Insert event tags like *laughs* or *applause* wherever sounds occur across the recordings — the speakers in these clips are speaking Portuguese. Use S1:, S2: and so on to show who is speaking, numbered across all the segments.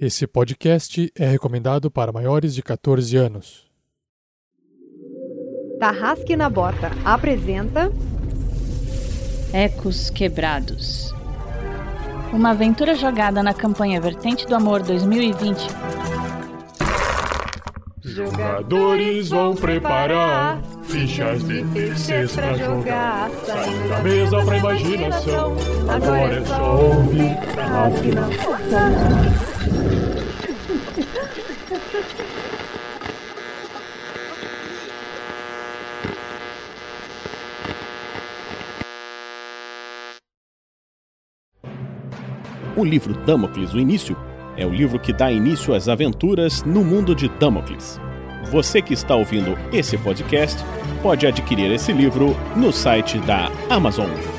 S1: Esse podcast é recomendado para maiores de 14 anos.
S2: Tarrasque na Bota apresenta
S3: Ecos Quebrados. Uma aventura jogada na campanha Vertente do Amor 2020.
S4: Jogadores vão preparar fichas de terceiros pra jogar. Saindo da mesa pra imaginação. Agora é só ouvir Tarrasque na
S5: O livro Damocles, o início, é o livro que dá início às aventuras no mundo de Damocles. Você que está ouvindo esse podcast pode adquirir esse livro no site da Amazon.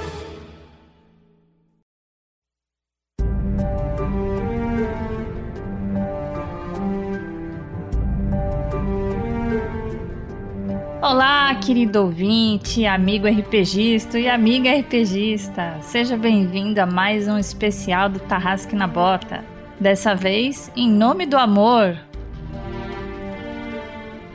S3: Olá, querido ouvinte, amigo RPGista e amiga RPGista. Seja bem-vindo a mais um especial do Tarrasque na Bota. Dessa vez, em nome do amor.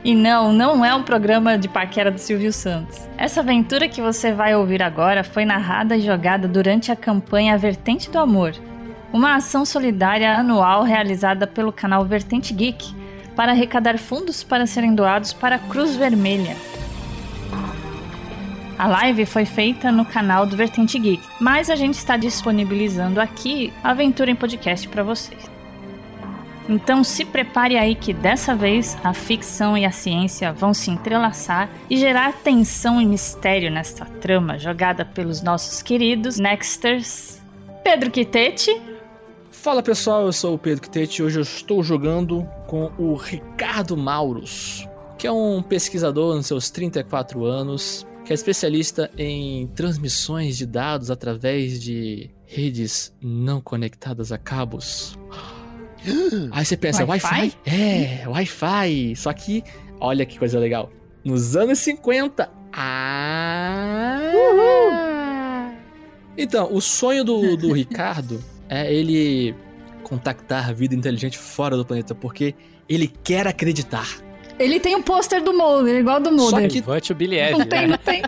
S3: E não, não é um programa de paquera do Silvio Santos. Essa aventura que você vai ouvir agora foi narrada e jogada durante a campanha Vertente do Amor, uma ação solidária anual realizada pelo canal Vertente Geek para arrecadar fundos para serem doados para a Cruz Vermelha. A live foi feita no canal do Vertente Geek, mas a gente está disponibilizando aqui a aventura em podcast para vocês. Então se prepare aí que dessa vez a ficção e a ciência vão se entrelaçar e gerar tensão e mistério nesta trama jogada pelos nossos queridos Nexters Pedro Quitete
S6: Fala pessoal, eu sou o Pedro Quitete e hoje eu estou jogando com o Ricardo Maurus, que é um pesquisador nos seus 34 anos, que é especialista em transmissões de dados através de redes não conectadas a cabos. *gasps* Aí você pensa,
S3: Wi-Fi?
S6: Wi-Fi? É, Wi-Fi. Só que, olha que coisa legal. Nos anos 50. Ah! Então, o sonho do, do Ricardo *laughs* é ele contactar a vida inteligente fora do planeta, porque ele quer acreditar.
S7: Ele tem um pôster do Mulder, igual do Mulder.
S6: Só que
S8: Vante o Biliev,
S7: Não tem,
S8: né?
S7: não tem.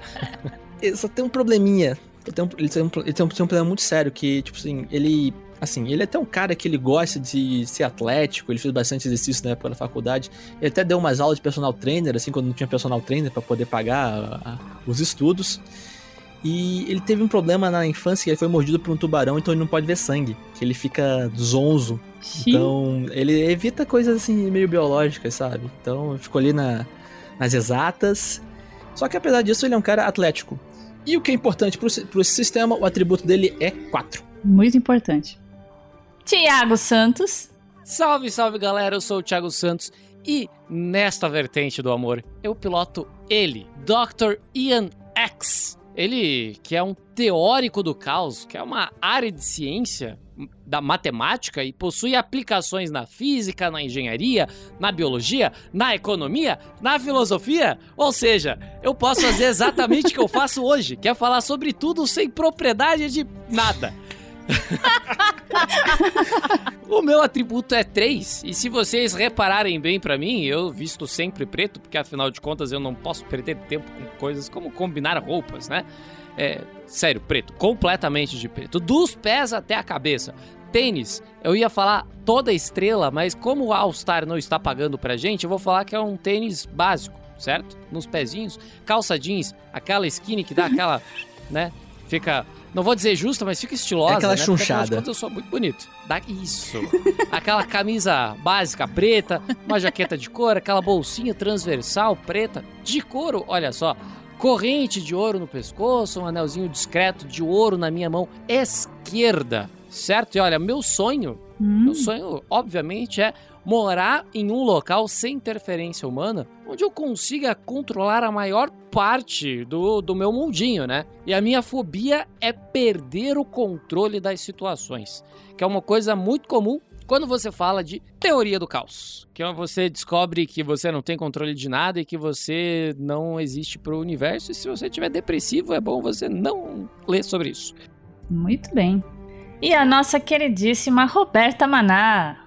S6: ele só tem um probleminha. Ele tem um, ele tem um, ele tem um, tem um problema muito sério, que, tipo assim, ele. Assim, ele é até um cara que ele gosta de ser atlético, ele fez bastante exercício na época da faculdade. Ele até deu umas aulas de personal trainer, assim, quando não tinha personal trainer para poder pagar a- a- os estudos. E ele teve um problema na infância que ele foi mordido por um tubarão, então ele não pode ver sangue, que ele fica zonzo. Então, ele evita coisas assim meio biológicas, sabe? Então, ficou ali na, nas exatas. Só que apesar disso, ele é um cara atlético. E o que é importante pro, si- pro sistema, o atributo dele é 4.
S3: Muito importante. Tiago Santos.
S8: Salve, salve galera, eu sou o Thiago Santos e nesta vertente do amor eu piloto ele, Dr. Ian X. Ele que é um teórico do caos, que é uma área de ciência da matemática e possui aplicações na física, na engenharia, na biologia, na economia, na filosofia. Ou seja, eu posso fazer exatamente o que eu faço hoje, que é falar sobre tudo sem propriedade de nada. *laughs* O meu atributo é 3, e se vocês repararem bem pra mim, eu visto sempre preto, porque afinal de contas eu não posso perder tempo com coisas como combinar roupas, né? É, sério, preto, completamente de preto, dos pés até a cabeça. Tênis, eu ia falar toda estrela, mas como o All Star não está pagando pra gente, eu vou falar que é um tênis básico, certo? Nos pezinhos, calça jeans, aquela skinny que dá aquela, *laughs* né? Fica não vou dizer justa, mas fica estilosa.
S6: É aquela
S8: né? Porque,
S6: chunchada.
S8: contas, eu sou muito bonito. Dá isso. Aquela camisa básica preta, uma jaqueta de couro, aquela bolsinha transversal preta de couro, olha só. Corrente de ouro no pescoço, um anelzinho discreto de ouro na minha mão esquerda, certo? E olha, meu sonho, meu sonho, obviamente, é morar em um local sem interferência humana, onde eu consiga controlar a maior parte do, do meu mundinho, né? E a minha fobia é perder o controle das situações, que é uma coisa muito comum quando você fala de teoria do caos, que é você descobre que você não tem controle de nada e que você não existe pro universo, e se você estiver depressivo, é bom você não ler sobre isso.
S3: Muito bem. E a nossa queridíssima Roberta Maná.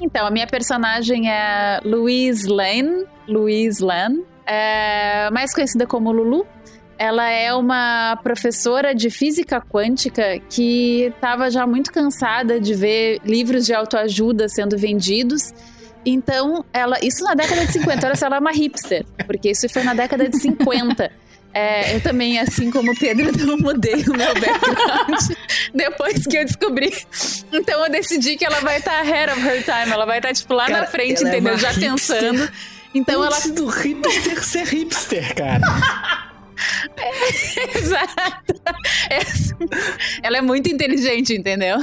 S9: Então, a minha personagem é Louise Lane, Louise Lane, é mais conhecida como Lulu. Ela é uma professora de física quântica que estava já muito cansada de ver livros de autoajuda sendo vendidos. Então, ela. Isso na década de 50, olha só, ela é uma hipster, porque isso foi na década de 50. É, eu também, assim como o Pedro, *laughs* não mudei o meu background *laughs* depois que eu descobri. Então eu decidi que ela vai estar tá ahead of her time, ela vai estar, tá, tipo, lá
S6: Cara,
S9: na frente,
S6: ela é
S9: entendeu?
S6: uma
S9: Já
S6: hipster.
S9: pensando. Então ela.
S6: Antes do hipster ser hipster, cara. *laughs*
S9: Exato. É- Ela é muito inteligente, entendeu?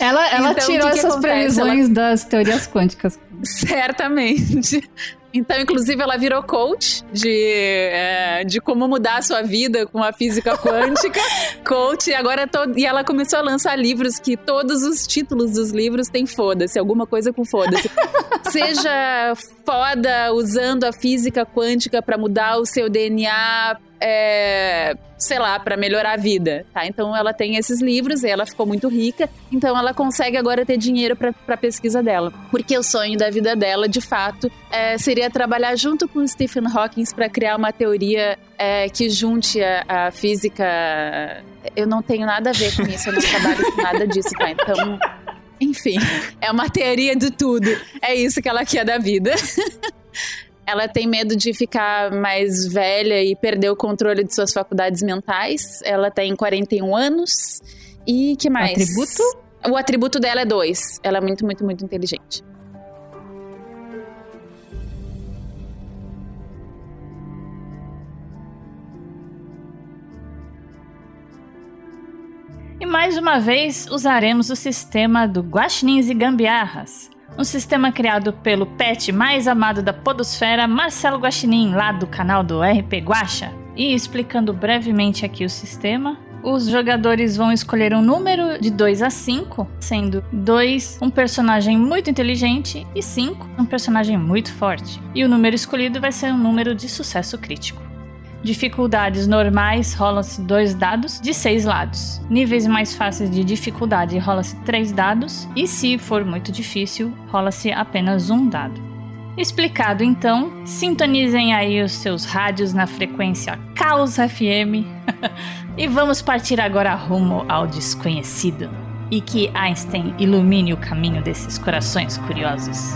S7: Ela, ela
S9: Então,
S7: tirou
S9: que que
S7: essas
S9: acontece?
S7: previsões das teorias quânticas.
S9: Certamente. Então, inclusive, ela virou coach de, é, de como mudar a sua vida com a física *laughs* quântica. coach, e agora to- e ela começou a lançar livros que todos os títulos dos livros têm foda-se, alguma coisa com foda-se. *laughs* Seja foda usando a física quântica para mudar o seu DNA, é, sei lá, para melhorar a vida, tá? Então ela tem esses livros, e ela ficou muito rica, então ela consegue agora ter dinheiro para pesquisa dela. Porque o sonho da vida dela, de fato, é, seria trabalhar junto com Stephen Hawking para criar uma teoria é, que junte a, a física. Eu não tenho nada a ver com isso, eu não trabalho com nada disso, tá? Então. Enfim, é uma teoria de tudo. É isso que ela quer da vida. *laughs* Ela tem medo de ficar mais velha e perder o controle de suas faculdades mentais. Ela tem 41 anos. E que mais?
S7: Atributo?
S9: O atributo dela é 2. Ela é muito, muito, muito inteligente.
S3: E mais uma vez usaremos o sistema do Guaxinins e Gambiarras. Um sistema criado pelo pet mais amado da podosfera, Marcelo Guaxinim, lá do canal do RP Guaxa. E explicando brevemente aqui o sistema, os jogadores vão escolher um número de 2 a 5, sendo 2 um personagem muito inteligente e 5 um personagem muito forte. E o número escolhido vai ser um número de sucesso crítico. Dificuldades normais rolam-se dois dados de seis lados. Níveis mais fáceis de dificuldade rola-se três dados. E se for muito difícil, rola-se apenas um dado. Explicado então, sintonizem aí os seus rádios na frequência Caos FM *laughs* e vamos partir agora rumo ao desconhecido. E que Einstein ilumine o caminho desses corações curiosos.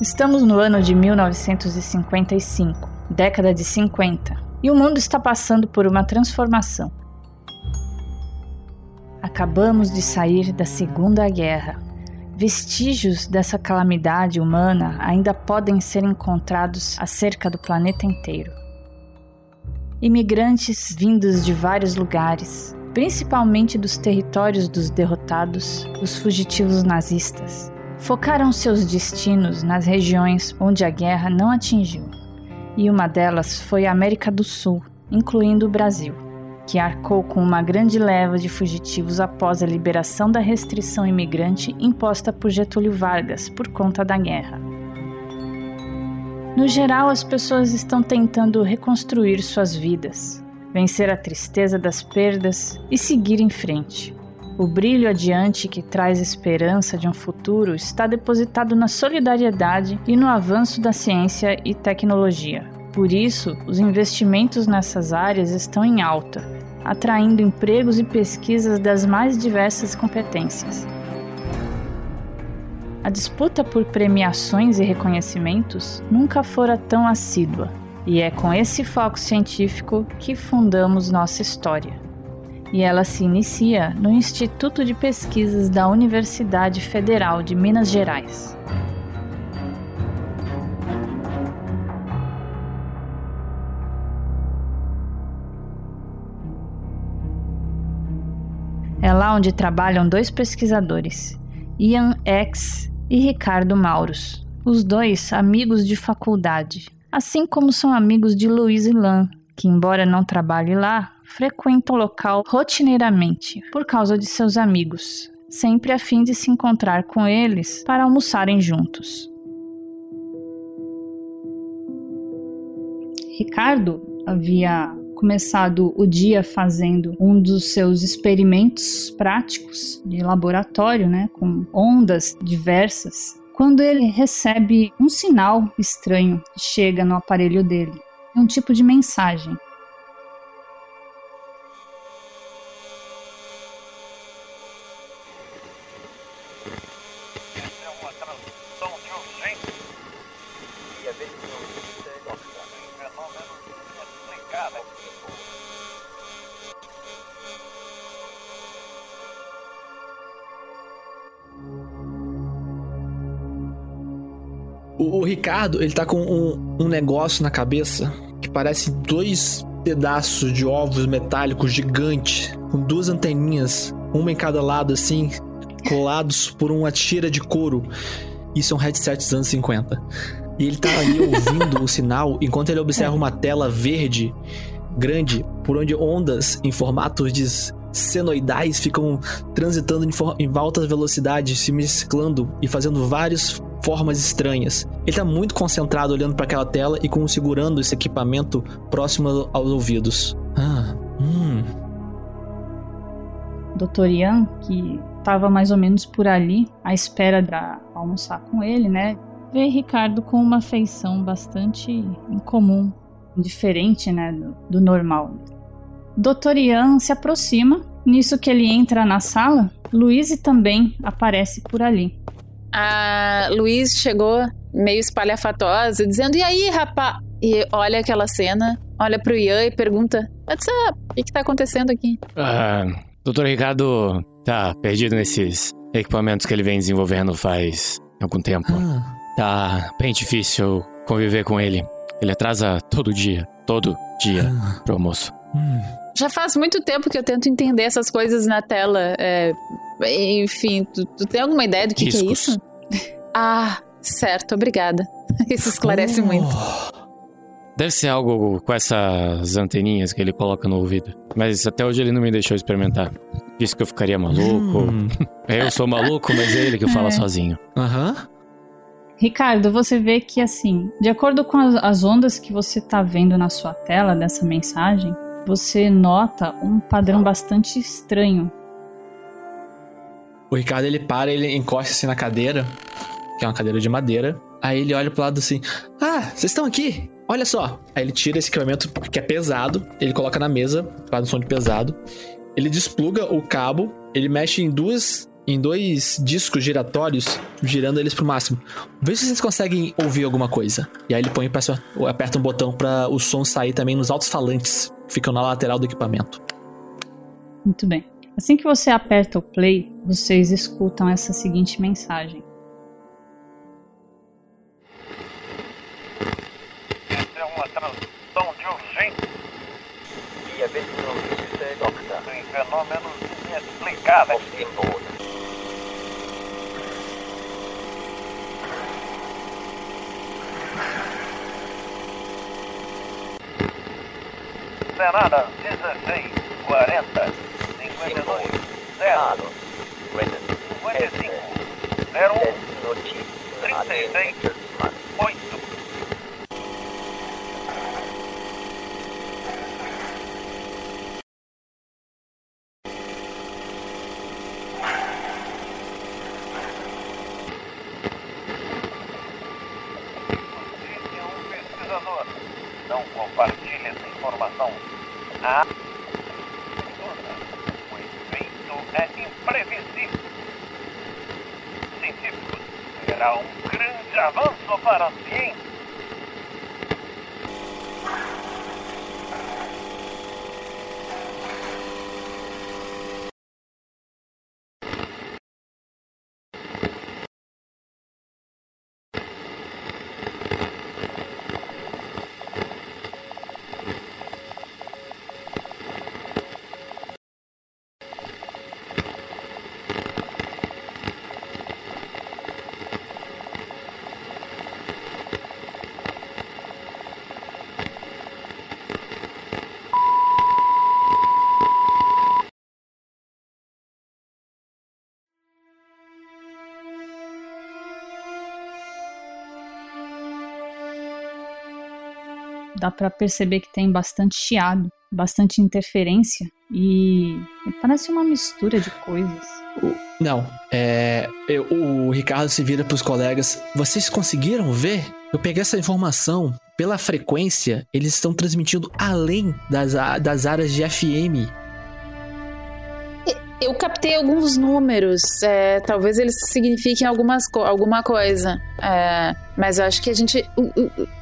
S3: Estamos no ano de 1955, década de 50, e o mundo está passando por uma transformação. Acabamos de sair da Segunda Guerra. Vestígios dessa calamidade humana ainda podem ser encontrados acerca do planeta inteiro. Imigrantes vindos de vários lugares, principalmente dos territórios dos derrotados, os fugitivos nazistas, focaram seus destinos nas regiões onde a guerra não atingiu, e uma delas foi a América do Sul, incluindo o Brasil, que arcou com uma grande leva de fugitivos após a liberação da restrição imigrante imposta por Getúlio Vargas por conta da guerra. No geral, as pessoas estão tentando reconstruir suas vidas, vencer a tristeza das perdas e seguir em frente. O brilho adiante que traz esperança de um futuro está depositado na solidariedade e no avanço da ciência e tecnologia. Por isso, os investimentos nessas áreas estão em alta, atraindo empregos e pesquisas das mais diversas competências. A disputa por premiações e reconhecimentos nunca fora tão assídua, e é com esse foco científico que fundamos nossa história e ela se inicia no Instituto de Pesquisas da Universidade Federal de Minas Gerais. É lá onde trabalham dois pesquisadores, Ian X e Ricardo Mauros. Os dois amigos de faculdade, assim como são amigos de Luiz Lan, que, embora não trabalhe lá, frequenta o local rotineiramente por causa de seus amigos, sempre a fim de se encontrar com eles para almoçarem juntos. Ricardo havia começado o dia fazendo um dos seus experimentos práticos de laboratório, né, com ondas diversas, quando ele recebe um sinal estranho que chega no aparelho dele. É um tipo de mensagem.
S6: O, Ricardo, ele tá com um, um negócio na cabeça que parece dois pedaços de ovos metálicos gigantes, com duas anteninhas, uma em cada lado, assim, colados por uma tira de couro. Isso é um headset dos anos 50. E ele tá ali ouvindo o sinal enquanto ele observa uma tela verde grande por onde ondas em formatos de senoidais ficam transitando em, em altas velocidades, se mesclando e fazendo várias formas estranhas. Ele tá muito concentrado olhando para aquela tela e com segurando esse equipamento próximo aos ouvidos. Ah, hum.
S3: Dr. Ian, que estava mais ou menos por ali, à espera para almoçar com ele, né? Vê Ricardo com uma feição bastante incomum, diferente, né, do, do normal. Dr. Ian se aproxima, nisso que ele entra na sala, Louise também aparece por ali.
S9: A Luiz chegou meio espalhafatosa, dizendo: E aí, rapá? E olha aquela cena, olha pro Ian e pergunta: What's up? O que, que tá acontecendo aqui?
S10: Ah, Doutor Ricardo tá perdido nesses equipamentos que ele vem desenvolvendo faz algum tempo.
S6: Ah,
S10: Tá bem difícil conviver com ele. Ele atrasa todo dia, todo dia
S6: ah,
S10: pro almoço.
S6: hum.
S9: Já faz muito tempo que eu tento entender essas coisas na tela. é, enfim, tu, tu tem alguma ideia do que, que é isso? *laughs* Ah, certo, obrigada. *laughs* Isso esclarece muito.
S10: Deve ser algo com essas anteninhas que ele coloca no ouvido. Mas até hoje ele não me deixou experimentar. Disse que eu ficaria maluco.
S6: Hum. *laughs*
S10: Eu sou maluco, mas é ele que fala
S3: É.
S10: sozinho.
S6: Aham.
S3: Ricardo, você vê que assim, de acordo com as, as ondas que você tá vendo na sua tela dessa mensagem, você nota um padrão bastante estranho.
S6: O Ricardo ele para, ele encosta assim na cadeira, que é uma cadeira de madeira. Aí ele olha pro lado assim: Ah, vocês estão aqui? Olha só. Aí ele tira esse equipamento que é pesado, ele coloca na mesa, faz um som de pesado. Ele despluga o cabo, ele mexe em duas. Em dois discos giratórios, girando eles pro máximo. Vê se vocês conseguem ouvir alguma coisa. E aí ele põe aperta um botão para o som sair também nos altos falantes ficam na lateral do equipamento.
S3: Muito bem. Assim que você aperta o play, vocês escutam essa seguinte mensagem.
S11: Essa é uma tradução de urgência. Tem fenômenos inexplicáveis. Senada 16, 40, 52, 0, 55, 01, 36,
S3: dá pra perceber que tem bastante chiado, bastante interferência e parece uma mistura de coisas.
S6: Não, é. eu- o Ricardo se vira pros colegas. Vocês conseguiram ver? Eu peguei essa informação. Pela frequência, eles estão transmitindo além das, das áreas de FM.
S9: Eu captei alguns números, é, talvez eles signifiquem algumas alguma coisa. É, mas eu acho que a gente.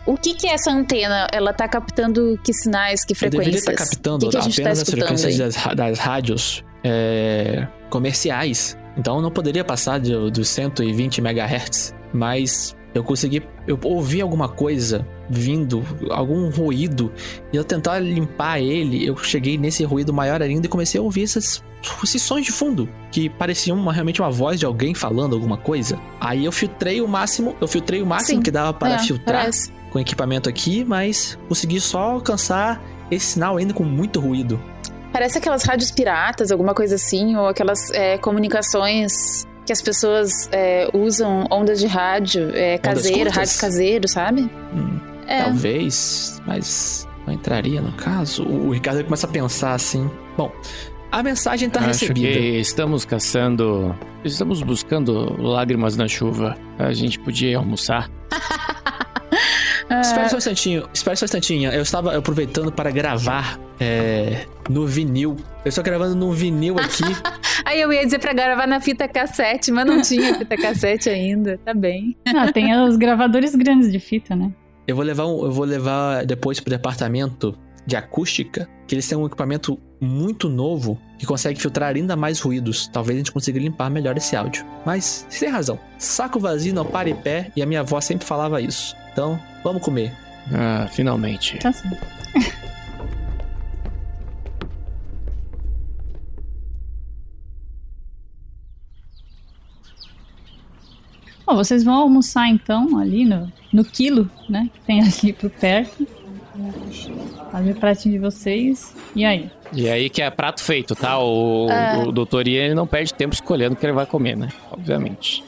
S9: O, que, que é essa antena? Ela tá captando que sinais, que frequências?
S6: estar captando
S9: o que, que a gente tá
S6: apenas as frequências das, das rádios é, comerciais. Então não poderia passar dos 120 MHz. Mas eu consegui. Eu ouvi alguma coisa vindo, algum ruído. E eu tentar limpar ele, eu cheguei nesse ruído maior ainda e comecei a ouvir esses, esses sons de fundo. Que pareciam uma- realmente uma voz de alguém falando alguma coisa. Aí eu filtrei o máximo. Eu filtrei o máximo
S9: Sim,
S6: que dava para
S9: É,
S6: filtrar
S9: parece.
S6: Com equipamento aqui, mas consegui só alcançar esse sinal ainda com muito ruído.
S9: Parece aquelas rádios piratas, alguma coisa assim, ou aquelas é, comunicações que as pessoas é, usam ondas de rádio é, caseiro, rádio caseiro, sabe?
S6: Hum,
S9: É.
S6: Talvez, mas não entraria no caso. O Ricardo começa a pensar assim. Bom, a mensagem tá
S8: Acho
S6: recebida.
S8: que estamos caçando. Estamos buscando lágrimas na chuva. A gente podia ir *laughs*
S6: Espera só um instantinho, espera só um instantinho. Eu estava aproveitando para gravar é, no vinil. Eu estou gravando no vinil aqui. *laughs*
S9: Aí eu ia dizer pra gravar na fita cassete, mas não tinha fita *laughs* cassete ainda. Tá bem.
S3: Ah, tem os gravadores grandes de fita, né?
S6: Eu vou levar, um- eu vou levar depois pro departamento de acústica, que eles têm um equipamento muito novo que consegue filtrar ainda mais ruídos. Talvez a gente consiga limpar melhor esse áudio. Mas você tem razão. Saco vazio não para em pé e a minha avó sempre falava isso. Então, vamos comer.
S8: Ah, finalmente.
S3: Tá certo. *laughs* Bom, vocês vão almoçar então ali no, no quilo, né? Que tem ali por perto. Fazer o pratinho de vocês. E aí?
S8: E aí que é prato feito, tá? O,
S9: É.
S8: o doutor Ian não perde tempo escolhendo o que ele vai comer, né? Obviamente.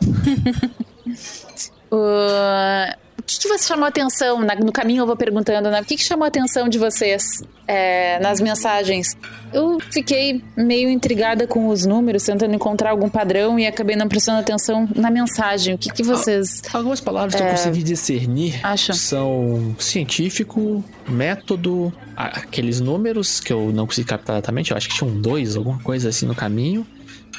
S8: *laughs*
S9: O que, que você chamou a atenção? Na- no caminho eu vou perguntando, né? O que, que chamou a atenção de vocês é, nas mensagens? Eu fiquei meio intrigada com os números, tentando encontrar algum padrão e acabei não prestando atenção na mensagem. O que, que vocês.
S6: Algumas palavras que eu
S9: É.
S6: consegui discernir
S9: Acham?
S6: são científico, método, aqueles números que eu não consegui captar exatamente. Eu acho que tinham dois, alguma coisa assim no caminho.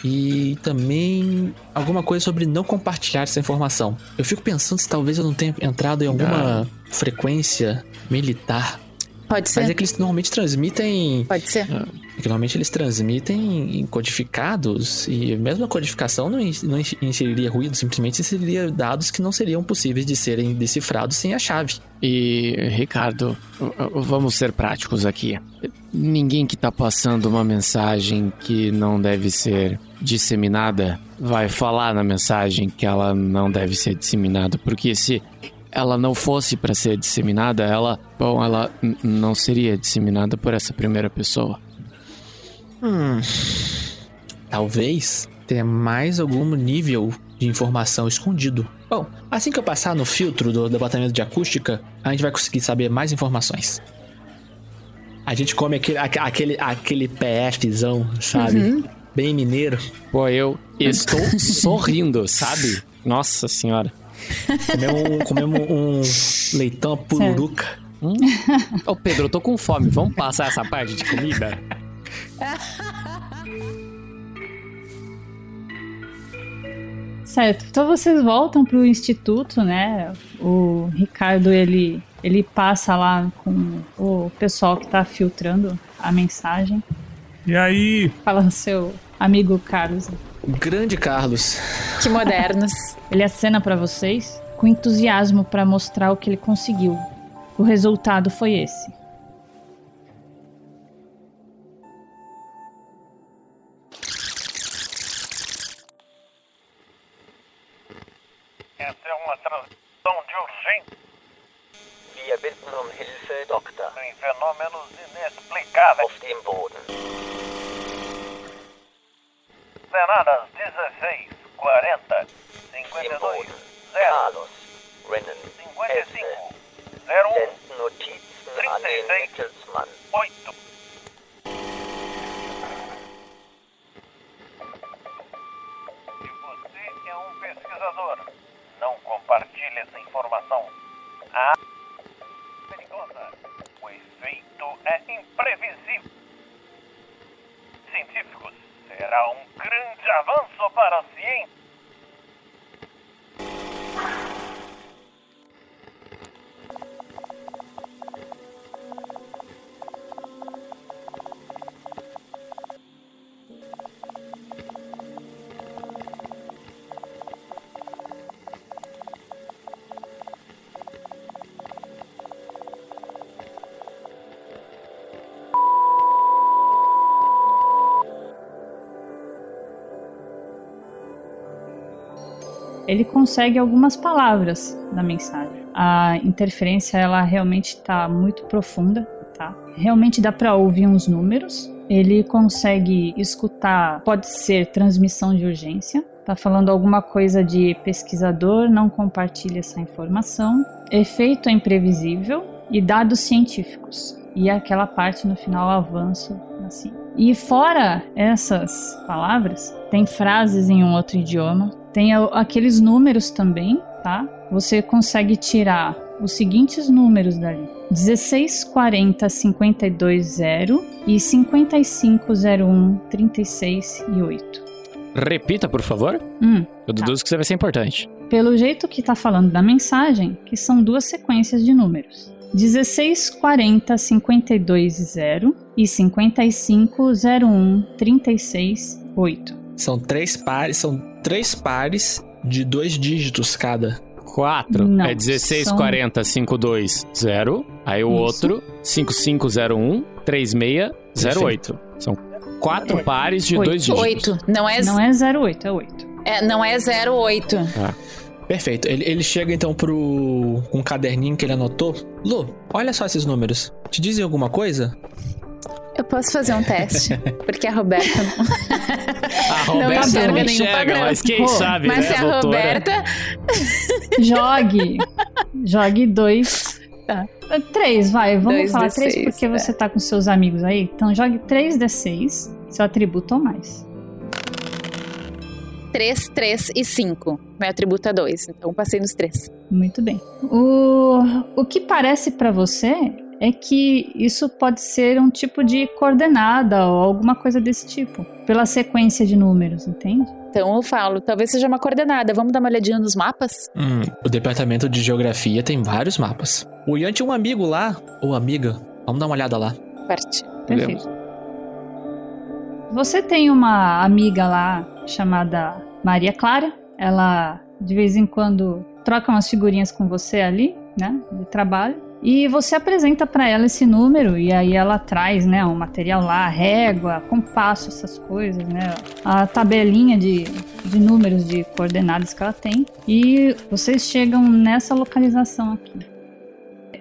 S6: E também alguma coisa sobre não compartilhar essa informação. Eu fico pensando se talvez eu não tenha entrado em alguma frequência militar.
S9: Pode ser?
S6: Mas é que eles normalmente transmitem.
S9: Pode ser?
S6: É que normalmente eles transmitem em codificados. E mesmo a codificação não, não ins- inseriria ruído, simplesmente inseriria dados que não seriam possíveis de serem decifrados sem a chave.
S8: E, Ricardo, vamos ser práticos aqui. Ninguém que tá passando uma mensagem que não deve ser disseminada vai falar na mensagem que ela não deve ser disseminada, porque se ela não fosse para ser disseminada, ela, bom, ela não seria disseminada por essa primeira pessoa.
S6: Hum. Talvez tenha mais algum nível de informação escondido. Bom, assim que eu passar no filtro do departamento de acústica, a gente vai conseguir saber mais informações. A gente come aquele, aque- aquele, aquele PFzão, sabe? Bem mineiro.
S8: Pô, eu estou sorrindo, sabe? Nossa senhora.
S6: Comemos um, comemos um leitão pururuca.
S8: Hum? Ô Pedro, eu tô com fome. Vamos passar essa parte de comida?
S3: Certo. Então vocês voltam pro instituto, né? O Ricardo ele ele passa lá com o pessoal que tá filtrando a mensagem.
S12: E aí?
S3: Fala seu amigo Carlos.
S6: Grande Carlos.
S9: Que modernos. *laughs*
S3: Ele acena pra vocês com entusiasmo pra mostrar o que ele conseguiu. O resultado foi esse.
S13: Essa é uma transmissão de urgência
S11: Wir bitten um Hilfe, Doktor.
S13: em fenômenos inexplicáveis.
S11: Auf dem Boden.
S13: Cenadas 16, 40,
S11: Im
S13: 52,
S11: Boden.
S13: 0,
S11: Carlos. Rennen.
S13: 55,
S11: Den Notizen an den Mittelsmann.
S14: 8. Se você é um pesquisador, não compartilhe essa informação. A perigosa. O efeito é imprevisível. Científicos, será um grande avanço para a ciência.
S3: Ele consegue algumas palavras na mensagem. A interferência ela realmente está muito profunda, tá? Realmente dá para ouvir uns números. Ele consegue escutar, pode ser transmissão de urgência. Tá falando alguma coisa de pesquisador, não compartilha essa informação. Efeito é imprevisível e dados científicos. E aquela parte no final avanço assim. E fora essas palavras, tem frases em um outro idioma, tem aqueles números também, tá? Você consegue tirar os seguintes números dali: 16 40 52 0 e 55 01 36 e 8.
S8: Repita, por favor.
S3: Hum,
S8: Eu deduzo que isso vai ser importante.
S3: pelo jeito que tá falando da mensagem, que são duas sequências de números. 16 40 52 0 e 55 01 36 8.
S6: São três pares, são três pares de dois dígitos cada.
S8: 4
S3: Não,
S8: é 16
S3: são-
S8: 40 52 0. Aí o
S3: Isso.
S8: outro 5501 3608. São quatro pares de
S3: Oito.
S8: dois dígitos.
S9: Oito. Não é,
S3: Não é 08, é 8.
S9: é, não é 08.
S6: Perfeito. Ele, ele chega então pro. com um caderninho que ele anotou. Lu, olha só esses números. Te dizem alguma coisa?
S9: Eu posso fazer um teste? *laughs* Porque a Roberta não. *laughs* Não
S8: Roberta
S9: enxerga
S8: não
S9: nenhum
S8: enxerga, mas quem
S3: Pô,
S8: sabe,
S9: Mas
S8: né,
S9: se a
S8: doutora?
S9: Roberta. *laughs*
S3: Jogue. Jogue dois.
S9: Tá.
S3: Três, vai. Vamos
S9: Dois
S3: falar
S9: D6,
S3: três porque
S9: tá.
S3: você tá com seus amigos aí. Então jogue 3D6, seu atributo ou mais.
S9: 3, 3 e 5. Meu atributo é 2. Então passei nos 3.
S3: Muito bem. O, o que parece pra você é que isso pode ser um tipo de coordenada ou alguma coisa desse tipo, pela sequência de números, entende?
S9: Então eu falo, talvez seja uma coordenada. Vamos dar uma olhadinha nos mapas?
S6: Hum, o departamento de geografia tem vários mapas. O Ian tinha um amigo lá, ou amiga. Vamos dar uma olhada lá.
S9: Parte.
S3: Perfeito. Você tem uma amiga lá chamada Maria Clara. Ela de vez em quando troca umas figurinhas com você ali, né, de trabalho. E você apresenta para ela esse número e aí ela traz, né, um material lá, régua, compasso, essas coisas, né, a tabelinha de, de números de coordenadas que ela tem. E vocês chegam nessa localização aqui.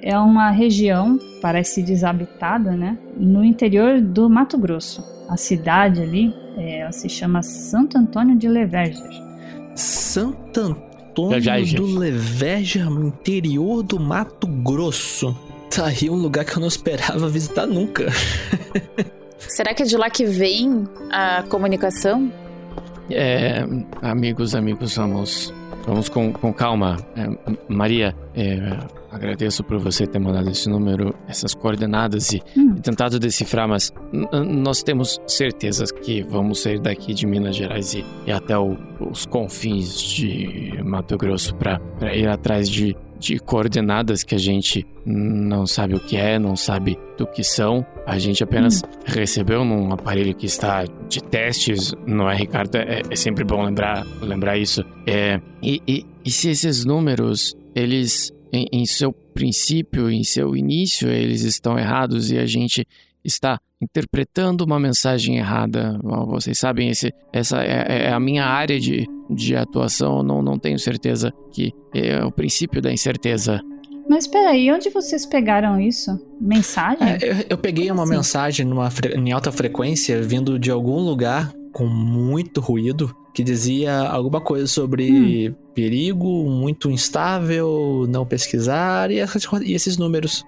S3: É uma região, parece desabitada, né? No interior do Mato Grosso. A cidade ali, é, ela se chama Santo Antônio de Leverger.
S6: Santo Antônio
S8: Leveja.
S6: do Leveja, interior do Mato Grosso. Tá aí um lugar que eu não esperava visitar nunca. *laughs*
S9: Será que é de lá que vem a comunicação?
S8: É, amigos, amigos, vamos, vamos com, com calma. É, Maria, é, agradeço por você ter mandado esse número, essas coordenadas e,
S3: Hum.
S8: e tentado decifrar, mas nós temos certezas que vamos sair daqui de Minas Gerais e, e até o- os confins de Mato Grosso para ir atrás de, de coordenadas que a gente não sabe o que é, não sabe do que são. A gente apenas recebeu num aparelho que está de testes, não é, Ricardo? É, é sempre bom lembrar, lembrar isso. É, e, e, e se esses números, eles, em, em seu princípio, em seu início, eles estão errados e a gente está interpretando uma mensagem errada. Bom, Vocês sabem, esse, essa é, é a minha área de, de atuação. Eu não, não tenho certeza que é o princípio da incerteza.
S3: Mas peraí, onde vocês pegaram isso? Mensagem?
S6: É, eu, eu peguei uma
S3: Sim.
S6: mensagem numa em alta frequência vindo de algum lugar com muito ruído que dizia alguma coisa sobre perigo, muito instável, não pesquisar e, essas e esses números.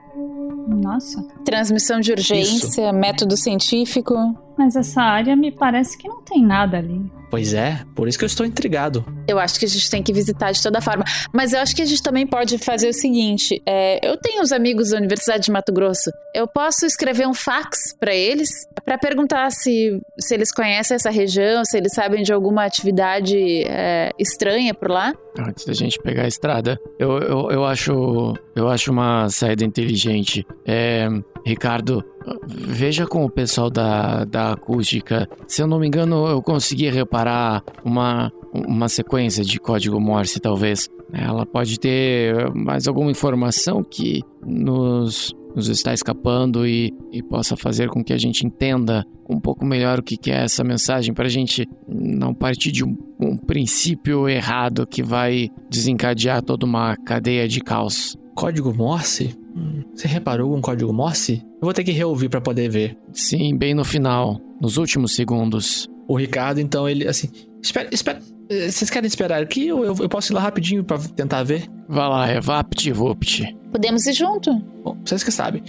S3: Nossa.
S9: Transmissão de urgência, método científico.
S3: Mas essa área me parece que não tem nada ali.
S6: Pois é, por isso que eu estou intrigado.
S9: Eu acho que a gente tem que visitar de toda forma. Mas eu acho que a gente também pode fazer o seguinte: é, eu tenho os amigos da Universidade de Mato Grosso. Eu posso escrever um fax pra eles pra perguntar se, se eles conhecem essa região, se eles sabem de alguma atividade é, estranha por lá.
S10: Antes da gente pegar a estrada, eu, eu, eu acho eu acho uma saída inteligente. É, Ricardo, veja com o pessoal da, da acústica. Se eu não me engano, eu consegui reparar uma, uma sequência de código Morse, talvez. Ela pode ter mais alguma informação que nos, nos está escapando e, e possa fazer com que a gente entenda um pouco melhor o que, que é essa mensagem, para a gente não partir de um, um princípio errado que vai desencadear toda uma cadeia de caos.
S6: Código Morse? Você reparou um código Morse? Eu vou ter que reouvir pra poder ver.
S10: Sim, bem no final, nos últimos segundos.
S6: O Ricardo, então, ele assim. Espera, espera. eh, Vocês querem esperar aqui ou eu, eu posso ir lá rapidinho pra tentar ver?
S10: Vá lá, é vapt-vupt.
S9: Podemos ir junto?
S6: Bom, vocês que sabem.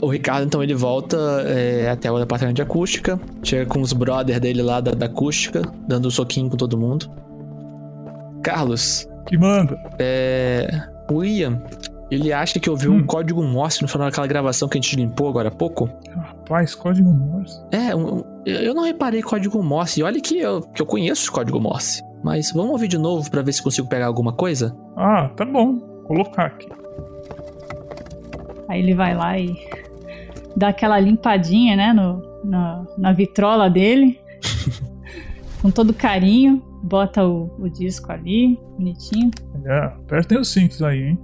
S6: O Ricardo, então, ele volta é, até o departamento de acústica. Chega com os brothers dele lá da, da acústica, dando um soquinho com todo mundo. Carlos,
S12: Que manda.
S6: é. O Ian, ele acha que ouviu um código Morse no final daquela gravação que a gente limpou agora há pouco.
S12: Rapaz, código Morse.
S6: É, um- eu não reparei código Morse. E olha que eu, que eu conheço o código Morse. Mas vamos ouvir de novo pra ver se consigo pegar alguma coisa?
S12: Ah, tá bom. Vou colocar aqui.
S3: Aí ele vai lá e dá aquela limpadinha, né, no, na, na vitrola dele. *laughs* com todo carinho. Bota o, o disco ali, bonitinho.
S12: É, apertem os cintos aí, hein?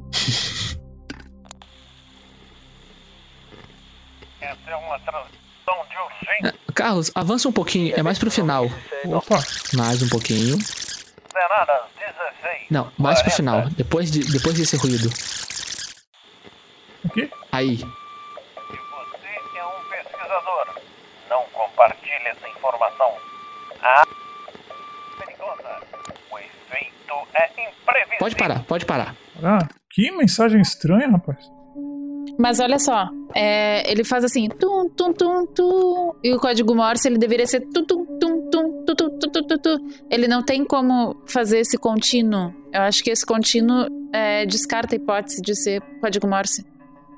S11: Essa é uma transmissão de urgência.
S6: Carlos, avança um pouquinho. É mais pro final.
S12: Opa.
S6: Mais um pouquinho.
S11: Zeradas 16.
S6: Não, mais pro final. Depois, de, depois desse ruído.
S12: O quê?
S6: Aí.
S11: Você é um pesquisador. Não compartilhe essa informação. Ah, perigosa. O efeito é imprevisível.
S6: Pode parar, pode parar.
S12: Ah, que mensagem estranha, rapaz.
S9: Mas olha só, é, ele faz assim, tum, tum, tum, tum, e o código Morse ele deveria ser tum, tum, tum, tum, tum, tum, tum, tum, tum, tum. Ele não tem como fazer esse contínuo. Eu acho que esse contínuo é, descarta a hipótese de ser código Morse.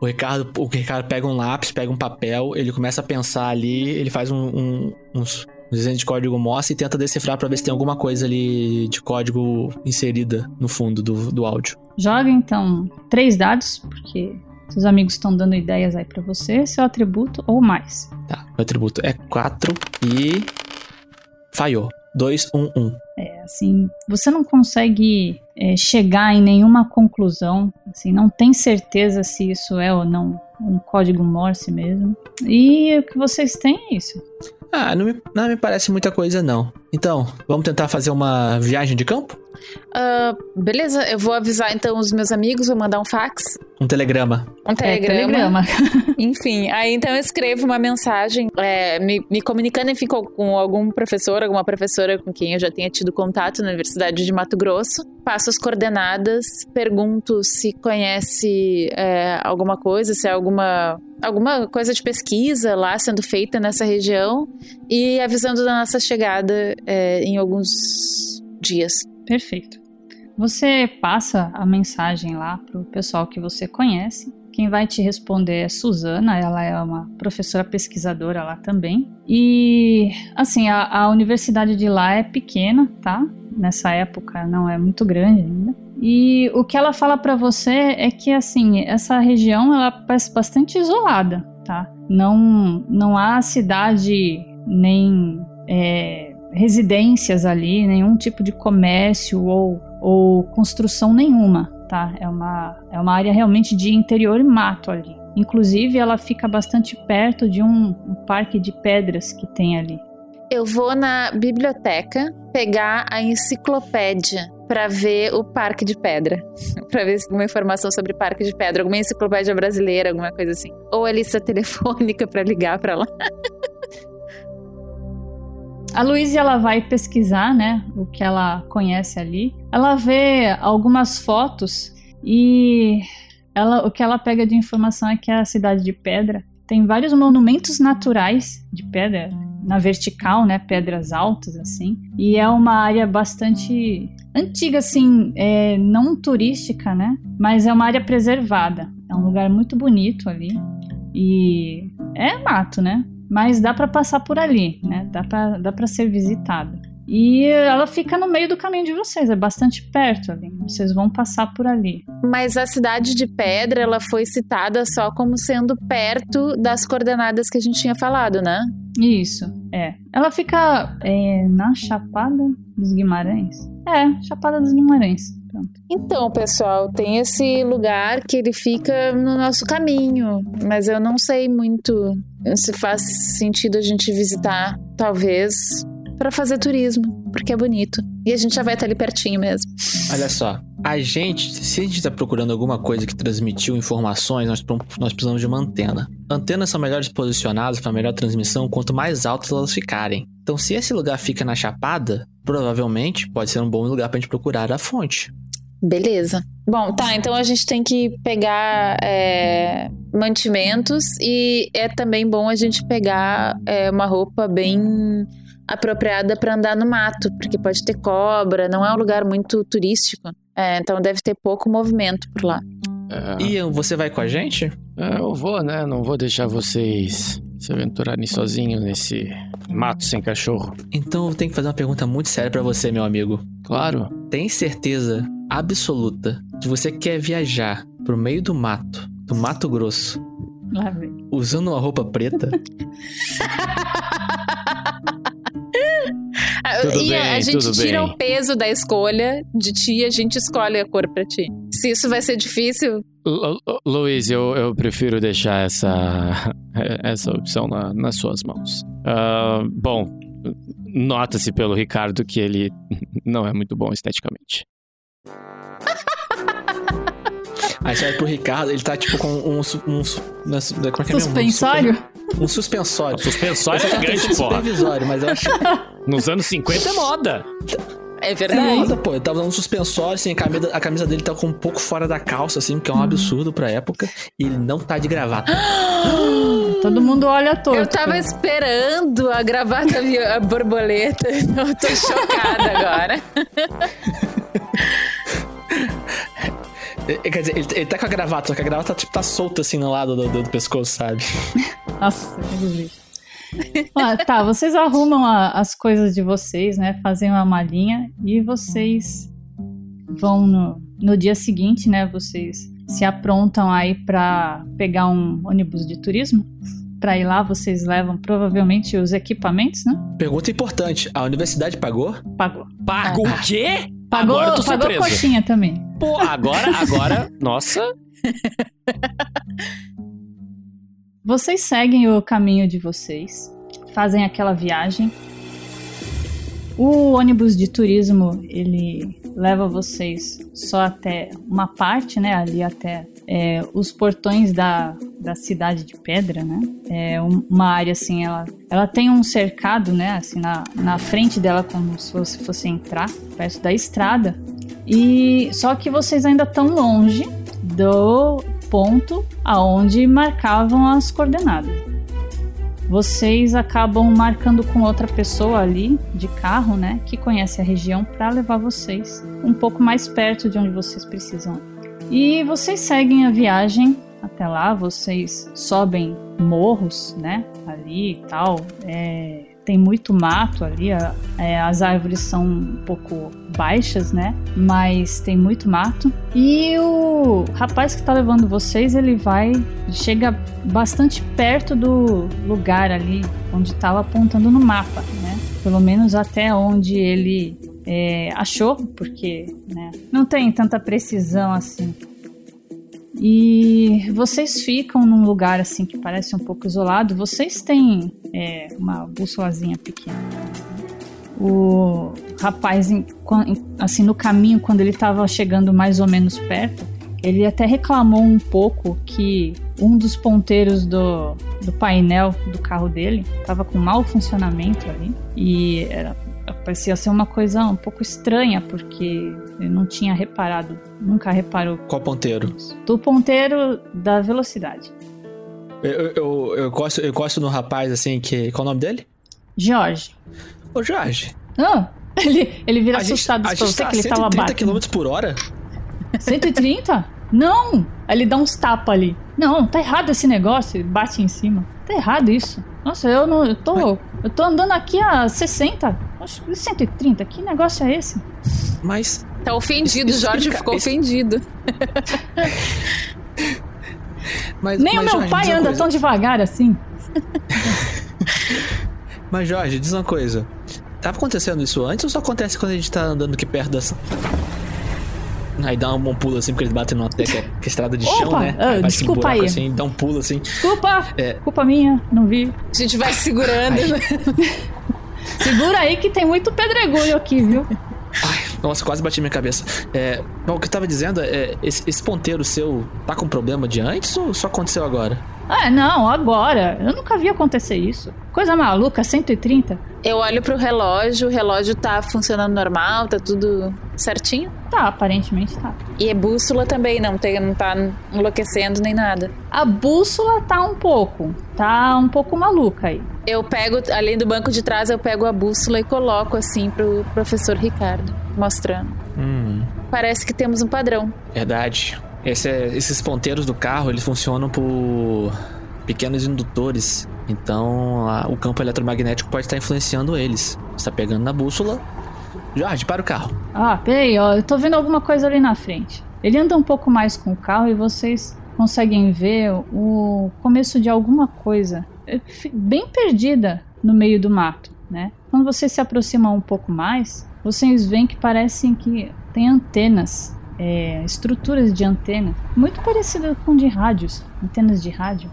S6: O Ricardo, o Ricardo pega um lápis, pega um papel, ele começa a pensar ali, ele faz um, um, uns desenhos de código Morse e tenta decifrar pra ver se tem alguma coisa ali de código inserida no fundo do, do áudio.
S3: Joga então três dados, porque seus amigos estão dando ideias aí pra você, seu atributo ou mais.
S6: Tá, o atributo é 4 e. Falhou. 2, 1, 1.
S3: É, assim, você não consegue é, chegar em nenhuma conclusão, assim, não tem certeza se isso é ou não um código Morse mesmo. E o que vocês têm é isso.
S6: Ah, não me, não me parece muita coisa, não. Então, vamos tentar fazer uma viagem de campo?
S9: Ah, beleza, eu vou avisar então os meus amigos, vou mandar um fax,
S6: Um telegrama.
S9: um
S3: É,
S9: telegrama. *laughs* Enfim, aí então eu escrevo uma mensagem é, me, me comunicando, enfim, com, com algum professor, alguma professora com quem eu já tenha tido contato na Universidade de Mato Grosso. Passo as coordenadas, pergunto se conhece é, alguma coisa, se é alguma, alguma coisa de pesquisa lá sendo feita nessa região e avisando da nossa chegada é, em alguns dias.
S3: Perfeito. Você passa a mensagem lá pro pessoal que você conhece. Quem vai te responder é Suzana, ela é uma professora pesquisadora lá também. E, assim, a, a universidade de lá é pequena, tá? Nessa época não é muito grande ainda. E o que ela fala pra você é que, assim, essa região ela parece bastante isolada, tá? Não, não há cidade nem é, residências ali, nenhum tipo de comércio ou, ou construção nenhuma, tá? É uma, é uma área realmente de interior e mato ali. Inclusive, ela fica bastante perto de um, um parque de pedras que tem ali.
S9: Eu vou na biblioteca pegar a enciclopédia para ver o Parque de Pedra, *laughs* para ver alguma informação sobre Parque de Pedra, alguma enciclopédia brasileira, alguma coisa assim, ou a lista telefônica para ligar para lá. *laughs*
S3: A Luísa ela vai pesquisar, né, o que ela conhece ali. Ela vê algumas fotos e ela, o que ela pega de informação é que a cidade de Pedra tem vários monumentos naturais de pedra na vertical, né, pedras altas assim. E é uma área bastante antiga, assim, é, não turística, né, mas é uma área preservada. É um lugar muito bonito ali e é mato, né? Mas dá para passar por ali, né? Dá para dá para ser visitado. E ela fica no meio do caminho de vocês, é bastante perto ali. Vocês vão passar por ali.
S9: Mas a cidade de Pedra, ela foi citada só como sendo perto das coordenadas que a gente tinha falado, né?
S3: Isso, é. Ela fica é, na Chapada dos Guimarães? É, Chapada dos Guimarães. Pronto.
S9: Então, pessoal, tem esse lugar que ele fica no nosso caminho, mas eu não sei muito se faz sentido a gente visitar, talvez para fazer turismo, porque é bonito. E a gente já vai estar ali pertinho mesmo.
S6: Olha só, a gente, se a gente está procurando alguma coisa que transmitiu informações, nós, nós precisamos de uma antena. Antenas são melhores posicionadas para melhor transmissão quanto mais altas elas ficarem. Então, se esse lugar fica na Chapada, provavelmente pode ser um bom lugar para a gente procurar a fonte.
S9: Beleza. Bom, tá, então a gente tem que pegar é, mantimentos e é também bom a gente pegar é, uma roupa bem apropriada para andar no mato, porque pode ter cobra, não é um lugar muito turístico. É, então deve ter pouco movimento por lá.
S6: É... Ian, você vai com a gente?
S10: É, eu vou, né? Não vou deixar vocês se aventurarem sozinhos nesse mato sem cachorro.
S6: Então eu tenho que fazer uma pergunta muito séria para você, meu amigo.
S10: Claro.
S6: Tem certeza absoluta de você quer viajar pro meio do mato, do Mato Grosso, usando uma roupa preta? *laughs*
S9: Tudo e bem, a gente tira bem. o peso da escolha de ti e a gente escolhe a cor pra ti. Se isso vai ser difícil.
S10: Lu Luiz, eu, eu prefiro deixar essa, *laughs* essa opção na, nas suas mãos. Uh, bom, nota-se pelo Ricardo que ele *laughs* não é muito bom esteticamente.
S6: Aí você vai pro Ricardo, ele tá tipo com um. um, um como
S3: é que é Suspensório?
S6: Um suspensório.
S10: suspensório é grande, pô.
S6: Supervisório, mas eu acho. *laughs*
S10: Nos anos 50 é moda.
S9: É verdade. É
S6: moda, pô. Ele tava usando um suspensório, assim, a camisa, a camisa dele tá com um pouco fora da calça, assim, que é um absurdo pra época. E ele não tá de gravata. *gasps*
S3: Todo mundo olha todo.
S9: Eu tava esperando a gravata a borboleta. *laughs* Eu tô chocada agora. *laughs*
S6: Quer dizer, ele, ele tá com a gravata, só que a gravata tipo, tá solta assim no lado do, do, do pescoço, sabe? *laughs*
S3: Nossa, que ah, *laughs* tá, vocês arrumam a, as coisas de vocês, né? Fazem uma malinha e vocês vão no, no dia seguinte, né? Vocês se aprontam aí para pegar um ônibus de turismo. Pra ir lá, vocês levam provavelmente os equipamentos, né?
S6: Pergunta importante: a universidade pagou?
S3: Pagou.
S10: Pagou ah, o quê?
S3: Pagou, agora eu tô pagou surpreso. coxinha também.
S10: Pô, agora, agora, *laughs* nossa.
S3: Vocês seguem o caminho de vocês, fazem aquela viagem. O ônibus de turismo, ele leva vocês só até uma parte, né? Ali até é, os portões da, da cidade de Pedra, né? É uma área assim, ela, ela tem um cercado, né? Assim, na, na frente dela, como se você fosse entrar perto da estrada. E só que vocês ainda estão longe do ponto aonde marcavam as coordenadas. Vocês acabam marcando com outra pessoa ali de carro, né, que conhece a região para levar vocês um pouco mais perto de onde vocês precisam. E vocês seguem a viagem até lá, vocês sobem morros, né, ali e tal. É, tem muito mato ali, é, as árvores são um pouco baixas, né? Mas tem muito mato. E o rapaz que tá levando vocês, ele vai, chega bastante perto do lugar ali onde estava apontando no mapa, né? Pelo menos até onde ele é, achou, porque né, não tem tanta precisão assim. E vocês ficam num lugar assim que parece um pouco isolado. Vocês têm é, uma bússolazinha pequena. O rapaz, assim, no caminho, quando ele estava chegando mais ou menos perto, Ele até reclamou um pouco que um dos ponteiros do, do painel do carro dele estava com mau funcionamento ali. E era, parecia ser uma coisa um pouco estranha, porque ele não tinha reparado, nunca reparou.
S6: Qual ponteiro?
S3: Do ponteiro da velocidade.
S6: Eu, eu, eu, gosto, eu gosto no rapaz assim, que. Qual é o nome dele?
S3: Jorge.
S6: Ô, Jorge.
S3: Ah, *laughs* ele, ele vira
S6: a gente-
S3: assustado
S6: a
S3: pra
S6: gente
S3: você
S6: tá
S3: que ele
S6: a
S3: tava
S6: 130
S3: batendo.
S6: km por hora?
S3: 130? Não! Aí ele dá uns tapas ali. Não, tá errado esse negócio. Ele bate em cima. Tá errado isso. Nossa, eu não. Eu tô. Eu tô andando aqui a 60. Oxe, 130? Que negócio é esse?
S6: Mas.
S9: Tá ofendido, Jorge ficou ofendido.
S6: Mas,
S3: Nem
S6: mas,
S3: o meu
S6: Jorge,
S3: pai anda
S6: coisa.
S3: tão devagar assim. *laughs*
S6: Mas, Jorge, diz uma coisa. Tava acontecendo isso antes ou só acontece quando a gente tá andando aqui perto das. Aí dá um, um pulo assim, porque eles batem numa teca, *laughs* que é estrada de chão,
S3: Opa,
S6: né?
S3: ah,
S6: Aí bate
S3: desculpa
S6: um buraco
S3: aí.
S6: assim, dá um pulo assim.
S3: Desculpa!
S6: É.
S3: Culpa minha, não vi.
S9: A gente vai segurando. *laughs*
S3: Segura aí que tem muito pedregulho aqui, viu?
S6: Nossa, quase bati minha cabeça. É, bom, o que eu tava dizendo é, esse, esse ponteiro seu tá com problema de antes ou só aconteceu agora?
S3: Ah, não, agora. Eu nunca vi acontecer isso. Coisa maluca, 130.
S9: Eu olho pro relógio, o relógio tá funcionando normal, tá tudo certinho.
S3: Tá, aparentemente tá.
S9: E a bússola também não, tem, não tá enlouquecendo nem nada.
S3: A bússola tá um pouco. Tá um pouco maluca aí.
S9: Eu pego, além do banco de trás, eu pego a bússola e coloco assim pro professor Ricardo, mostrando.
S6: Hum,
S9: Parece que temos um padrão.
S6: verdade. Esse é- esses ponteiros do carro, eles funcionam por pequenos indutores. Então, a- o campo eletromagnético pode estar influenciando eles. Você tá pegando na bússola. Jorge, para o carro.
S3: Ah, peraí, ó. Eu tô vendo alguma coisa ali na frente. Ele anda um pouco mais com o carro e vocês conseguem ver o começo de alguma coisa. Bem perdida no meio do mato, né? Quando vocês se aproximam um pouco mais, vocês veem que parecem que tem antenas. É, estruturas de antena. Muito parecidas com de rádios. Antenas de rádio.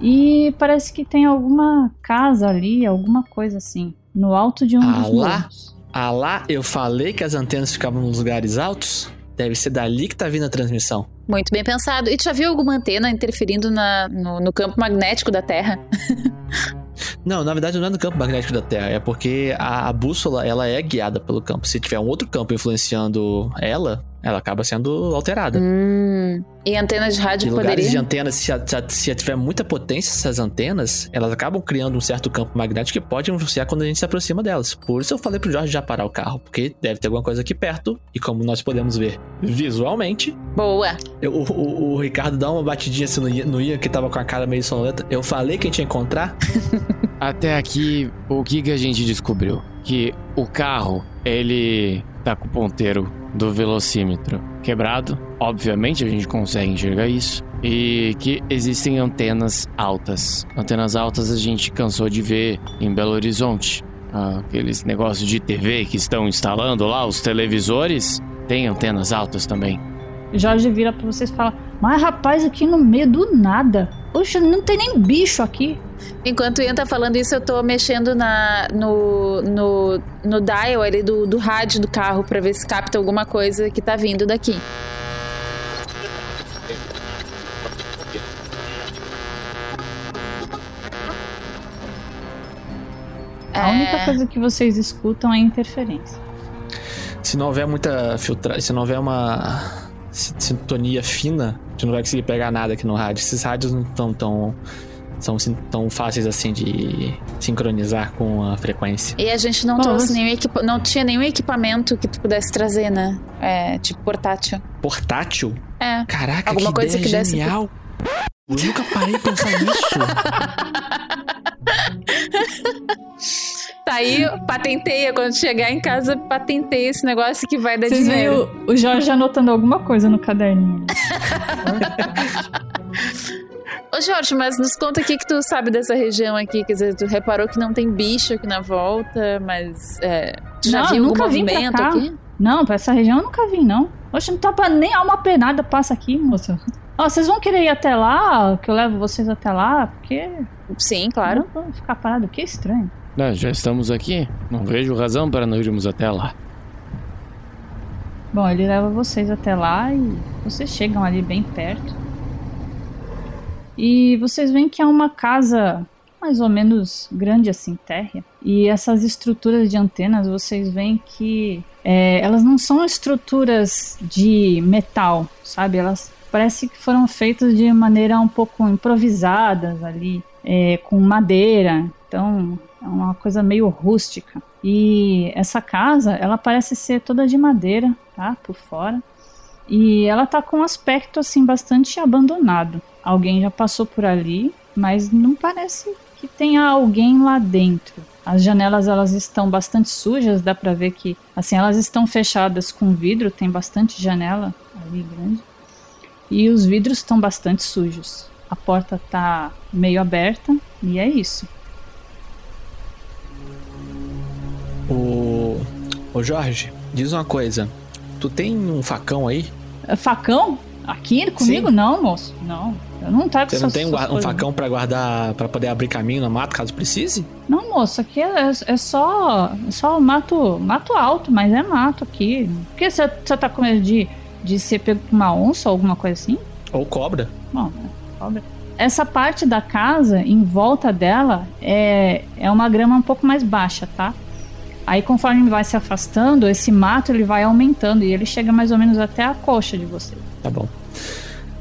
S3: E parece que tem alguma casa ali, alguma coisa assim. No alto de um
S6: Ah
S3: dos
S6: lá? Ah lá, eu falei que as antenas ficavam nos lugares altos? Deve ser dali que tá vindo a transmissão.
S9: Muito bem pensado. E tu já viu alguma antena interferindo na, no, no campo magnético da Terra? *laughs*
S6: Não, na verdade não é no campo magnético da Terra, é porque a, a bússola ela é guiada pelo campo. Se tiver um outro campo influenciando ela, ela acaba sendo alterada.
S9: Hum. E antena de rádio
S6: De lugares
S9: poderia?
S6: de antenas, se, se, tiver muita potência essas antenas, elas acabam criando um certo campo magnético que pode influenciar quando a gente se aproxima delas. Por isso eu falei pro Jorge já parar o carro, porque deve ter alguma coisa aqui perto, e como nós podemos ver visualmente,
S9: Boa.
S6: eu- o, o- o Ricardo dá uma batidinha assim no, Ian- no Ian, que tava com a cara meio sonolenta. Eu falei que a gente ia encontrar. *laughs*
S10: Até aqui, o que, que a gente descobriu? Que o carro, ele tá com o ponteiro do velocímetro quebrado. Obviamente a gente consegue enxergar isso. E que existem antenas altas. Antenas altas a gente cansou de ver em Belo Horizonte. Aqueles negócios de TV que estão instalando lá, os televisores, tem antenas altas também.
S3: Jorge vira pra vocês e fala: Mas rapaz, aqui no meio do nada. Poxa, não tem nem bicho aqui.
S9: Enquanto o Ian tá falando isso, eu tô mexendo na, no, no, no dial ali do, do rádio do carro pra ver se capta alguma coisa que tá vindo daqui.
S3: A
S9: É.
S3: única coisa que vocês escutam é interferência.
S6: Se não houver muita filtragem, se não houver uma si- sintonia fina, a gente não vai conseguir pegar nada aqui no rádio. Esses rádios não estão tão, são tão fáceis assim de sincronizar com a frequência.
S9: E a gente não
S3: Bom,
S9: trouxe nenhum equipa não tinha nenhum equipamento que tu pudesse trazer, né? É, tipo portátil.
S6: Portátil?
S9: É.
S6: Caraca,
S9: Alguma
S6: que
S9: coisa
S6: ideia
S9: que desse-
S6: genial! Eu nunca parei pra pensar nisso. *laughs*
S9: Tá aí, patenteia. Quando chegar em casa, patenteia esse negócio que vai dar
S3: Vocês veem
S9: dinheiro.
S3: o, o Jorge anotando alguma coisa no caderninho. *laughs*
S9: Ô Jorge, mas nos conta o que, que tu sabe dessa região aqui. Quer dizer, tu reparou que não tem bicho aqui na volta, mas é, tu já
S3: Não,
S9: viu algum
S3: nunca vim pra
S9: movimento
S3: cá.
S9: aqui?
S3: Não, pra essa região eu nunca vim, não. Oxe, não tá pra nem alma penada passa aqui, moça. Ó, vocês vão querer ir até lá, que eu levo vocês até lá, porque.
S9: Sim, claro.
S3: Não vou ficar parado, que estranho.
S10: Não, já estamos aqui. Não vejo razão para não irmos até lá.
S3: Bom, ele leva vocês até lá e Vocês chegam ali bem perto. E vocês veem que é uma casa mais ou menos grande assim, térrea. E essas estruturas de antenas, vocês veem que é, elas não são estruturas de metal, sabe? Elas parece que foram feitas de maneira um pouco improvisadas ali, é, com madeira. Então, é uma coisa meio rústica. E essa casa, ela parece ser toda de madeira, tá? Por fora. E ela tá com um aspecto assim bastante abandonado. Alguém já passou por ali, mas não parece que tenha alguém lá dentro. As janelas elas estão bastante sujas, dá para ver que assim elas estão fechadas com vidro, tem bastante janela ali grande. E os vidros estão bastante sujos. A porta tá meio aberta e é isso.
S6: O. Ô Jorge, diz uma coisa. Tu tem um facão aí?
S3: É Facão? Aqui comigo? Não, moço. Não. Eu não trago
S6: Você não tem um, um facão pra guardar, pra poder abrir caminho no mato caso precise?
S3: Não, moço, aqui é, é só, é só mato, mato alto, mas é mato aqui. Por que você você tá com medo de, de ser pego por uma onça ou alguma coisa assim?
S6: Ou cobra?
S3: Bom, é, cobra. Essa parte da casa, em volta dela, é, é uma grama um pouco mais baixa, tá? Aí conforme vai se afastando, esse mato ele vai aumentando e ele chega mais ou menos até a coxa de você.
S6: Tá bom.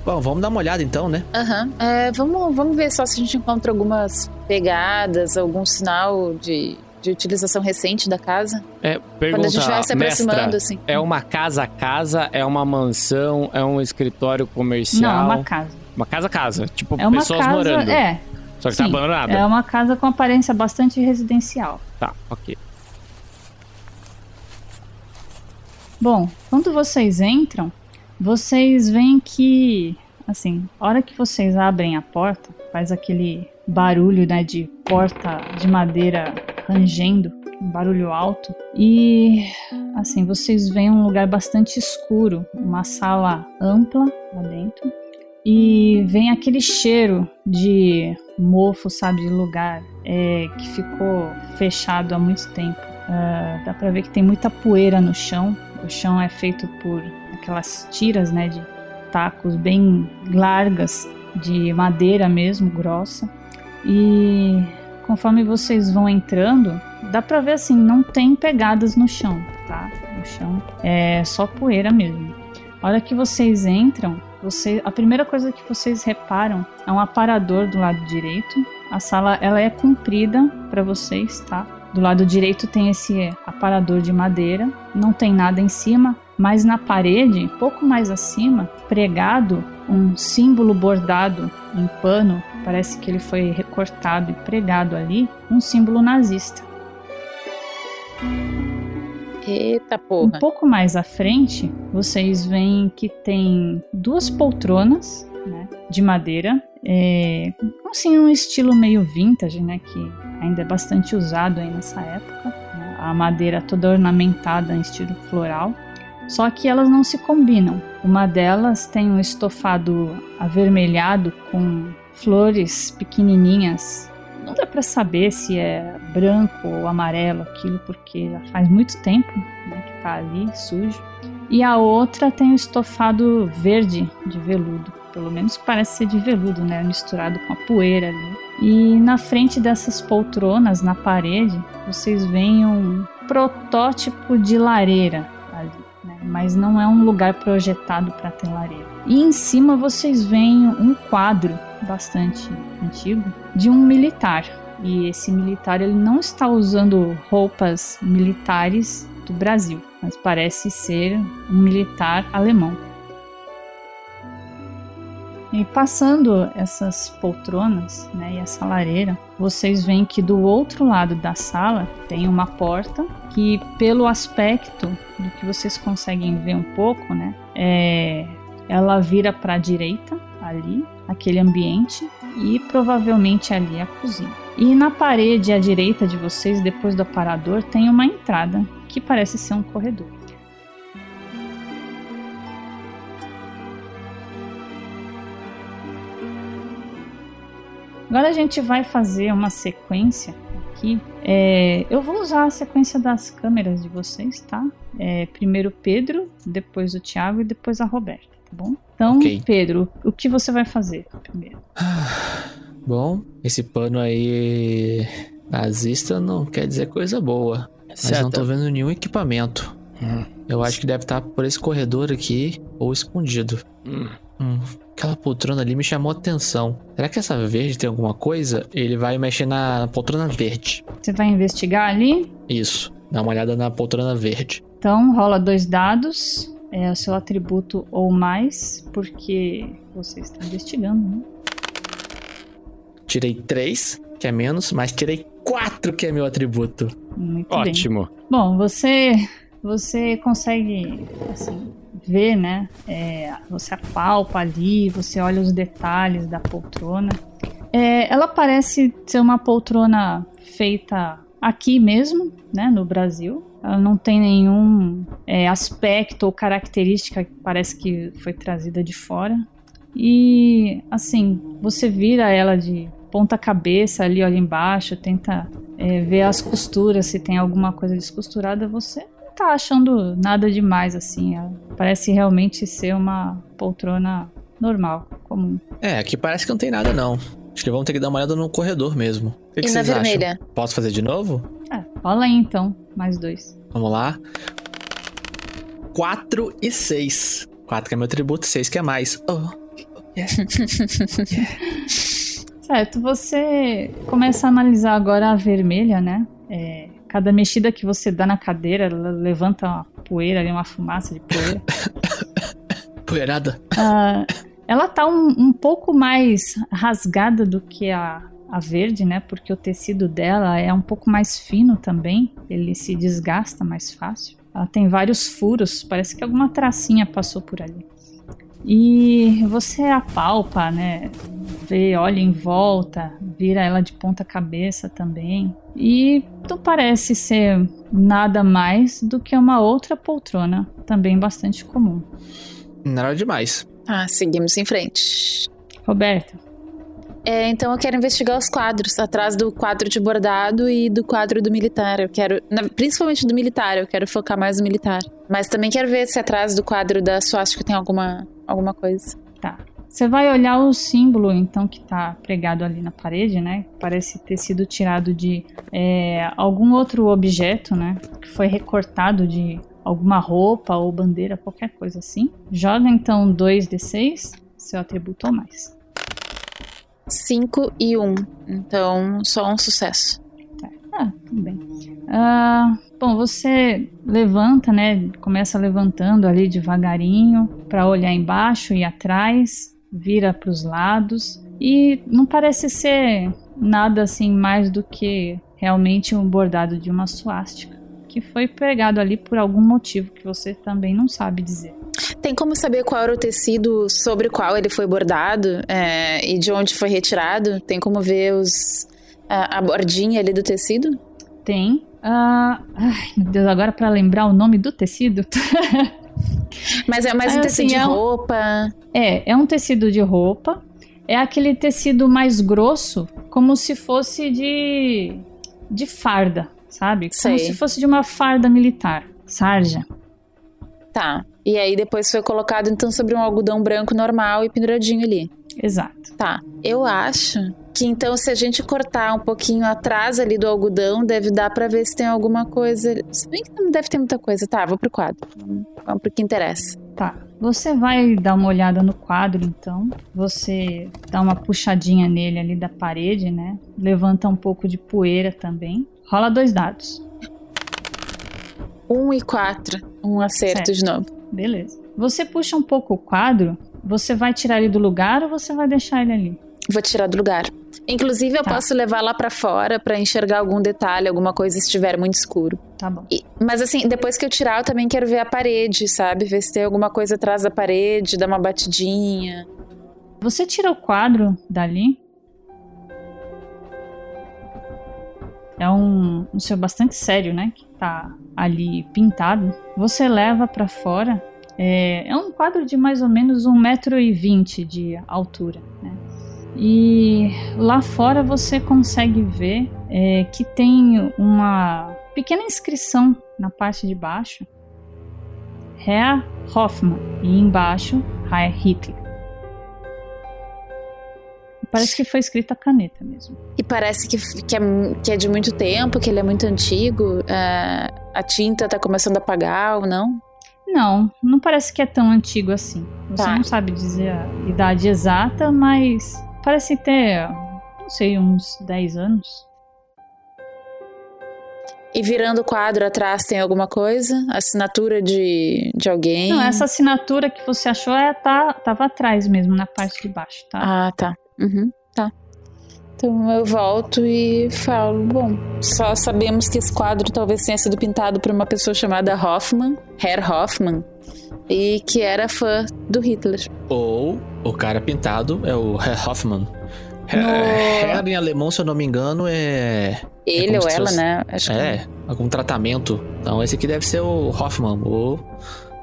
S6: Bom, vamos dar uma olhada então, né?
S9: Aham. É, vamos, vamos ver só se a gente encontra algumas pegadas, algum sinal de, de utilização recente da casa.
S10: É, pergunta,
S9: Quando a gente vai se aproximando,
S10: mestra,
S9: assim.
S10: É uma casa casa, é uma mansão, é um escritório comercial?
S3: Não, é uma casa.
S10: Uma casa casa, tipo
S3: É uma
S10: pessoas
S3: casa,
S10: morando.
S3: é.
S10: Só que tá
S3: sim,
S10: abandonada.
S3: É uma casa com aparência bastante residencial.
S10: Tá, ok.
S3: Bom, quando vocês entram, vocês veem que, assim, a hora que vocês abrem a porta, faz aquele barulho, né, de porta de madeira rangendo, um barulho alto. E, assim, vocês veem um lugar bastante escuro, uma sala ampla lá dentro. E vem aquele cheiro de mofo, sabe, de lugar é, que ficou fechado há muito tempo. Ah, dá pra ver que tem muita poeira no chão. O chão é feito por aquelas tiras, né, de tacos bem largas, de madeira mesmo, grossa. E conforme vocês vão entrando, dá pra ver assim, não tem pegadas no chão, tá? No chão é só poeira mesmo. A hora que vocês entram, você, a primeira coisa que vocês reparam é um aparador do lado direito. A sala ela é comprida para vocês, tá? Do lado direito tem esse aparador de madeira, não tem nada em cima, mas na parede, pouco mais acima, pregado um símbolo bordado em pano, parece que ele foi recortado e pregado ali, um símbolo nazista.
S9: Eita
S3: Um
S9: porra.
S3: pouco mais à frente, vocês veem que tem duas poltronas né, de madeira, é, assim, um estilo meio vintage, né, que ainda é bastante usado aí nessa época. né, a madeira toda ornamentada em estilo floral. Só que elas não se combinam. Uma delas tem um estofado avermelhado com flores pequenininhas. Não dá para saber se é branco ou amarelo aquilo, porque já faz muito tempo né, que tá ali sujo. E a outra tem um estofado verde de veludo. Pelo menos parece ser de veludo, né? Misturado com a poeira ali. E na frente dessas poltronas, na parede, vocês veem um protótipo de lareira ali, né? Mas não é um lugar projetado para ter lareira. E em cima vocês veem um quadro bastante antigo de um militar. E esse militar ele não está usando roupas militares do Brasil, mas parece ser um militar alemão. E passando essas poltronas né, e essa lareira, vocês veem que do outro lado da sala tem uma porta que, pelo aspecto do que vocês conseguem ver um pouco, né, é, ela vira para a direita ali, aquele ambiente, e provavelmente ali a cozinha. E na parede à direita de vocês, depois do aparador, tem uma entrada que parece ser um corredor. Agora a gente vai fazer uma sequência aqui. É, eu vou usar a sequência das câmeras de vocês, tá? É, primeiro o Pedro, depois o Thiago e depois a Roberta, tá bom? Então,
S6: Ok.
S3: Pedro, o que você vai fazer primeiro?
S6: Bom, esse pano aí nazista não quer dizer coisa boa. Mas
S10: Certo.
S6: não tô vendo nenhum equipamento. Eu acho que deve estar por esse corredor aqui ou escondido.
S10: Hum.
S6: Hum, aquela poltrona ali me chamou a atenção. Será que essa verde tem alguma coisa? Ele vai mexer na poltrona verde.
S3: Você vai investigar ali?
S6: Isso. Dá uma olhada na poltrona verde.
S3: Então, rola dois dados. É o seu atributo ou mais, porque você está investigando, né?
S6: Tirei três, que é menos, mas tirei quatro, que é meu atributo.
S3: Muito bem.
S10: Ótimo.
S3: Bom, você você consegue assim ver, né? É, você apalpa ali, você olha os detalhes da poltrona. É, ela parece ser uma poltrona feita aqui mesmo, né? No Brasil. Ela não tem nenhum é, aspecto ou característica que parece que foi trazida de fora. E assim, você vira ela de ponta cabeça ali, olha embaixo, tenta é, ver as costuras, se tem alguma coisa descosturada, você tá achando nada demais assim. Ela parece realmente ser uma poltrona normal, comum.
S6: É, aqui parece que não tem nada, não. Acho que vamos ter que dar uma olhada no corredor mesmo. O que, que
S9: E na
S6: vocês acham?
S9: vermelha?
S6: Posso fazer de novo?
S3: É, rola aí então, mais dois.
S6: Vamos lá. 4 e 6. 4 que é meu atributo, 6 que é mais. Oh. *laughs*
S3: Certo, você começa a analisar agora a vermelha, né? É, cada mexida que você dá na cadeira, ela levanta uma poeira ali, uma fumaça de poeira. *laughs*
S6: Poeirada.
S3: Ah, ela tá um, um pouco mais rasgada do que a, a verde, né? Porque o tecido dela é um pouco mais fino também. Ele se desgasta mais fácil. Ela tem vários furos, parece que alguma tracinha passou por ali. E você apalpa, né? Vê, olha em volta, vira ela de ponta cabeça também. E não parece ser nada mais do que uma outra poltrona, também bastante comum.
S6: Nada demais.
S9: Ah, seguimos em frente.
S3: Roberto,
S9: É, então eu quero investigar os quadros, atrás do quadro de bordado e do quadro do militar. Eu quero, na- principalmente do militar, eu quero focar mais no militar. Mas também quero ver se atrás do quadro da suástica tem alguma, alguma coisa.
S3: Tá. Você vai olhar o símbolo, então, que tá pregado ali na parede, né? Parece ter sido tirado de é, algum outro objeto, né? Que foi recortado de alguma roupa ou bandeira, qualquer coisa assim. Joga então 2d6, seu atributo ou mais.
S9: 5 e 1. Um. Então, só um sucesso.
S3: Ah, tudo bem. Ah, bom, você levanta, né? Começa levantando ali devagarinho para olhar embaixo e atrás, vira para os lados e não parece ser nada assim mais do que realmente um bordado de uma suástica que foi pregado ali por algum motivo que você também não sabe dizer.
S9: Tem como saber qual era o tecido sobre o qual ele foi bordado é, e de onde foi retirado? Tem como ver os, a, a bordinha ali do tecido?
S3: Tem. Ah, ai, meu Deus, agora para lembrar o nome do tecido. *laughs*
S9: Mas é mais um
S3: É,
S9: tecido
S3: assim,
S9: de
S3: é um-
S9: roupa.
S3: É, é um tecido de roupa. É aquele tecido mais grosso, como se fosse de de farda, sabe? Como
S9: Sei.
S3: se fosse de uma farda militar, sarja.
S9: Tá. E aí depois foi colocado então sobre um algodão branco normal e penduradinho ali.
S3: Exato.
S9: Tá. Eu acho que então se a gente cortar um pouquinho atrás ali do algodão, deve dar pra ver se tem alguma coisa. Se bem que não deve ter muita coisa. Tá, vou pro quadro. Vamos pro que interessa.
S3: Tá. Você vai dar uma olhada no quadro, então. Você dá uma puxadinha nele ali da parede, né? Levanta um pouco de poeira também. Rola dois dados.
S9: Um e quatro. Um acerto
S3: Certo.
S9: de novo.
S3: Beleza. Você puxa um pouco o quadro. Você vai tirar ele do lugar ou você vai deixar ele ali?
S9: Vou tirar do lugar. Inclusive, eu
S3: Tá.
S9: posso levar lá pra fora pra enxergar algum detalhe, alguma coisa se estiver muito escuro.
S3: Tá bom.
S9: E- mas assim, depois que eu tirar, eu também quero ver a parede, sabe? Ver se tem alguma coisa atrás da parede, dar uma batidinha.
S3: Você tira o quadro dali. É um, um seu bastante sério, né? Que tá ali pintado. Você leva pra fora. É, é um quadro de mais ou menos 1,20m de altura, né? E lá fora você consegue ver é, que tem uma pequena inscrição na parte de baixo. Herr Hoffmann. E embaixo Heil Hitler. Parece que foi escrito a caneta mesmo.
S9: E parece que, que, é, que é de muito tempo, que ele é muito antigo. é, a tinta tá começando a apagar ou não?
S3: Não, não parece que é tão antigo assim. Você
S9: Tá.
S3: não sabe dizer a idade exata, mas parece ter, não sei, uns 10 anos.
S9: E virando o quadro atrás tem alguma coisa? Assinatura de, de alguém?
S3: Não, essa assinatura que você achou é, tá, tava atrás mesmo, na parte de baixo, tá?
S9: Ah, tá. Uhum, tá. Então eu volto e falo, bom, só sabemos que esse quadro talvez tenha sido pintado por uma pessoa chamada Hoffman, Herr Hoffman, e que era fã do Hitler.
S6: Ou o cara pintado é o Herr Hoffmann. Herr,
S9: No-
S6: Herr em alemão, se eu não me engano, é.
S9: Ele
S6: como
S9: ou ela,
S6: fosse-
S9: né? Acho que
S6: É, algum tratamento. Então esse aqui deve ser o Hoffman, ou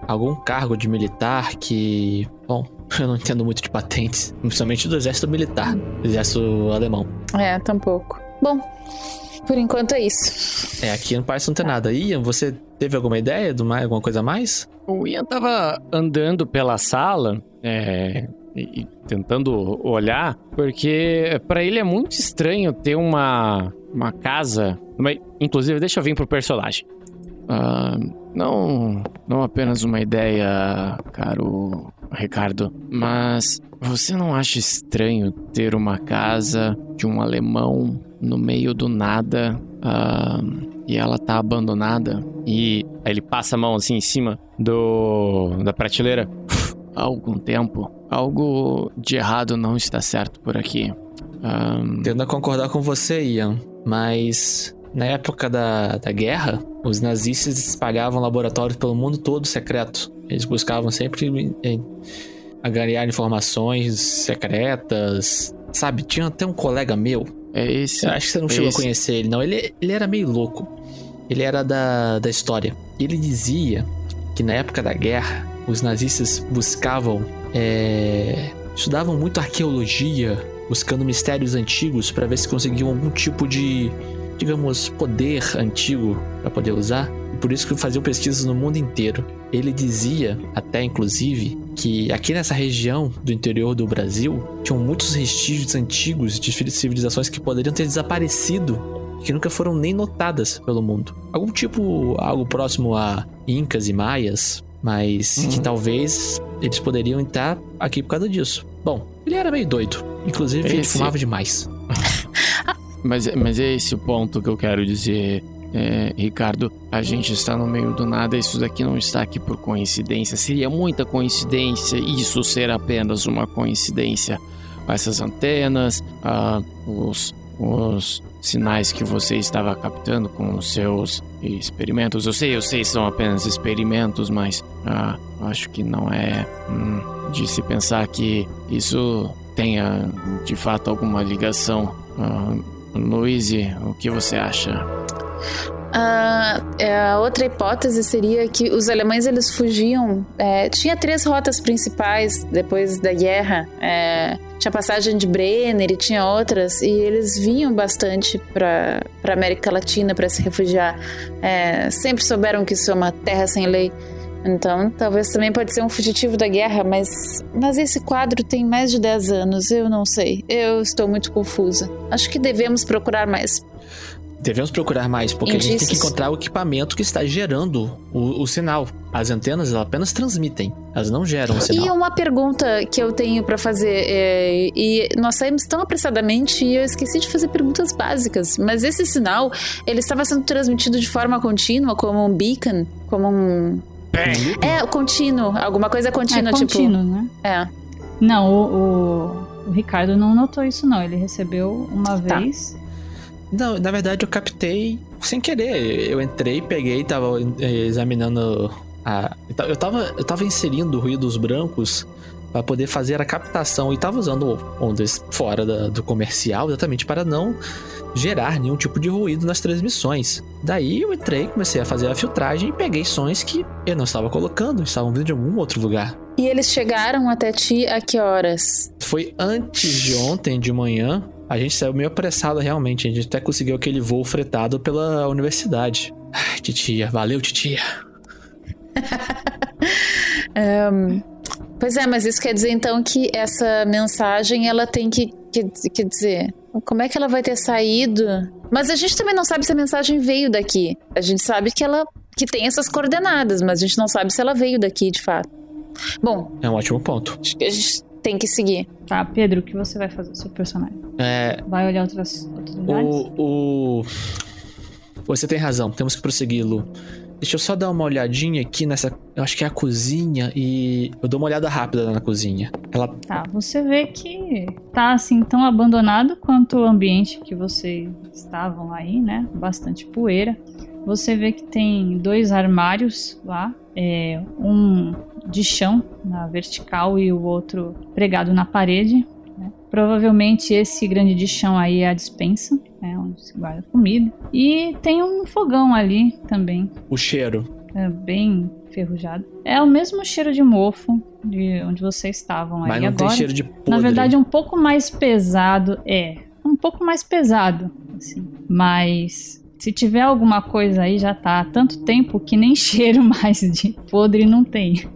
S6: algum cargo de militar que. Bom, *laughs* eu não entendo muito de patentes, principalmente do exército militar, exército alemão.
S9: É, tampouco. Bom, por enquanto é isso.
S6: É, aqui não parece não ter nada. Ian, você teve alguma ideia de mais, alguma coisa a mais?
S8: O Ian tava andando pela sala, é, e, e tentando olhar, porque pra ele é muito estranho ter uma, uma casa. uma- inclusive, deixa eu vir pro personagem. Ah, não, não apenas uma ideia, caro Ricardo, mas você não acha estranho ter uma casa de um alemão no meio do nada ah, e ela tá abandonada? E ele passa a mão assim em cima do da prateleira. Há algum tempo, algo de errado não está certo por aqui. Ahn,
S6: Tendo a concordar com você, Ian, mas na época da, da guerra, os nazistas espalhavam laboratórios pelo mundo todo secreto. Eles buscavam sempre em, angariar informações secretas. Sabe, tinha até um colega meu.
S8: É esse.
S6: Eu acho que você não chegou
S8: esse.
S6: a conhecer ele, não. Ele, ele era meio louco. Ele era da, da história. Ele dizia que na época da guerra, os nazistas buscavam. é, estudavam muito arqueologia, buscando mistérios antigos para ver se conseguiam algum tipo de, digamos, poder antigo para poder usar. Por isso que faziam pesquisas no mundo inteiro. Ele dizia, até inclusive, que aqui nessa região do interior do Brasil tinham muitos vestígios antigos de civilizações que poderiam ter desaparecido que nunca foram nem notadas pelo mundo. Algum tipo, algo próximo a Incas e Maias, mas que talvez eles poderiam estar aqui por causa disso. Bom, ele era meio doido. Inclusive, ele
S8: Esse-
S6: fumava demais. *laughs*
S8: Mas, mas é esse o ponto que eu quero dizer, é, Ricardo. A gente está no meio do nada, isso daqui não está aqui por coincidência. Seria muita coincidência isso ser apenas uma coincidência. Essas antenas, ah, os, os sinais que você estava captando com os seus experimentos. Eu sei, eu sei, são apenas experimentos, mas ah, acho que não é hum, de se pensar que isso tenha de fato alguma ligação. Ah, Luíse, o que você acha?
S9: É, a outra hipótese seria que os alemães eles fugiam. é, tinha três rotas principais depois da guerra. É, tinha passagem de Brenner e tinha outras, e eles vinham bastante para para América Latina para se refugiar. É, sempre souberam que isso é uma terra sem lei. Então, talvez também pode ser um fugitivo da guerra, mas, mas esse quadro tem mais de 10 anos, eu não sei. Eu estou muito confusa. Acho que devemos procurar mais.
S6: Devemos procurar mais, porque a gente tem que
S9: Indícios.
S6: encontrar o equipamento que está gerando o, o sinal. As antenas elas apenas transmitem, elas não geram o
S9: E
S6: sinal.
S9: uma pergunta que eu tenho pra fazer, é, e nós saímos tão apressadamente e eu esqueci de fazer perguntas básicas, mas esse sinal, ele estava sendo transmitido de forma contínua, como um beacon, como um... É, contínuo, alguma coisa contínua,
S3: é
S9: tipo...
S3: contínuo, né?
S9: É.
S3: Não, o, o, o Ricardo não notou isso, não. Ele recebeu uma
S9: Tá.
S3: vez.
S6: Não, na verdade eu captei sem querer. Eu entrei, peguei, tava eh, examinando a. eu ta- Eu tava, eu tava inserindo ruídos brancos para poder fazer a captação e tava usando ondas fora da- do comercial exatamente para não gerar nenhum tipo de ruído nas transmissões. Daí eu entrei, comecei a fazer a filtragem e peguei sons que eu não estava colocando, estavam vindo de algum outro lugar.
S9: E eles chegaram até ti a que horas?
S6: Foi antes de ontem de manhã. A gente saiu meio apressado realmente. A gente até conseguiu aquele voo fretado pela universidade. Ai, titia, valeu, titia. *laughs*
S9: Ahn, Pois é, mas isso quer dizer então que essa mensagem ela tem que, que quer dizer, como é que ela vai ter saído? Mas a gente também não sabe se a mensagem veio daqui. A gente sabe que ela que tem essas coordenadas, mas a gente não sabe se ela veio daqui de fato. Bom,
S6: É um ótimo ponto.
S9: acho que a gente tem que seguir.
S3: Tá, Pedro, o que você vai fazer, seu personagem?
S6: É,
S3: Vai olhar outras, outros lugares?
S6: o, o. Você tem razão, temos que prosseguir, Lu. Deixa eu só dar uma olhadinha aqui nessa. Eu acho que é a cozinha e. Eu dou uma olhada rápida na cozinha. Ela.
S3: Tá, você vê que tá assim tão abandonado quanto o ambiente que vocês estavam aí, né? Bastante poeira. Você vê que tem dois armários lá, é, um de chão na vertical e o outro pregado na parede. né? Provavelmente esse grande de chão aí é a dispensa, né, onde se guarda comida. E tem um fogão ali também,
S6: O cheiro.
S3: é, bem enferrujado. É o mesmo cheiro de mofo de onde vocês estavam aí
S6: Mas não
S3: agora.
S6: tem cheiro de podre.
S3: Na verdade, um pouco mais pesado. É, um pouco mais pesado, assim. Mas se tiver alguma coisa aí, já tá há tanto tempo que nem *laughs* cheiro mais de podre não tem.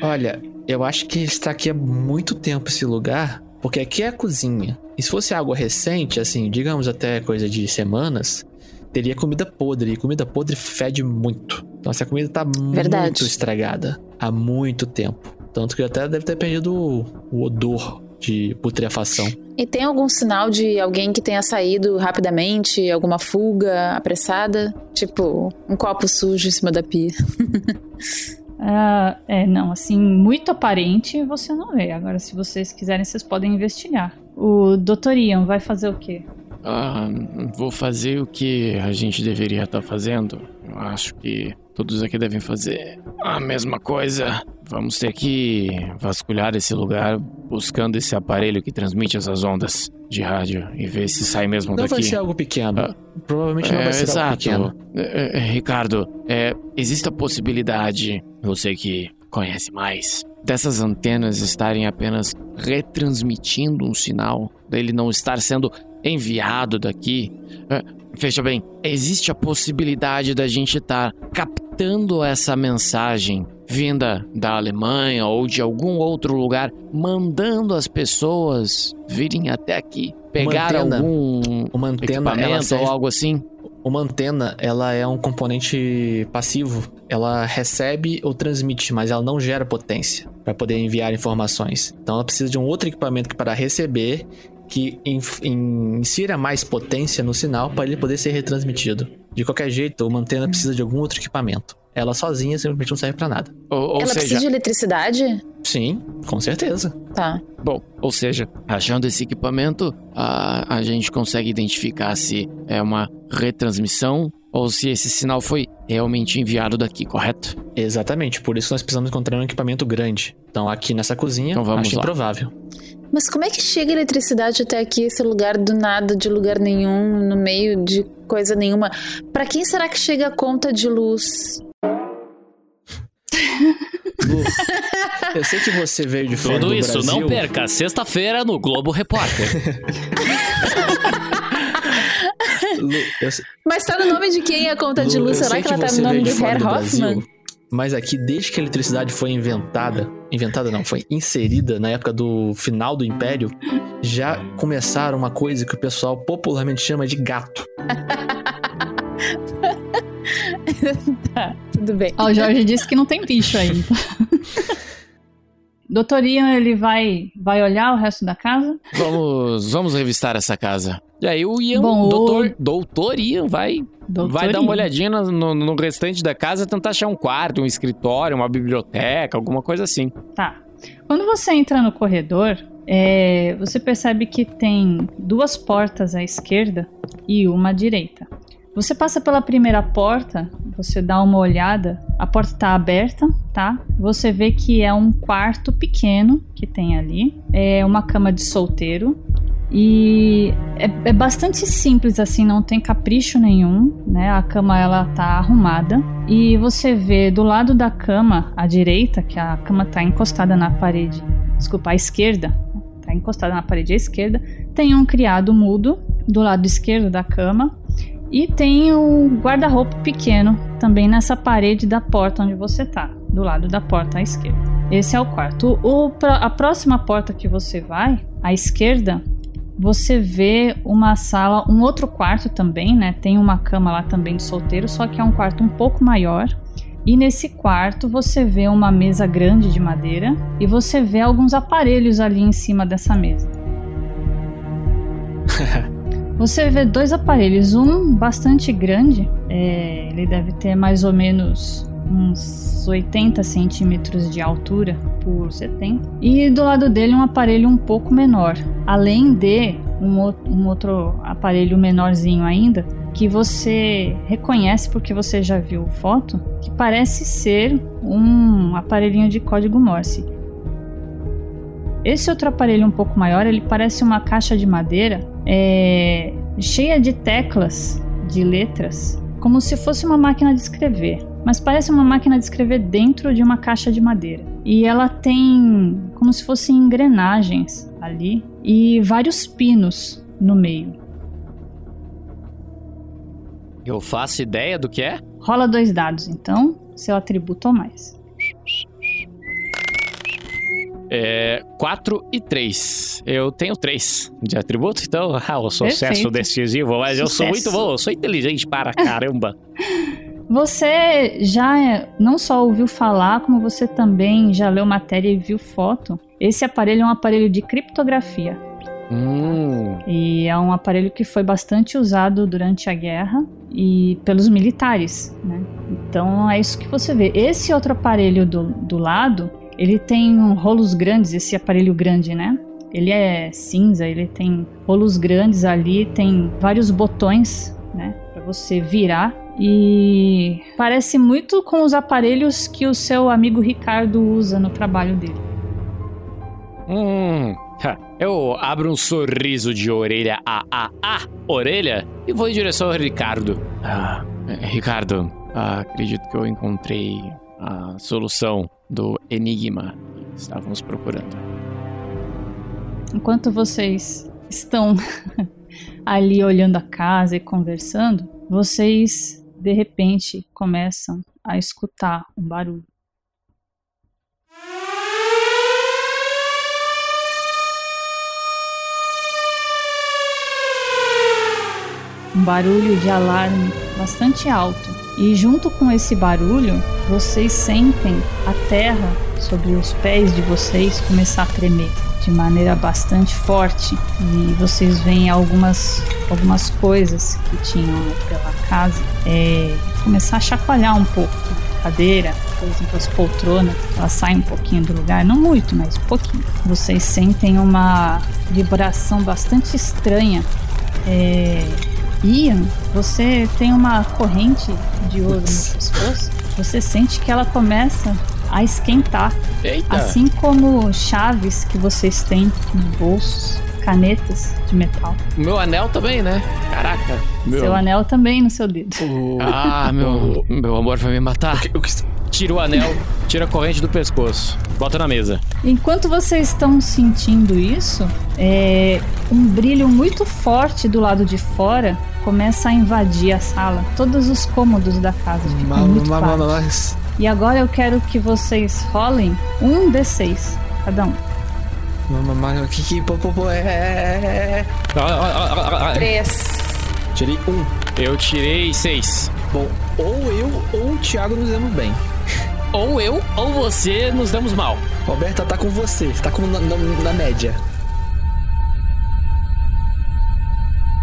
S6: Olha, eu acho que está aqui há muito tempo esse lugar, porque aqui é a cozinha. E se fosse algo recente, assim, digamos até coisa de semanas, teria comida podre. E comida podre fede muito. Então essa comida tá
S9: Verdade.
S6: muito estragada há muito tempo. Tanto que até deve ter perdido o, o odor de putrefação.
S9: E tem algum sinal de alguém que tenha saído rapidamente, alguma fuga apressada? Tipo, um copo sujo em cima da pia. *laughs*
S3: Ah, é, não, assim, muito aparente você não vê. Agora, se vocês quiserem, vocês podem investigar. O Dr. Ian vai fazer o quê?
S8: Ah, vou fazer o que a gente deveria estar fazendo. Eu acho que todos aqui devem fazer a mesma coisa. Vamos ter que vasculhar esse lugar buscando esse aparelho que transmite essas ondas de rádio e ver se sai mesmo
S6: Não
S8: daqui.
S6: vai ser algo pequeno.
S8: Ah.
S6: Provavelmente não
S8: É,
S6: vai ser algo
S8: exato.
S6: pequeno.
S8: É, é, Ricardo, é, existe a possibilidade, você que conhece mais, dessas antenas estarem apenas retransmitindo um sinal, dele não estar sendo enviado daqui. É, veja bem, existe a possibilidade da gente estar captando essa mensagem vinda da Alemanha ou de algum outro lugar, mandando as pessoas virem até aqui, pegar
S6: antena-
S8: algum
S6: Uma antena,
S8: equipamento
S6: serve
S8: ou algo assim.
S6: Uma antena, ela é um componente passivo. Ela recebe ou transmite, mas ela não gera potência para poder enviar informações. Então ela precisa de um outro equipamento para receber que insira mais potência no sinal para ele poder ser retransmitido. De qualquer jeito, uma antena precisa de algum outro equipamento. Ela sozinha simplesmente não serve para nada.
S8: Ou, ou
S9: Ela
S8: seja,
S9: precisa de eletricidade?
S6: Sim, com certeza.
S9: Tá.
S8: bom, ou seja, achando esse equipamento, a, a gente consegue identificar se é uma retransmissão ou se esse sinal foi realmente enviado daqui, correto?
S6: Exatamente, por isso nós precisamos encontrar um equipamento grande. Então aqui nessa cozinha,
S8: Então vamos
S6: acho
S8: lá.
S6: improvável.
S9: Mas como é que chega eletricidade até aqui, esse lugar do nada, de lugar nenhum, no meio de coisa nenhuma? Pra quem será que chega a conta de luz?
S6: Lu, eu sei que você veio de fora
S10: Tudo
S6: do
S10: isso,
S6: Brasil.
S10: não perca. Sexta-feira no Globo Repórter. *laughs*
S6: Lu, eu sei-
S9: Mas tá no nome de quem a conta de
S6: Lu,
S9: luz?
S6: eu
S9: Será
S6: sei
S9: que ela tá
S6: você
S9: no nome
S6: veio
S9: de
S6: de
S9: Herr Hoffman?
S6: Brasil, Mas aqui, desde que a eletricidade foi inventada, inventada não, foi inserida na época do final do Império, já começaram uma coisa que o pessoal popularmente chama de gato. *laughs*
S9: Tá, tudo bem.
S3: Ó, o Jorge disse que não tem bicho aí. *laughs* Doutor Ian, ele vai, vai olhar o resto da casa?
S8: Vamos, vamos revistar essa casa. E aí o Ian,
S3: Bom, o-
S8: doutor, doutor Ian, vai,
S3: Doutor
S8: vai dar uma olhadinha no, no- no restante da casa, tentar achar um quarto, um escritório, uma biblioteca, alguma coisa assim.
S3: Tá. Quando você entra no corredor, é, você percebe que tem duas portas à esquerda e uma à direita. Você passa pela primeira porta, você dá uma olhada, a porta está aberta, tá? Você vê que é um quarto pequeno que tem ali, é uma cama de solteiro e é, é bastante simples assim, não tem capricho nenhum, né? A cama ela tá arrumada e você vê do lado da cama à direita, que a cama tá encostada na parede, desculpa, à esquerda, tá encostada na parede à esquerda, tem um criado mudo do lado esquerdo da cama e tem um guarda-roupa pequeno também nessa parede da porta onde você tá, do lado da porta à esquerda. Esse é o quarto. O, a próxima porta que você vai, à esquerda, você vê uma sala, um outro quarto também, né? Tem uma cama lá também de solteiro, só que é um quarto um pouco maior. E nesse quarto você vê uma mesa grande de madeira e você vê alguns aparelhos ali em cima dessa mesa. *laughs* Você vê dois aparelhos, um bastante grande, é, ele deve ter mais ou menos uns 80 centímetros de altura por 70, e do lado dele um aparelho um pouco menor, além de um, um outro aparelho menorzinho ainda, que você reconhece porque você já viu foto, que parece ser um aparelhinho de código Morse. Esse outro aparelho um pouco maior, ele parece uma caixa de madeira é, cheia de teclas, de letras, como se fosse uma máquina de escrever. Mas parece uma máquina de escrever dentro de uma caixa de madeira. E ela tem como se fossem engrenagens ali e vários pinos no meio.
S8: Eu faço ideia do que é?
S3: Rola dois dados, então, seu atributo ou mais.
S8: É 4 e 3. Eu tenho 3 de atributo, então *laughs* ah, o sucesso
S3: Perfeito.
S8: decisivo. Mas eu sou
S3: Sucesso.
S8: muito bom, eu sou inteligente para caramba. *laughs*
S3: Você já é- não só ouviu falar, como você também já leu matéria e viu foto. Esse aparelho é um aparelho de criptografia.
S8: Hum,
S3: E é um aparelho que foi bastante usado durante a guerra e pelos militares, né? Então é isso que você vê. Esse outro aparelho do, do lado, ele tem rolos grandes, esse aparelho grande, né? Ele é cinza, ele tem rolos grandes ali, tem vários botões, né? Pra você virar. E parece muito com os aparelhos que o seu amigo Ricardo usa no trabalho dele.
S8: hum. Eu abro um sorriso de orelha a a a orelha e vou em direção ao Ricardo. Ah, Ricardo, acredito que eu encontrei a solução do enigma que estávamos procurando.
S3: Enquanto vocês estão *laughs* ali olhando a casa e conversando, vocês de repente começam a escutar um barulho. Um barulho de alarme bastante alto. E junto com esse barulho, vocês sentem a terra sobre os pés de vocês começar a tremer de maneira bastante forte. E vocês veem algumas, algumas coisas que tinham pela casa é, começar a chacoalhar um pouco. A cadeira, por exemplo, as poltronas, elas saem um pouquinho do lugar, não muito, mas um pouquinho. Vocês sentem uma vibração bastante estranha. É, Ian, você tem uma corrente de ouro no pescoço. Você sente que ela começa a esquentar.
S8: Eita!
S3: Assim como chaves que vocês têm nos bolsos, canetas de metal.
S8: Meu anel também, né? Caraca. Meu...
S3: Seu anel também no seu dedo.
S8: Ah, meu, meu amor vai me matar. Tira o anel, tira a corrente do pescoço, bota na mesa.
S3: Enquanto vocês estão sentindo isso, é, um brilho muito forte do lado de fora começa a invadir a sala. Todos os cômodos da casa ficam muito. E agora eu quero que vocês rolem um D6, cada um.
S6: Mamãe, que que é.
S9: Três.
S6: Tirei um.
S8: Eu tirei seis.
S6: Bom, ou eu ou o Thiago nos demos bem.
S8: Ou eu ou você nos damos mal.
S6: Roberta tá com você, tá com na, na- na média.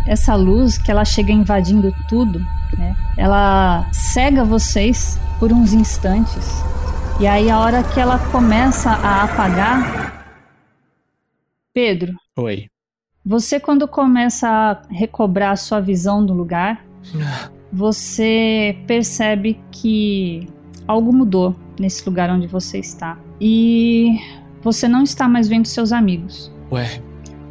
S3: essa luz que ela chega invadindo tudo, né? Ela cega vocês por uns instantes. E aí a hora que ela começa a apagar, Pedro,
S6: Oi.
S3: você quando começa a recobrar a sua visão do lugar, você percebe que algo mudou nesse lugar onde você está. E você não está mais vendo seus amigos.
S6: Ué.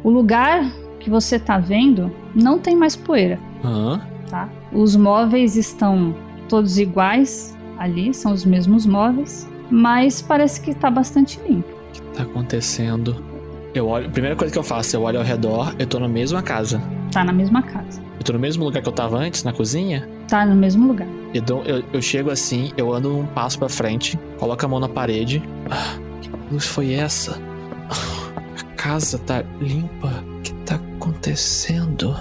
S3: O lugar que você está vendo não tem mais poeira,
S6: Hã?
S3: tá? Os móveis estão todos iguais ali, são os mesmos móveis, mas parece que está bastante limpo.
S6: O que tá acontecendo? Eu olho. Primeira coisa que eu faço, eu olho ao redor, eu tô na mesma casa.
S3: Tá na mesma casa.
S6: Tô no mesmo lugar que eu tava antes, na cozinha.
S3: Tá no mesmo lugar.
S6: Eu, dou- eu, eu chego assim, eu ando um passo pra frente, coloco a mão na parede. Ah, que luz foi essa? A casa tá limpa. O que tá acontecendo?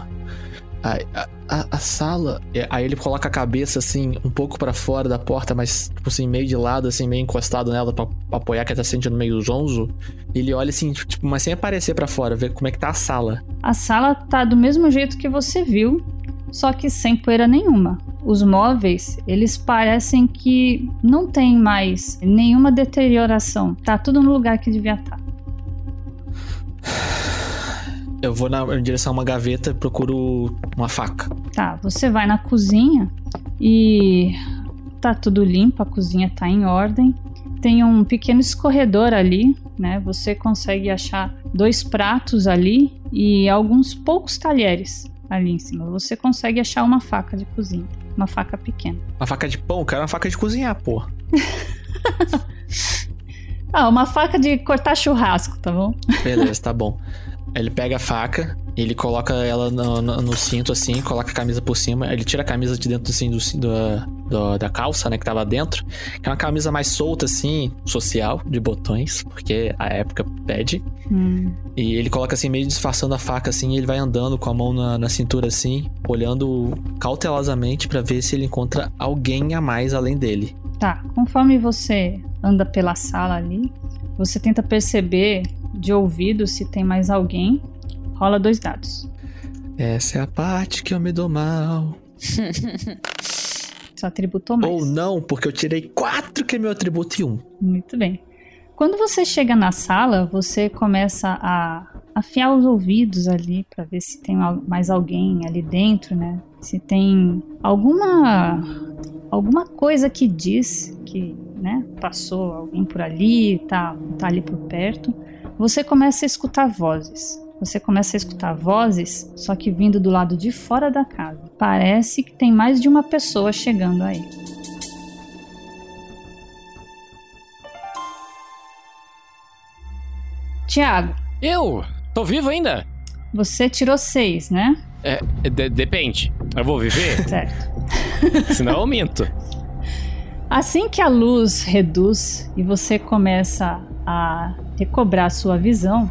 S6: A, a, a, sala. é, Aí ele coloca a cabeça assim, um pouco pra fora da porta, mas tipo assim, meio de lado, assim, meio encostado nela pra, pra apoiar, que tá se sentindo meio zonzo. Ele olha assim, tipo, mas sem aparecer pra fora, ver como é que tá a sala.
S3: A sala tá do mesmo jeito que você viu, só que sem poeira nenhuma. Os móveis, eles parecem que não tem mais nenhuma deterioração. Tá tudo no lugar que devia estar. *sighs*
S6: Eu vou na, em direção a uma gaveta e procuro uma faca.
S3: Tá, você vai na cozinha e tá tudo limpo, a cozinha tá em ordem. Tem um pequeno escorredor ali, né? Você consegue achar dois pratos ali e alguns poucos talheres ali em cima. Você consegue achar uma faca de cozinha, uma faca pequena.
S6: Uma faca de pão, cara, uma faca de cozinhar, pô. *laughs*
S3: Ah, uma faca de cortar churrasco, tá bom?
S6: Beleza, tá bom. Ele pega a faca, ele coloca ela no, no- no cinto assim, coloca a camisa por cima, ele tira a camisa de dentro assim, do, do- do- da calça, né, que tava dentro. Que é uma camisa mais solta assim, social, de botões, porque a época pede.
S3: Hum.
S6: E ele coloca assim, meio disfarçando a faca assim, e ele vai andando com a mão na, na cintura assim, olhando cautelosamente pra ver se ele encontra alguém a mais além dele.
S3: Tá, conforme você anda pela sala ali, você tenta perceber de ouvido se tem mais alguém. Rola dois dados.
S6: Essa é a parte que eu me dou mal. *laughs*
S3: Seu atributo ou mais.
S6: Ou não, porque eu tirei quatro que é meu atributo e um.
S3: Muito bem. Quando você chega na sala, você começa a afiar os ouvidos ali para ver se tem mais alguém ali dentro, né? Se tem alguma alguma coisa que diz que, né, passou alguém por ali, tá, tá ali por perto. Você começa a escutar vozes. Você começa a escutar vozes, só que vindo do lado de fora da casa. Parece que tem mais de uma pessoa chegando aí. Tiago,
S8: Eu? Tô vivo ainda?
S3: você tirou seis, né?
S8: É, de- depende. Eu vou viver? *laughs*
S3: Certo.
S8: Senão eu minto.
S3: Assim que a luz reduz e você começa a recobrar sua visão,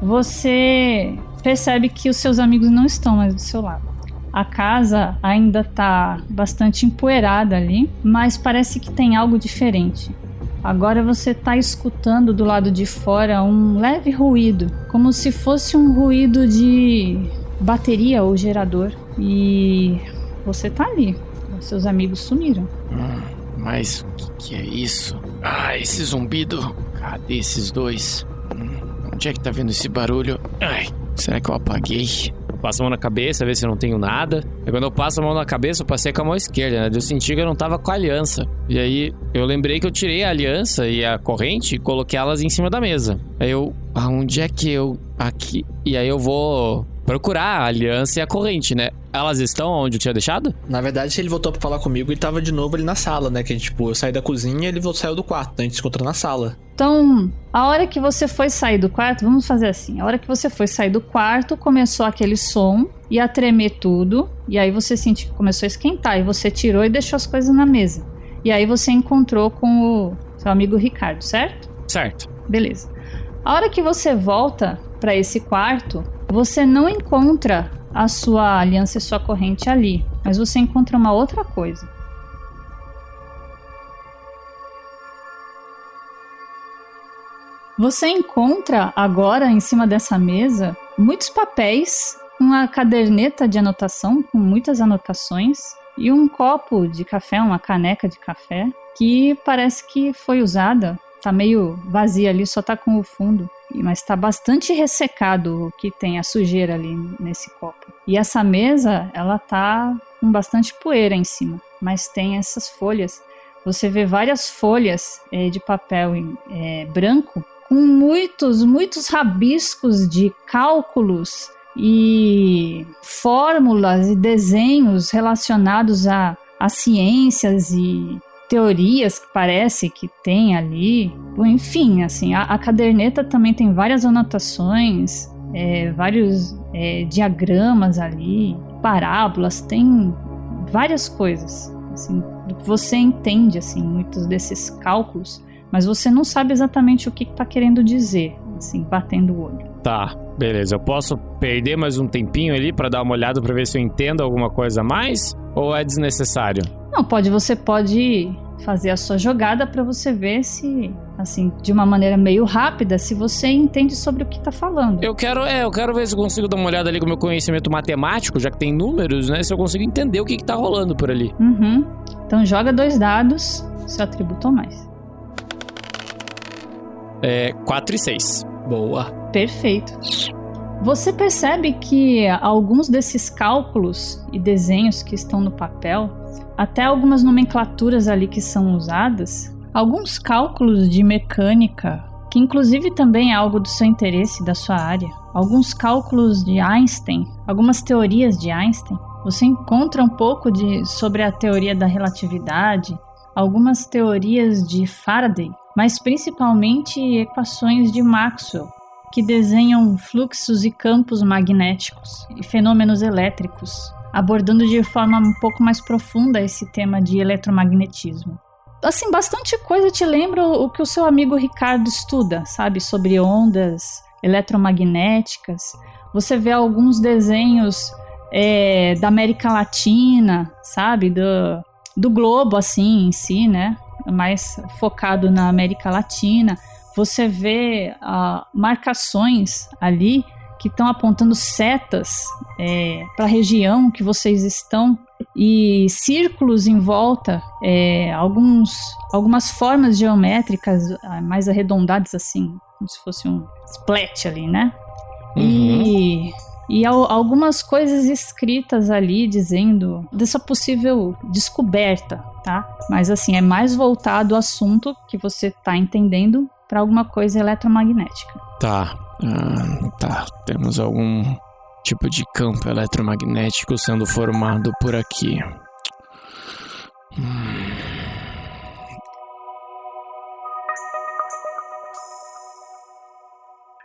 S3: você percebe que os seus amigos não estão mais do seu lado. A casa ainda está bastante empoeirada ali, mas parece que tem algo diferente. Agora você está escutando do lado de fora um leve ruído, como se fosse um ruído de bateria ou gerador. E você tá ali. Seus amigos sumiram.
S8: Hum, mas o que, que é isso? Ah, esse zumbido. Cadê esses dois? Hum, onde é que tá vindo esse barulho? Ai, será que eu apaguei? Passo a mão na cabeça, ver se eu não tenho nada. E quando eu passo a mão na cabeça, eu passei com a mão esquerda, né? Eu senti que eu não tava com a aliança. E aí eu lembrei que eu tirei a aliança e a corrente e coloquei elas em cima da mesa. Aí eu. Aonde é que eu. Aqui. E aí eu vou procurar a aliança e a corrente, né? Elas estão onde eu tinha deixado?
S6: Na verdade, ele voltou pra falar comigo e tava de novo ali na sala, né? Que tipo, eu saí da cozinha e ele voltou- saiu do quarto. Então a gente se encontrou na sala.
S3: Então, a hora que você foi sair do quarto, vamos fazer assim: a hora que você foi sair do quarto, começou aquele som, ia tremer tudo, e aí você sentiu que começou a esquentar, e você tirou e deixou as coisas na mesa. E aí você encontrou com o seu amigo Ricardo, certo?
S8: Certo.
S3: Beleza. A hora que você volta para esse quarto, você não encontra a sua aliança e sua corrente ali, mas você encontra uma outra coisa. Você encontra agora em cima dessa mesa muitos papéis, uma caderneta de anotação com muitas anotações e um copo de café, uma caneca de café que parece que foi usada. Tá meio vazia ali, só tá com o fundo, mas tá bastante ressecado o que tem a sujeira ali nesse copo. E essa mesa, ela tá com bastante poeira em cima, mas tem essas folhas. Você vê várias folhas eh, de papel eh, branco com muitos, muitos rabiscos de cálculos e fórmulas e desenhos relacionados a, a ciências e teorias que parece que tem ali. Enfim, assim, a, a caderneta também tem várias anotações, é, vários é, diagramas ali, parábolas, tem várias coisas. Assim, que você entende, assim, muitos desses cálculos Mas você não sabe exatamente o que está querendo dizer, assim, batendo o olho.
S8: Tá, beleza. Eu posso perder mais um tempinho ali pra dar uma olhada pra ver se eu entendo alguma coisa a mais? Ou é desnecessário?
S3: Não, pode, você pode fazer a sua jogada para você ver se, assim, de uma maneira meio rápida, se você entende sobre o que tá falando.
S8: Eu quero, é, eu quero ver se eu consigo dar uma olhada ali com o meu conhecimento matemático, já que tem números, né? Se eu consigo entender o que, que tá rolando por ali.
S3: Uhum. Então joga dois dados, seu atributo ou mais.
S8: É 4 e 6.
S6: Boa.
S3: Perfeito. Você percebe que alguns desses cálculos e desenhos que estão no papel, até algumas nomenclaturas ali que são usadas, alguns cálculos de mecânica, que inclusive também é algo do seu interesse, da sua área, alguns cálculos de Einstein, algumas teorias de Einstein, você encontra um pouco de sobre a teoria da relatividade, algumas teorias de Faraday, mas principalmente equações de Maxwell, que desenham fluxos e campos magnéticos e fenômenos elétricos, abordando de forma um pouco mais profunda esse tema de eletromagnetismo. Assim, bastante coisa te lembra o que o seu amigo Ricardo estuda, sabe, sobre ondas eletromagnéticas. Você vê alguns desenhos é, da América Latina, sabe, do, do globo assim em si, né? Mais focado na América Latina você vê uh, marcações ali que estão apontando setas é, para a região que vocês estão e círculos em volta, é, alguns, algumas formas geométricas ah, mais arredondadas assim, como se fosse um splat ali, né?
S8: Uhum.
S3: E e algumas coisas escritas ali dizendo dessa possível descoberta, tá? Mas assim, é mais voltado ao assunto que você tá entendendo para alguma coisa eletromagnética.
S8: Tá. Ah, tá. Temos algum tipo de campo eletromagnético sendo formado por aqui. Hum.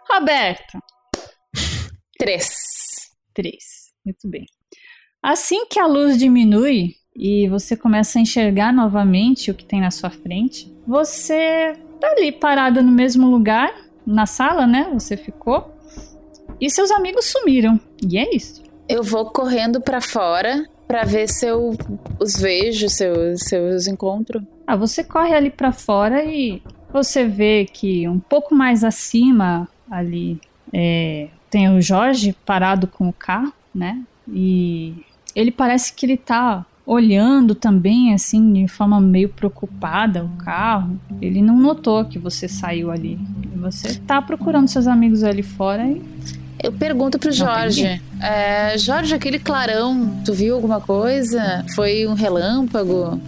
S3: Roberto. *laughs*
S9: Três.
S3: Três. Muito bem. Assim que a luz diminui e você começa a enxergar novamente o que tem na sua frente, você tá ali parada no mesmo lugar, na sala, né? Você ficou. E seus amigos sumiram. E é isso.
S9: Eu vou correndo para fora para ver se eu os vejo, se eu, se eu os encontro.
S3: Ah, você corre ali para fora e você vê que um pouco mais acima ali é, tem o Jorge parado com o carro, né? E ele parece que ele tá olhando também, assim, de forma meio preocupada o carro. Ele não notou que você saiu ali. Você tá procurando seus amigos ali fora e.
S9: Eu pergunto pro Jorge. É, Jorge, aquele clarão, tu viu alguma coisa? Foi um relâmpago?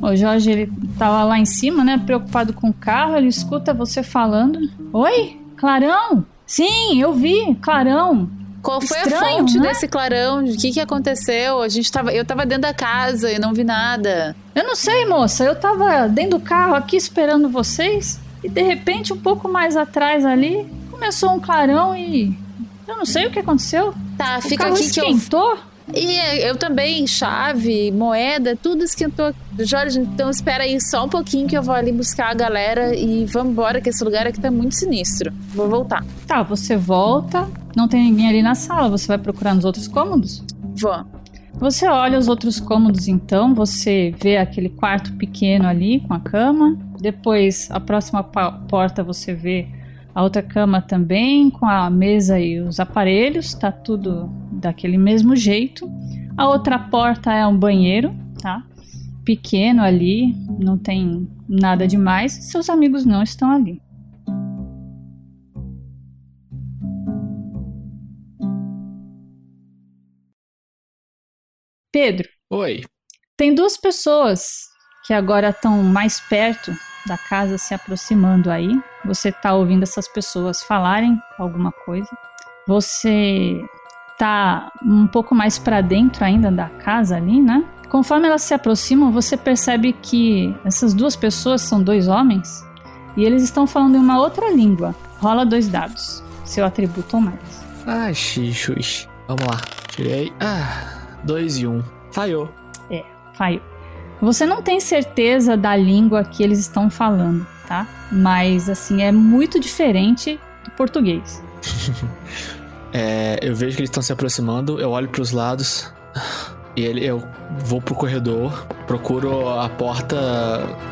S3: O Jorge, ele tava lá em cima, né? Preocupado com o carro. Ele escuta você falando. Oi? Clarão? Sim, eu vi, clarão.
S9: Qual foi
S3: Estranho,
S9: a fonte
S3: né?
S9: desse clarão? O que, que aconteceu? A gente tava, eu tava dentro da casa e não vi nada.
S3: Eu não sei, moça. Eu tava dentro do carro aqui esperando vocês. E de repente, um pouco mais atrás ali, começou um clarão e. Eu não sei o que aconteceu.
S9: Tá,
S3: o
S9: fica
S3: carro
S9: aqui que eu-
S3: esquentou.
S9: E eu também, chave, moeda, tudo esquentou. Jorge, então espera aí só um pouquinho que eu vou ali buscar a galera e vamos embora, que esse lugar aqui tá muito sinistro. Vou voltar.
S3: Tá, você volta. Não tem ninguém ali na sala. Você vai procurar nos outros cômodos?
S9: Vou.
S3: Você olha os outros cômodos então, você vê aquele quarto pequeno ali com a cama. Depois, a próxima porta você vê a outra cama também com a mesa e os aparelhos, tá tudo daquele mesmo jeito. A outra porta é um banheiro, tá? Pequeno ali, não tem nada demais. Seus amigos não estão ali. Pedro,
S6: Oi.
S3: tem duas pessoas que agora estão mais perto da casa se aproximando aí. Você tá ouvindo essas pessoas falarem alguma coisa. Você tá um pouco mais para dentro ainda da casa ali, né? Conforme elas se aproximam, você percebe que essas duas pessoas são dois homens e eles estão falando em uma outra língua. Rola dois dados. Seu atributo ou mais.
S6: Ah, xixi. Vamos lá. Tirei. Ah, dois e um. Falhou.
S3: É, falhou. Você não tem certeza da língua que eles estão falando, tá? Mas assim, é muito diferente do português. *laughs*
S6: É, eu vejo que eles estão se aproximando, eu olho pros lados. *laughs* E ele, eu vou pro corredor, procuro a porta,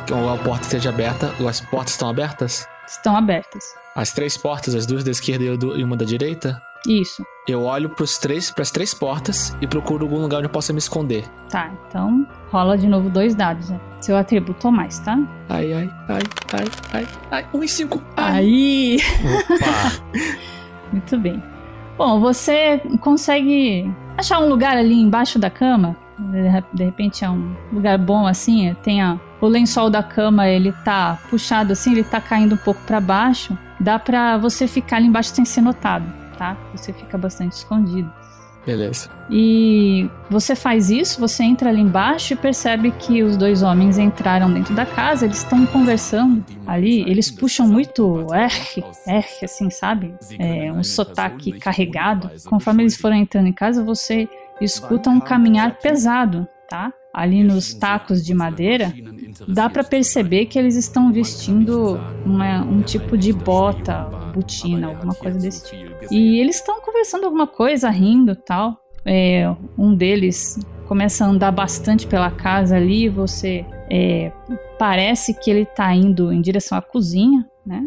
S6: que a porta esteja aberta. As portas estão abertas?
S3: Estão abertas.
S6: As três portas, as duas da esquerda e uma da direita?
S3: Isso.
S6: Eu olho três, pras três portas e procuro algum lugar onde eu possa me esconder.
S3: Tá, então rola de novo dois dados, né? Seu atributo mais, tá?
S6: Ai, ai, ai, ai, ai, ai. Um e cinco.
S3: Aí! *laughs* Muito bem. Bom, você consegue achar um lugar ali embaixo da cama. De re- de repente é um lugar bom assim, tem a, o lençol da cama, ele tá puxado assim, ele tá caindo um pouco pra baixo. Dá pra você ficar ali embaixo sem ser notado, tá? Você fica bastante escondido.
S6: Beleza.
S3: E você faz isso, você entra ali embaixo e percebe que os dois homens entraram dentro da casa, eles estão conversando ali, eles puxam muito R, R, assim, sabe? É um sotaque carregado. Conforme eles foram entrando em casa, você escuta um caminhar pesado, tá? Ali nos tacos de madeira, dá pra perceber que eles estão vestindo uma- um tipo de bota, botina, alguma coisa desse tipo. E eles estão conversando alguma coisa, rindo tal. É, um deles começa a andar bastante pela casa ali. Você é, parece que ele tá indo em direção à cozinha, né?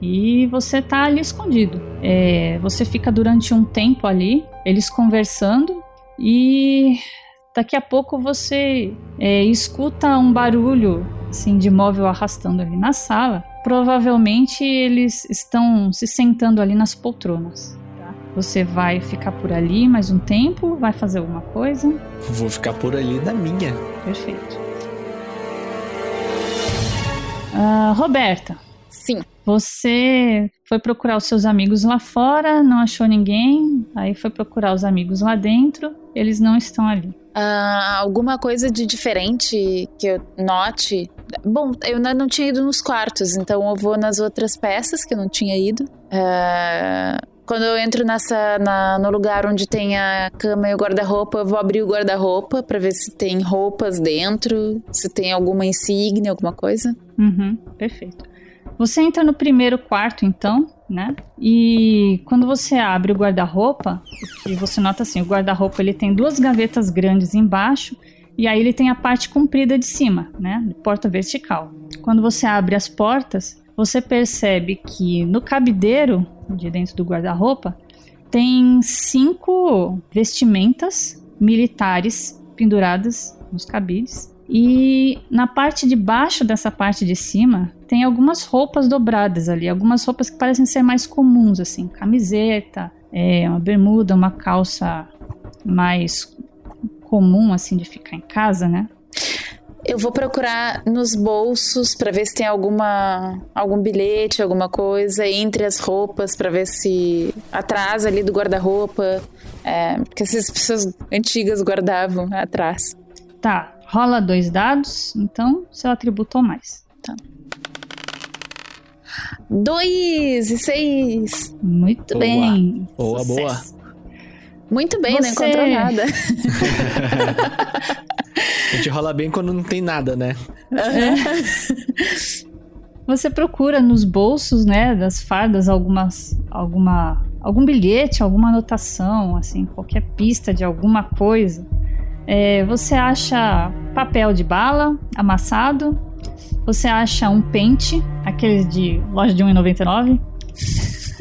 S3: E você tá ali escondido. É, você fica durante um tempo ali, eles conversando, e daqui a pouco você é, escuta um barulho assim, de móvel arrastando ali na sala. Provavelmente eles estão se sentando ali nas poltronas. tá? Você vai ficar por ali mais um tempo? Vai fazer alguma coisa?
S6: Vou ficar por ali na minha.
S3: Perfeito. Ah, Roberta.
S9: Sim.
S3: Você foi procurar os seus amigos lá fora, não achou ninguém, aí foi procurar os amigos lá dentro, eles não estão ali.
S9: Ah, alguma coisa de diferente que eu note? Bom, eu não tinha ido nos quartos, então eu vou nas outras peças que eu não tinha ido. Ah, quando eu entro nessa na- no lugar onde tem a cama e o guarda-roupa, eu vou abrir o guarda-roupa pra ver se tem roupas dentro, se tem alguma insígnia, alguma coisa.
S3: Uhum, perfeito. Você entra no primeiro quarto, então, né? E quando você abre o guarda-roupa, e você nota assim, o guarda-roupa ele tem duas gavetas grandes embaixo e aí ele tem a parte comprida de cima, né? Porta vertical. Quando você abre as portas, você percebe que no cabideiro de dentro do guarda-roupa tem cinco vestimentas militares penduradas nos cabides. E na parte de baixo dessa parte de cima tem algumas roupas dobradas ali, algumas roupas que parecem ser mais comuns, assim, camiseta, é, uma bermuda, uma calça mais comum, assim, de ficar em casa, né?
S9: Eu vou procurar nos bolsos pra ver se tem alguma algum bilhete, alguma coisa entre as roupas pra ver se atrás ali do guarda-roupa, é, que essas pessoas antigas guardavam atrás.
S3: Tá, rola dois dados, então seu atributo ou mais.
S9: Tá. Dois e seis.
S3: Muito
S6: Boa.
S3: bem.
S6: Boa, boa.
S9: Muito bem, não
S3: Você-
S9: encontrou nada. *laughs*
S6: A gente rola bem quando não tem nada, né?
S3: Você procura nos bolsos, né, das fardas algumas alguma algum bilhete, alguma anotação, assim, qualquer pista de alguma coisa. É, você acha papel de bala amassado. Você acha um pente, aqueles de loja de 1,99.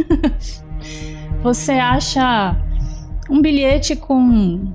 S3: *laughs* você acha um bilhete com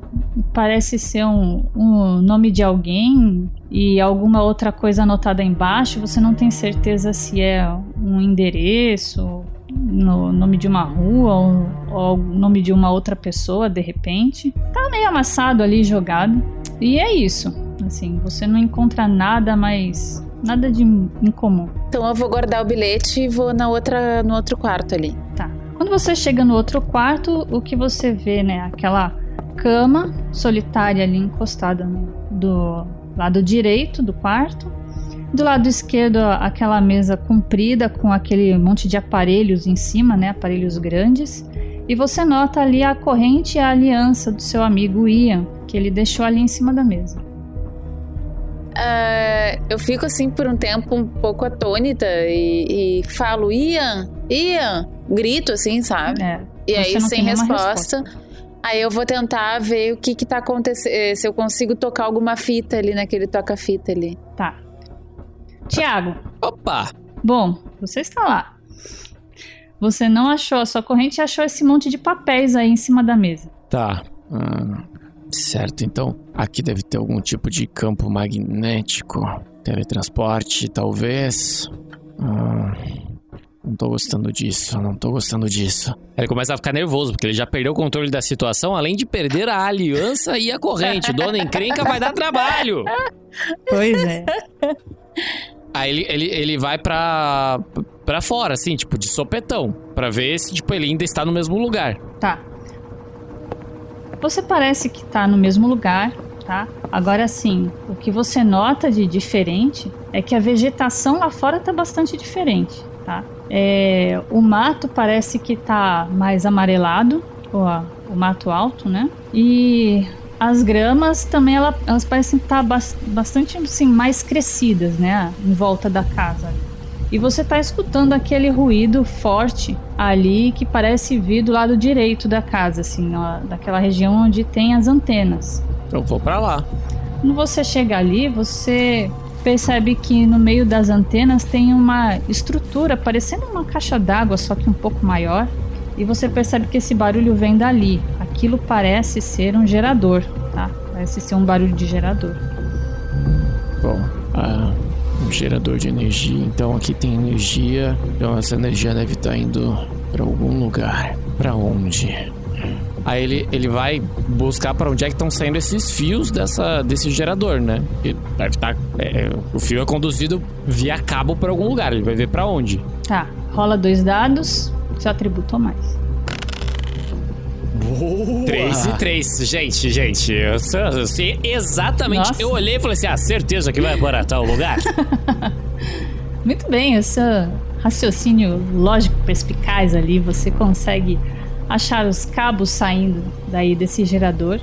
S3: parece ser um, um nome de alguém e alguma outra coisa anotada embaixo. Você não tem certeza se é um endereço, no nome de uma rua ou, ou o nome de uma outra pessoa de repente. Tá meio amassado ali jogado. E é isso. Assim, você não encontra nada mais nada de incomum.
S9: Então eu vou guardar o bilhete e vou na outra, no outro quarto ali.
S3: Tá. Quando você chega no outro quarto, o que você vê, né? Aquela cama solitária ali encostada no- do lado direito do quarto. Do lado esquerdo, aquela mesa comprida com aquele monte de aparelhos em cima, né? Aparelhos grandes. E você nota ali a corrente e a aliança do seu amigo Ian, que ele deixou ali em cima da mesa.
S9: ah, eu fico assim por um tempo um pouco atônita e, e falo, Ian, Ian, grito assim, sabe?
S3: É.
S9: E aí, sem
S3: nenhuma
S9: resposta, aí eu vou tentar ver o que que tá acontecendo, se eu consigo tocar alguma fita ali naquele toca-fita ali.
S3: Tá. Tiago.
S10: Opa!
S3: Bom, você está lá. Você não achou a sua corrente e achou esse monte de papéis aí em cima da mesa.
S8: Tá. ah, certo, então aqui deve ter algum tipo de campo magnético. Teletransporte, talvez. Ah, não tô gostando disso, não tô gostando disso.
S10: Ele começa a ficar nervoso, porque ele já perdeu o controle da situação, além de perder a aliança e a corrente. Dona Encrenca vai dar trabalho. *laughs*
S3: Pois é.
S10: Aí ele, ele, ele vai pra, pra fora, assim, tipo, de sopetão. Pra ver se, tipo, ele ainda está no mesmo lugar.
S3: Tá. Você parece que tá no mesmo lugar, tá? Agora sim, o que você nota de diferente é que a vegetação lá fora tá bastante diferente, tá? É, o mato parece que tá mais amarelado, a- o mato alto, né? E as gramas também ela- elas parecem estar bastante assim, mais crescidas, né? Em volta da casa. E você tá escutando aquele ruído forte ali que parece vir do lado direito da casa, assim, ó, daquela região onde tem as antenas.
S10: Eu vou pra lá.
S3: Quando você chega ali, você percebe que no meio das antenas tem uma estrutura parecendo uma caixa d'água, só que um pouco maior. E você percebe que esse barulho vem dali. Aquilo parece ser um gerador, tá? Parece ser um barulho de gerador.
S8: Bom, ah, um gerador de energia. Então aqui tem energia. Então essa energia deve estar indo pra algum lugar. Pra onde?
S10: Aí ele, ele vai buscar pra onde é que estão saindo esses fios dessa, desse gerador, né? E deve estar. o fio é conduzido via cabo pra algum lugar. Ele vai ver pra onde.
S3: Tá, rola dois dados, seu atributo ou mais.
S10: 3 e 3. Gente, gente, eu sei, exatamente.
S3: Nossa.
S10: Eu olhei e falei assim: ah, certeza que vai para tal lugar. *laughs*
S3: Muito bem, esse raciocínio lógico perspicaz ali, você consegue achar os cabos saindo daí desse gerador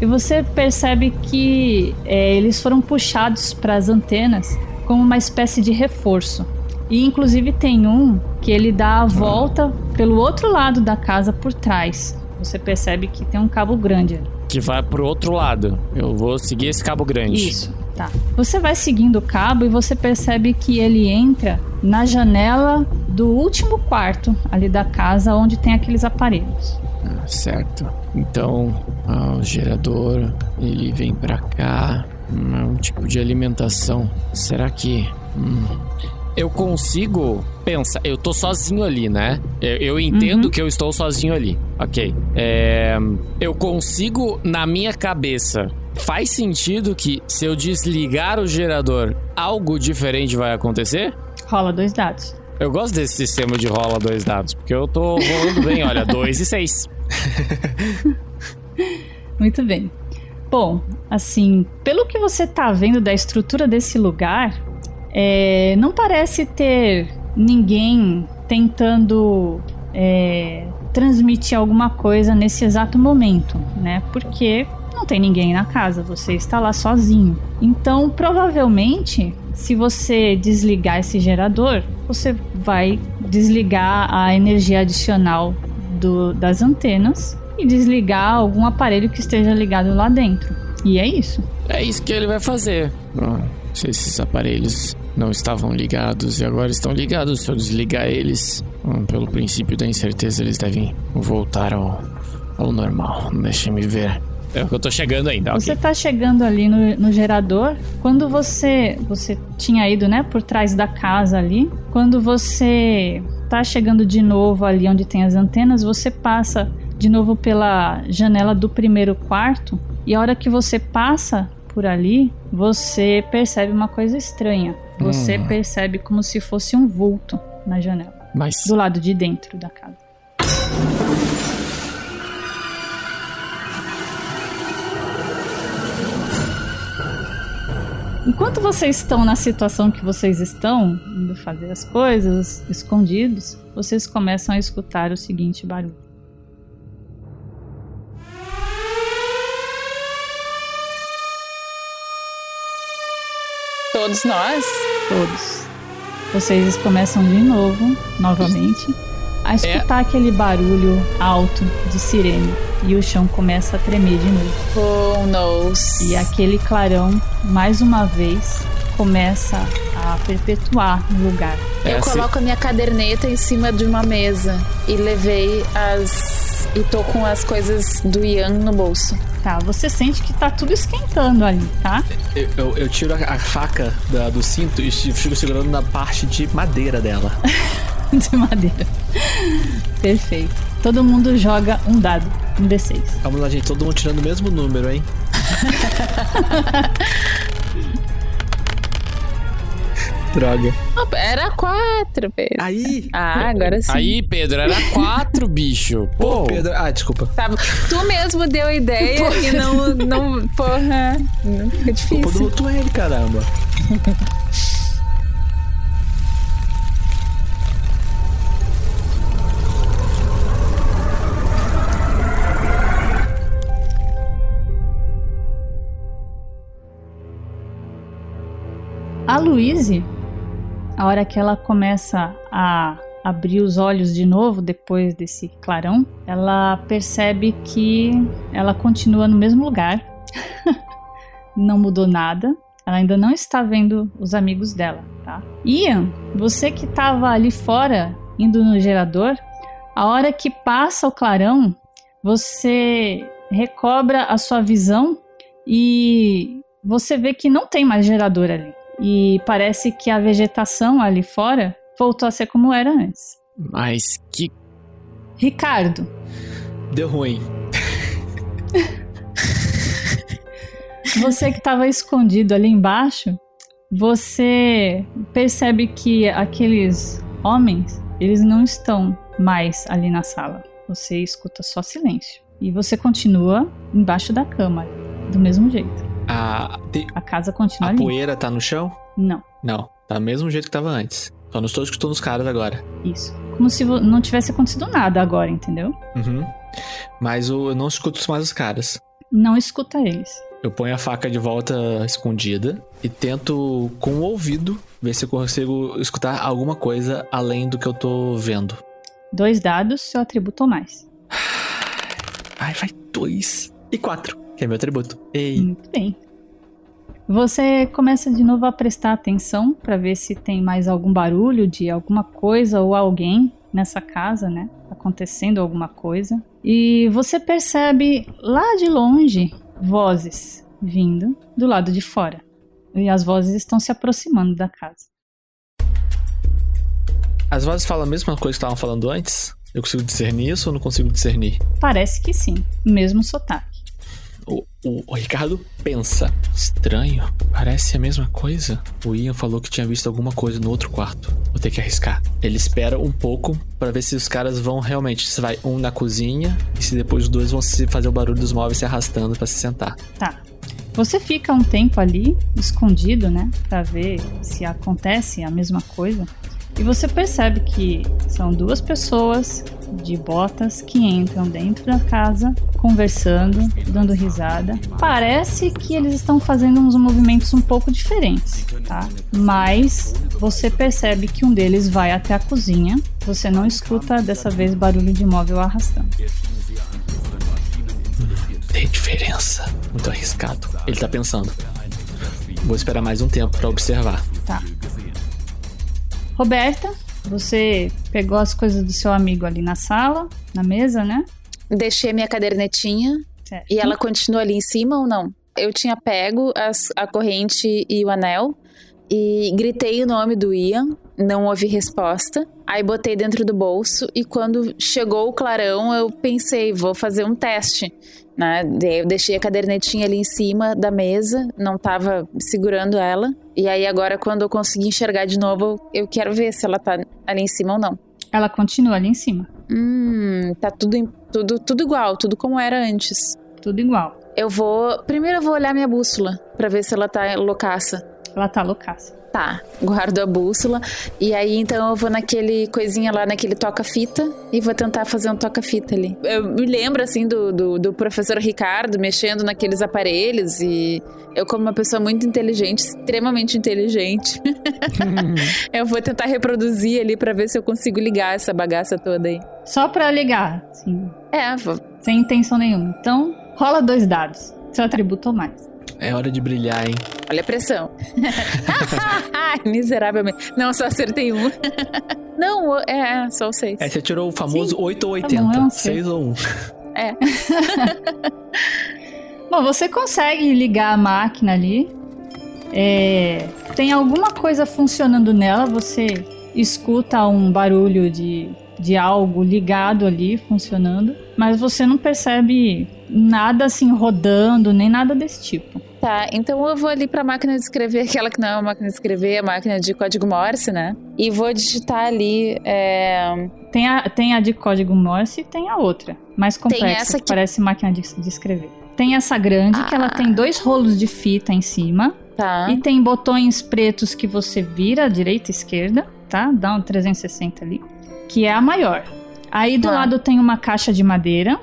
S3: e você percebe que é, eles foram puxados para as antenas como uma espécie de reforço. E inclusive tem um que ele dá a volta pelo outro lado da casa por trás. Você percebe que tem um cabo grande ali.
S10: que vai pro outro lado. Eu vou seguir esse cabo grande.
S3: Isso, tá. Você vai seguindo o cabo e você percebe que ele entra na janela do último quarto ali da casa onde tem aqueles aparelhos.
S8: Ah, certo. Então, ah, o gerador, ele vem pra cá. Hum, É um tipo de alimentação. Será que. hum,
S10: Eu consigo pensar. Eu tô sozinho ali, né? Eu, eu entendo
S3: Uhum.
S10: que eu estou sozinho ali. Ok. É, eu consigo, na minha cabeça. Faz sentido que se eu desligar o gerador, algo diferente vai acontecer?
S3: Rola dois dados.
S10: Eu gosto desse sistema de rola dois dados, porque eu tô rolando bem, olha, *laughs* dois e seis. *laughs*
S3: Muito bem. Bom, assim, pelo que você tá vendo da estrutura desse lugar, é, não parece ter ninguém tentando é, transmitir alguma coisa nesse exato momento, né? Porque não tem ninguém na casa, você está lá sozinho. Então, provavelmente, se você desligar esse gerador, você vai desligar a energia adicional do- das antenas e desligar algum aparelho que esteja ligado lá dentro. E é isso.
S8: É isso que ele vai fazer. Ah, se esses aparelhos não estavam ligados e agora estão ligados, se eu desligar eles, hum, pelo princípio da incerteza, eles devem voltar ao, ao normal. Deixa-me ver.
S10: É o que eu tô chegando ainda.
S3: Você tá chegando ali no, no gerador. Quando você você tinha ido, né, por trás da casa ali. Quando você tá chegando de novo ali onde tem as antenas, você passa de novo pela janela do primeiro quarto. E a hora que você passa por ali, você percebe uma coisa estranha. Você
S8: Hum.
S3: percebe como se fosse um vulto na janela,
S8: Mas
S3: do lado de dentro da casa. Enquanto vocês estão na situação que vocês estão, indo fazer as coisas, escondidos, vocês começam a escutar o seguinte barulho.
S9: Todos nós?
S3: Todos. Vocês começam de novo, novamente, a escutar aquele barulho alto de sirene. E o chão começa a tremer de novo.
S9: Oh, nos.
S3: E aquele clarão, mais uma vez, começa a perpetuar no lugar.
S9: Eu coloco a minha caderneta em cima de uma mesa e levei as. E tô com as coisas do Ian no bolso.
S3: Tá, você sente que tá tudo esquentando ali, tá?
S6: Eu, eu- eu tiro a, a faca da- do cinto e fico segurando na parte de madeira dela. *laughs*
S3: de madeira. Perfeito. Todo mundo joga um dado, um D6.
S6: Vamos lá, gente. Todo mundo tirando o mesmo número, hein? *laughs* Droga.
S9: Era quatro, Pedro.
S6: Aí.
S9: Ah, agora sim.
S8: Aí, Pedro, era quatro, bicho. Pô,
S6: Pedro. Ah, desculpa.
S9: Tá, tu mesmo deu a ideia e não, não. Porra. Não fica
S6: Culpa
S9: difícil.
S6: do Tuel, caramba.
S3: A Louise, a hora que ela começa a abrir os olhos de novo depois desse clarão, ela percebe que ela continua no mesmo lugar. *laughs* não mudou nada. Ela ainda não está vendo os amigos dela, tá? Ian, você que estava ali fora indo no gerador, a hora que passa o clarão, você recobra a sua visão e você vê que não tem mais gerador ali. E parece que a vegetação ali fora voltou a ser como era antes.
S8: mas que.
S3: Ricardo,
S6: Deu ruim. *laughs*
S3: você que estava escondido ali embaixo, você percebe que aqueles homens, eles não estão mais ali na sala. Você escuta só silêncio. E você continua embaixo da cama, do mesmo jeito.
S6: A, te-
S3: A casa continua
S6: a
S3: ali.
S6: poeira tá no chão?
S3: Não,
S6: Não. Tá do mesmo jeito que tava antes. Só não estou escutando os caras agora.
S3: isso. Como se não tivesse acontecido nada agora, entendeu?
S6: Uhum. Mas eu não escuto mais os caras.
S3: Não escuta eles.
S6: Eu ponho a faca de volta escondida e tento, com o ouvido, ver se eu consigo escutar alguma coisa além do que eu tô vendo.
S3: Dois dados, seu atributo ou mais.
S6: Ai, vai dois. E quatro, que é meu atributo. Ei.
S3: Muito bem. Você começa de novo a prestar atenção para ver se tem mais algum barulho de alguma coisa ou alguém nessa casa, né? Acontecendo alguma coisa. E você percebe lá de longe vozes vindo do lado de fora. E as vozes estão se aproximando da casa.
S6: As vozes falam a mesma coisa que estavam falando antes? Eu consigo discernir isso ou não consigo discernir?
S3: Parece que sim, mesmo sotaque.
S6: O, o- o Ricardo pensa. Estranho. Parece a mesma coisa. O Ian falou que tinha visto alguma coisa no outro quarto. Vou ter que arriscar. Ele espera um pouco pra ver se os caras vão realmente. Se vai um na cozinha e se depois os dois vão se fazer o barulho dos móveis se arrastando pra se sentar.
S3: Tá. Você fica um tempo ali, escondido, né? Pra ver se acontece a mesma coisa. E você percebe que são duas pessoas de botas que entram dentro da casa, conversando, dando risada. Parece que eles estão fazendo uns movimentos um pouco diferentes, tá? Mas você percebe que um deles vai até a cozinha. Você não escuta dessa vez barulho de móvel arrastando.
S6: Tem diferença. Muito arriscado. Ele tá pensando. Vou esperar mais um tempo pra observar.
S3: Tá. Roberta, você pegou as coisas do seu amigo ali na sala, na mesa, né?
S9: Deixei minha cadernetinha
S3: Certo.
S9: e ela continua ali em cima ou não? Eu tinha pego as- a corrente e o anel e gritei o nome do Ian, não houve resposta. Aí botei dentro do bolso e quando chegou o clarão eu pensei, vou fazer um teste. Né? Eu deixei a cadernetinha ali em cima da mesa, não tava segurando ela. E aí agora quando eu conseguir enxergar de novo, eu quero ver se ela tá ali em cima ou não.
S3: Ela continua ali em cima.
S9: Hum, tá tudo, tudo, tudo igual, tudo como era antes.
S3: Tudo igual.
S9: Eu vou. Primeiro eu vou olhar minha bússola pra ver se ela tá loucaça.
S3: Ela tá loucaça.
S9: Tá, guardo a bússola. E aí, então, eu vou naquele coisinha lá, naquele toca-fita, e vou tentar fazer um toca-fita ali. Eu me lembro, assim, do, do, do professor Ricardo mexendo naqueles aparelhos, e eu, como uma pessoa muito inteligente, extremamente inteligente, *laughs* eu vou tentar reproduzir ali pra ver se eu consigo ligar essa bagaça toda aí.
S3: Só pra ligar, sim.
S9: É, vou.
S3: Sem intenção nenhuma. Então, rola dois dados. Seu atributo ou mais.
S6: É hora de brilhar, hein?
S9: Olha a pressão. *laughs* Miseravelmente. Não, só acertei um. *laughs* Não, é, é, só o seis.
S6: É, você tirou o famoso 8 ou
S3: Tá
S6: 80.
S3: bom, é um
S6: 6 ou 1.
S9: É. *laughs*
S3: Bom, você consegue ligar a máquina ali. É, tem alguma coisa funcionando nela, você escuta um barulho de, de algo ligado ali, funcionando, mas você não percebe nada assim rodando, nem nada desse tipo.
S9: Tá, então eu vou ali pra máquina de escrever, *laughs* aquela que não é uma máquina de escrever, é a máquina de código Morse, né? E vou digitar ali. É...
S3: Tem a, tem a de código Morse e tem a outra, mais complexa,
S9: essa
S3: que
S9: que-
S3: parece máquina de, de escrever. Tem essa grande, que ela tem dois rolos de fita em cima.
S9: Tá.
S3: E tem botões pretos que você vira direita e esquerda, tá? Dá um 360 ali. Que é a maior. Aí do
S9: Tá.
S3: lado tem uma caixa de madeira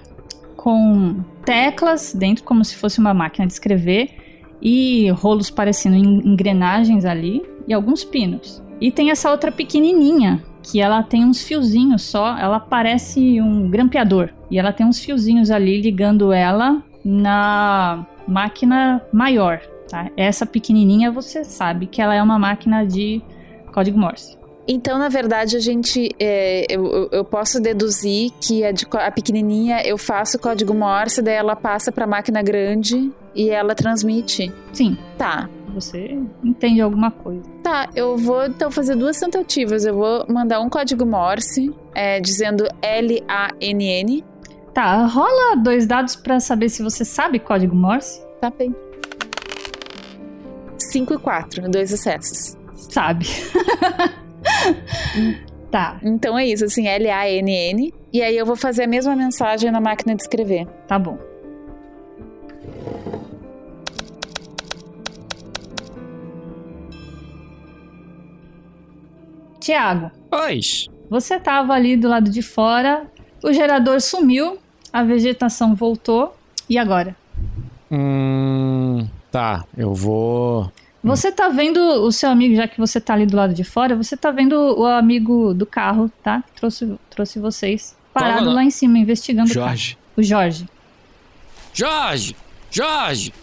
S3: com teclas dentro, como se fosse uma máquina de escrever. E rolos parecendo en- engrenagens ali. E alguns pinos. E tem essa outra pequenininha, que ela tem uns fiozinhos só. Ela parece um grampeador. E ela tem uns fiozinhos ali ligando ela na máquina maior. Tá? Essa pequenininha você sabe que ela é uma máquina de código Morse.
S9: Então, na verdade, a gente. é, eu, eu- posso deduzir que a, de a pequenininha eu faço código Morse, daí ela passa pra máquina grande e ela transmite.
S3: Sim.
S9: Tá.
S3: Você entende alguma coisa.
S9: Tá, eu vou então fazer duas tentativas. Eu vou mandar um código Morse é, dizendo L-A-N-N.
S3: Tá, rola dois dados pra saber se você sabe código Morse.
S9: Tá bem. 5 e 4, dois acessos.
S3: Sabe. *laughs* *laughs* tá.
S9: Então é isso, assim, L-A-N-N. E aí eu vou fazer a mesma mensagem na máquina de escrever.
S3: Tá bom. Tiago.
S8: Pois.
S3: Você tava ali do lado de fora, o gerador sumiu, a vegetação voltou. E agora?
S8: Hum. Tá, eu vou.
S3: Você tá vendo o seu amigo, já que você tá ali do lado de fora, você tá vendo o amigo do carro, tá? Trouxe, trouxe vocês. Parado lá em cima, investigando
S6: Jorge.
S3: o carro. O Jorge.
S8: Jorge! Jorge!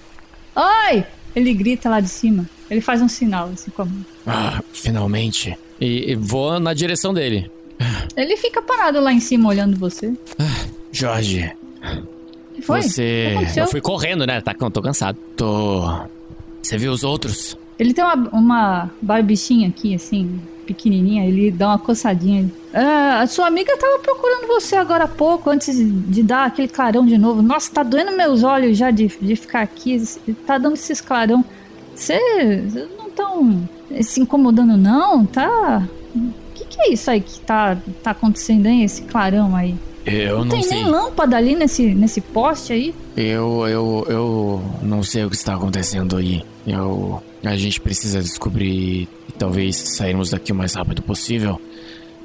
S3: Oi! Ele grita lá de cima. Ele faz um sinal assim com a mão.
S8: Ah, finalmente. E, e vou na direção dele.
S3: Ele fica parado lá em cima olhando você.
S8: Jorge.
S3: O que foi?
S8: Você.
S3: que?
S8: Eu fui correndo, né? Tá, tô cansado. Tô. Você viu os outros?
S3: Ele tem uma, uma barbichinha aqui, assim, pequenininha. Ele dá uma coçadinha. Ah, a sua amiga tava procurando você agora há pouco, antes de dar aquele clarão de novo. Nossa, tá doendo meus olhos já de, de ficar aqui. Tá dando esses clarão. Você não tão se incomodando, não? Tá. O que, que é isso aí que tá, tá acontecendo aí, esse clarão aí?
S8: Eu não,
S3: tem
S8: sei.
S3: nem lâmpada ali nesse, nesse poste aí?
S8: Eu, eu, eu não sei o que está acontecendo aí. Eu, a gente precisa descobrir e talvez sairmos daqui o mais rápido possível.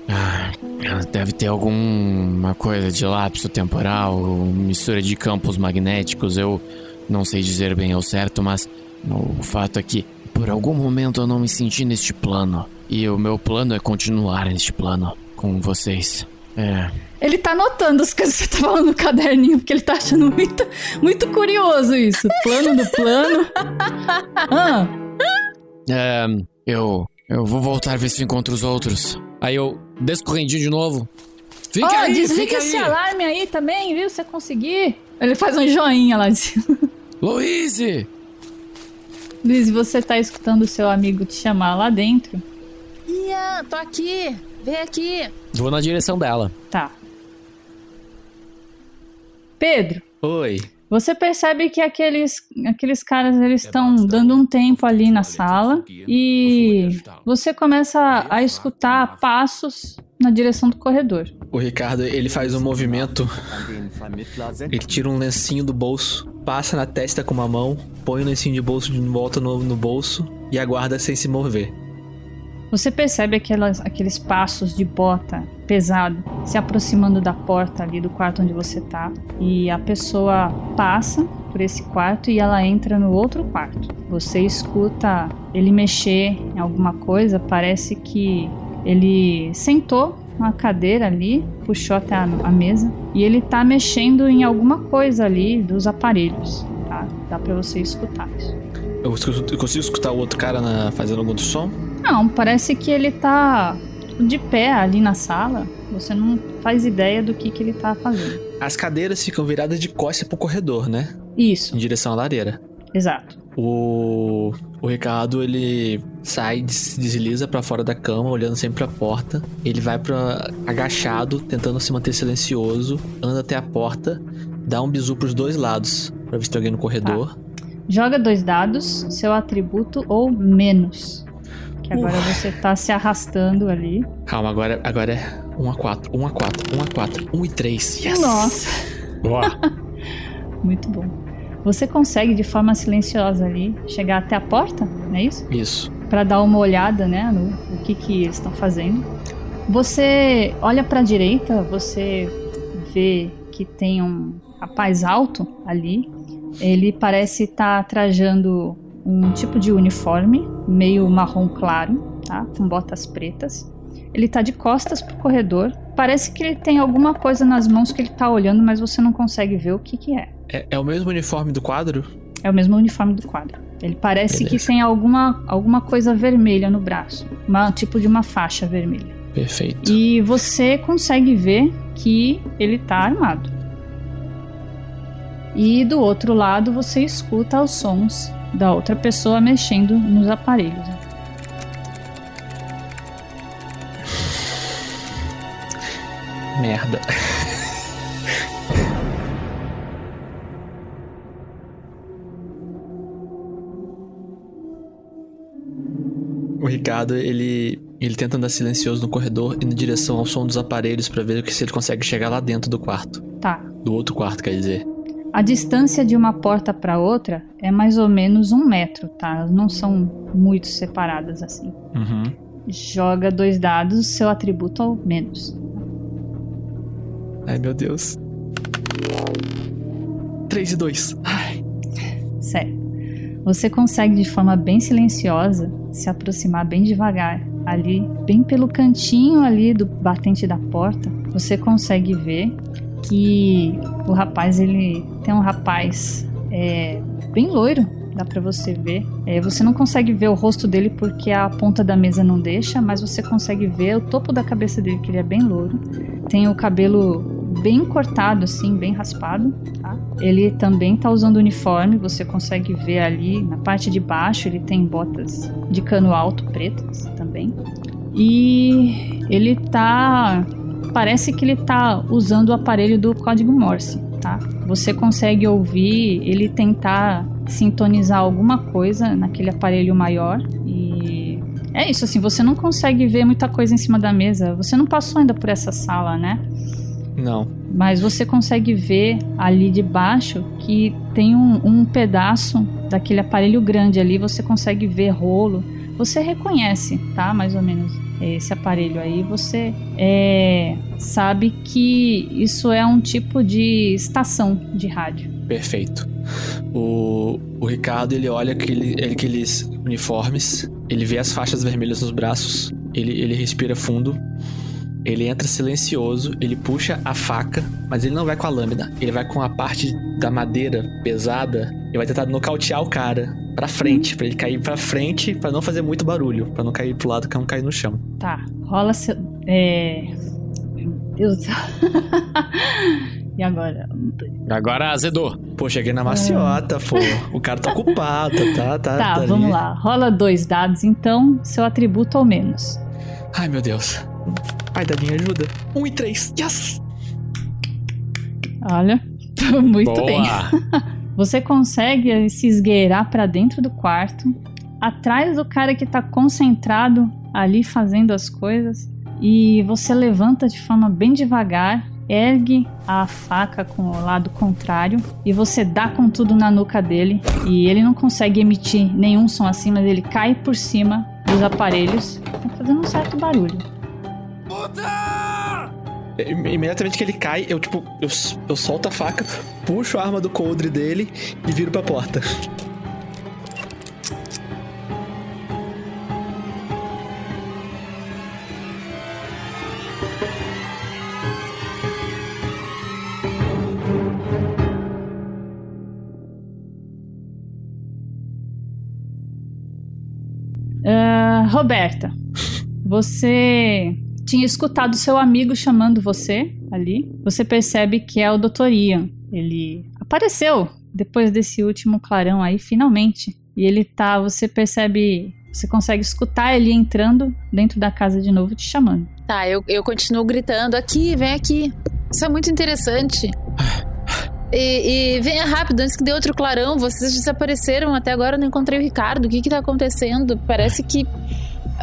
S8: Ah, deve ter alguma coisa de lapso temporal, mistura de campos magnéticos. Eu não sei dizer bem ao certo, mas o fato é que por algum momento eu não me senti neste plano. E o meu plano é continuar neste plano com vocês. É.
S3: Ele tá anotando as coisas que você tá falando no caderninho, porque ele tá achando muito, muito curioso isso. Plano do plano. *laughs* Ah,
S8: É, eu. Eu vou voltar ver se eu encontro os outros. Aí eu desço correndinho de novo. Fica
S3: ó,
S8: aí,
S3: desliga
S8: fica
S3: esse
S8: aí.
S3: alarme aí também, viu? Se você conseguir. Ele faz um joinha lá de cima.
S8: Luíse!
S3: Luiz, você tá escutando o seu amigo te chamar lá dentro?
S9: Ian, tô aqui. Vem aqui.
S8: Vou na direção dela.
S3: Tá. Pedro,
S6: Oi.
S3: você percebe que aqueles, aqueles caras eles estão dando um tempo ali na sala e você começa a escutar passos na direção do corredor.
S6: O Ricardo, ele faz um movimento. Ele tira um lencinho do bolso, passa na testa com uma mão, põe o lencinho de bolso de volta no, no bolso e aguarda sem se mover.
S3: Você percebe aquelas, aqueles passos de bota pesado se aproximando da porta ali do quarto onde você tá. E a pessoa passa por esse quarto e ela entra no outro quarto. Você escuta ele mexer em alguma coisa, parece que ele sentou uma cadeira ali, puxou até a, a mesa e ele tá mexendo em alguma coisa ali dos aparelhos, tá? Dá pra você escutar isso.
S6: Eu consigo, eu consigo escutar o outro cara na- fazendo algum som?
S3: Não, parece que ele tá de pé ali na sala. Você não faz ideia do que, que ele tá fazendo.
S6: As cadeiras ficam viradas de costas pro corredor, né?
S3: Isso,
S6: Em direção à lareira.
S3: exato.
S6: O, o Ricardo, ele sai, des- desliza pra fora da cama, olhando sempre pra porta. Ele vai para agachado, tentando se manter silencioso, anda até a porta, dá um bisu pros dois lados, pra ver se tem alguém no corredor.
S3: Joga dois dados, seu atributo ou menos. Agora você tá se arrastando ali.
S6: Calma, agora, agora é 1 a 4, 1 a 4, 1 a 4, 1 e 3. Yes!
S3: Nossa,
S5: Boa. *laughs*
S3: muito bom. Você consegue de forma silenciosa ali chegar até a porta, não é isso?
S6: Isso.
S3: Pra dar uma olhada, né, no, no que que eles estão fazendo. Você olha pra direita, você vê que tem um rapaz alto ali. Ele parece estar trajando um tipo de uniforme meio marrom claro, tá? Com botas pretas. Ele tá de costas pro corredor. Parece que ele tem alguma coisa nas mãos que ele tá olhando, mas você não consegue ver o que que é.
S6: É, é o mesmo uniforme do quadro?
S3: É o mesmo uniforme do quadro. Ele parece
S6: Beleza.
S3: que tem alguma, alguma coisa vermelha no braço. Uma, tipo de uma faixa vermelha.
S6: Perfeito.
S3: E você consegue ver que ele tá armado. E do outro lado você escuta os sons da outra pessoa mexendo nos aparelhos.
S6: Merda. O Ricardo, ele, ele tenta andar silencioso no corredor, indo em direção ao som dos aparelhos pra ver se ele consegue chegar lá dentro do quarto.
S3: Tá.
S6: Do outro quarto, quer dizer.
S3: A distância de uma porta para outra é mais ou menos um metro, tá? Elas não são muito separadas assim.
S6: Uhum.
S3: Joga dois dados, seu atributo ao menos.
S6: Ai, meu Deus. 3 e 2. Ai.
S3: Sério. Você consegue de forma bem silenciosa se aproximar bem devagar. Ali, bem pelo cantinho ali do batente da porta, você consegue ver que o rapaz, ele tem um rapaz é, bem loiro, dá pra você ver. É, você não consegue ver o rosto dele porque a ponta da mesa não deixa, mas você consegue ver o topo da cabeça dele, que ele é bem louro. Tem o cabelo bem cortado, assim, bem raspado, tá? Ele também tá usando uniforme, você consegue ver ali na parte de baixo, ele tem botas de cano alto pretas também. E ele tá. Parece que ele tá usando o aparelho do código Morse, tá? Você consegue ouvir ele tentar sintonizar alguma coisa naquele aparelho maior e. É isso, assim, você não consegue ver muita coisa em cima da mesa. Você não passou ainda por essa sala, né?
S6: Não.
S3: Mas você consegue ver ali de baixo que tem um, um pedaço daquele aparelho grande ali. Você consegue ver rolo. Você reconhece, tá? Mais ou menos esse aparelho aí. Você é, sabe que isso é um tipo de estação de rádio.
S6: Perfeito. O, o Ricardo, ele olha aquele, aqueles uniformes, ele vê as faixas vermelhas nos braços, ele, ele respira fundo, ele entra silencioso, ele puxa a faca, mas ele não vai com a lâmina, ele vai com a parte da madeira pesada e vai tentar nocautear o cara pra frente, pra ele cair pra frente, pra não fazer muito barulho, pra não cair pro lado, que não cair no chão.
S3: Tá, rola seu. É. Meu Deus do céu. *laughs* e agora?
S8: Agora azedou.
S6: Pô, cheguei na maciota, pô. O cara tá ocupado, tá? Tá,
S3: Tá,
S6: ali.
S3: vamos lá. Rola dois dados, então, seu atributo ou menos.
S6: Ai, meu Deus. Ai, dadinho, ajuda. Um e três. Yes!
S3: Olha, *laughs* muito
S8: Boa.
S3: bem. *laughs* Você consegue se esgueirar pra dentro do quarto, atrás do cara que tá concentrado ali fazendo as coisas, e você levanta de forma bem devagar, ergue a faca com o lado contrário e você dá com tudo na nuca dele e ele não consegue emitir nenhum som assim, mas ele cai por cima dos aparelhos tá fazendo um certo barulho.
S6: É, Imediatamente que ele cai, eu tipo, eu, eu solto a faca, puxo a arma do coldre dele e viro pra porta.
S3: Ah, Roberta, você tinha escutado seu amigo chamando você ali. Você percebe que é o Dr. Ian. Ele apareceu depois desse último clarão aí, finalmente. E ele tá, você percebe, você consegue escutar ele entrando dentro da casa de novo, te chamando.
S9: Tá, eu, eu continuo gritando: aqui, vem aqui. Isso é muito interessante. *sighs* E, e venha rápido, antes que dê outro clarão. Vocês desapareceram, até agora eu não encontrei o Ricardo. O que que tá acontecendo? Parece que.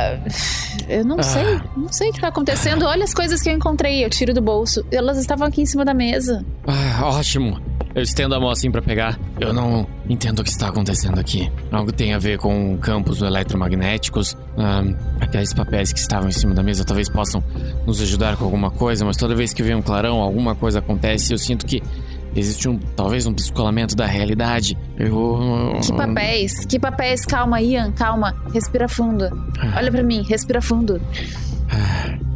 S9: Ah, eu não
S8: Ah.
S9: sei, não sei o que tá acontecendo. Olha as coisas que eu encontrei, eu tiro do bolso. Elas estavam aqui em cima da mesa.
S8: Ah, ótimo. Eu estendo a mão assim pra pegar. Eu não entendo o que está acontecendo aqui. Algo tem a ver com campos eletromagnéticos. Ah, aqueles papéis que estavam em cima da mesa talvez possam nos ajudar com alguma coisa, mas toda vez que vem um clarão, alguma coisa acontece. Eu sinto que existe um talvez um descolamento da realidade. Eu.
S9: Que papéis? Que papéis? Calma, Ian, calma. Respira fundo. Olha pra mim, respira fundo.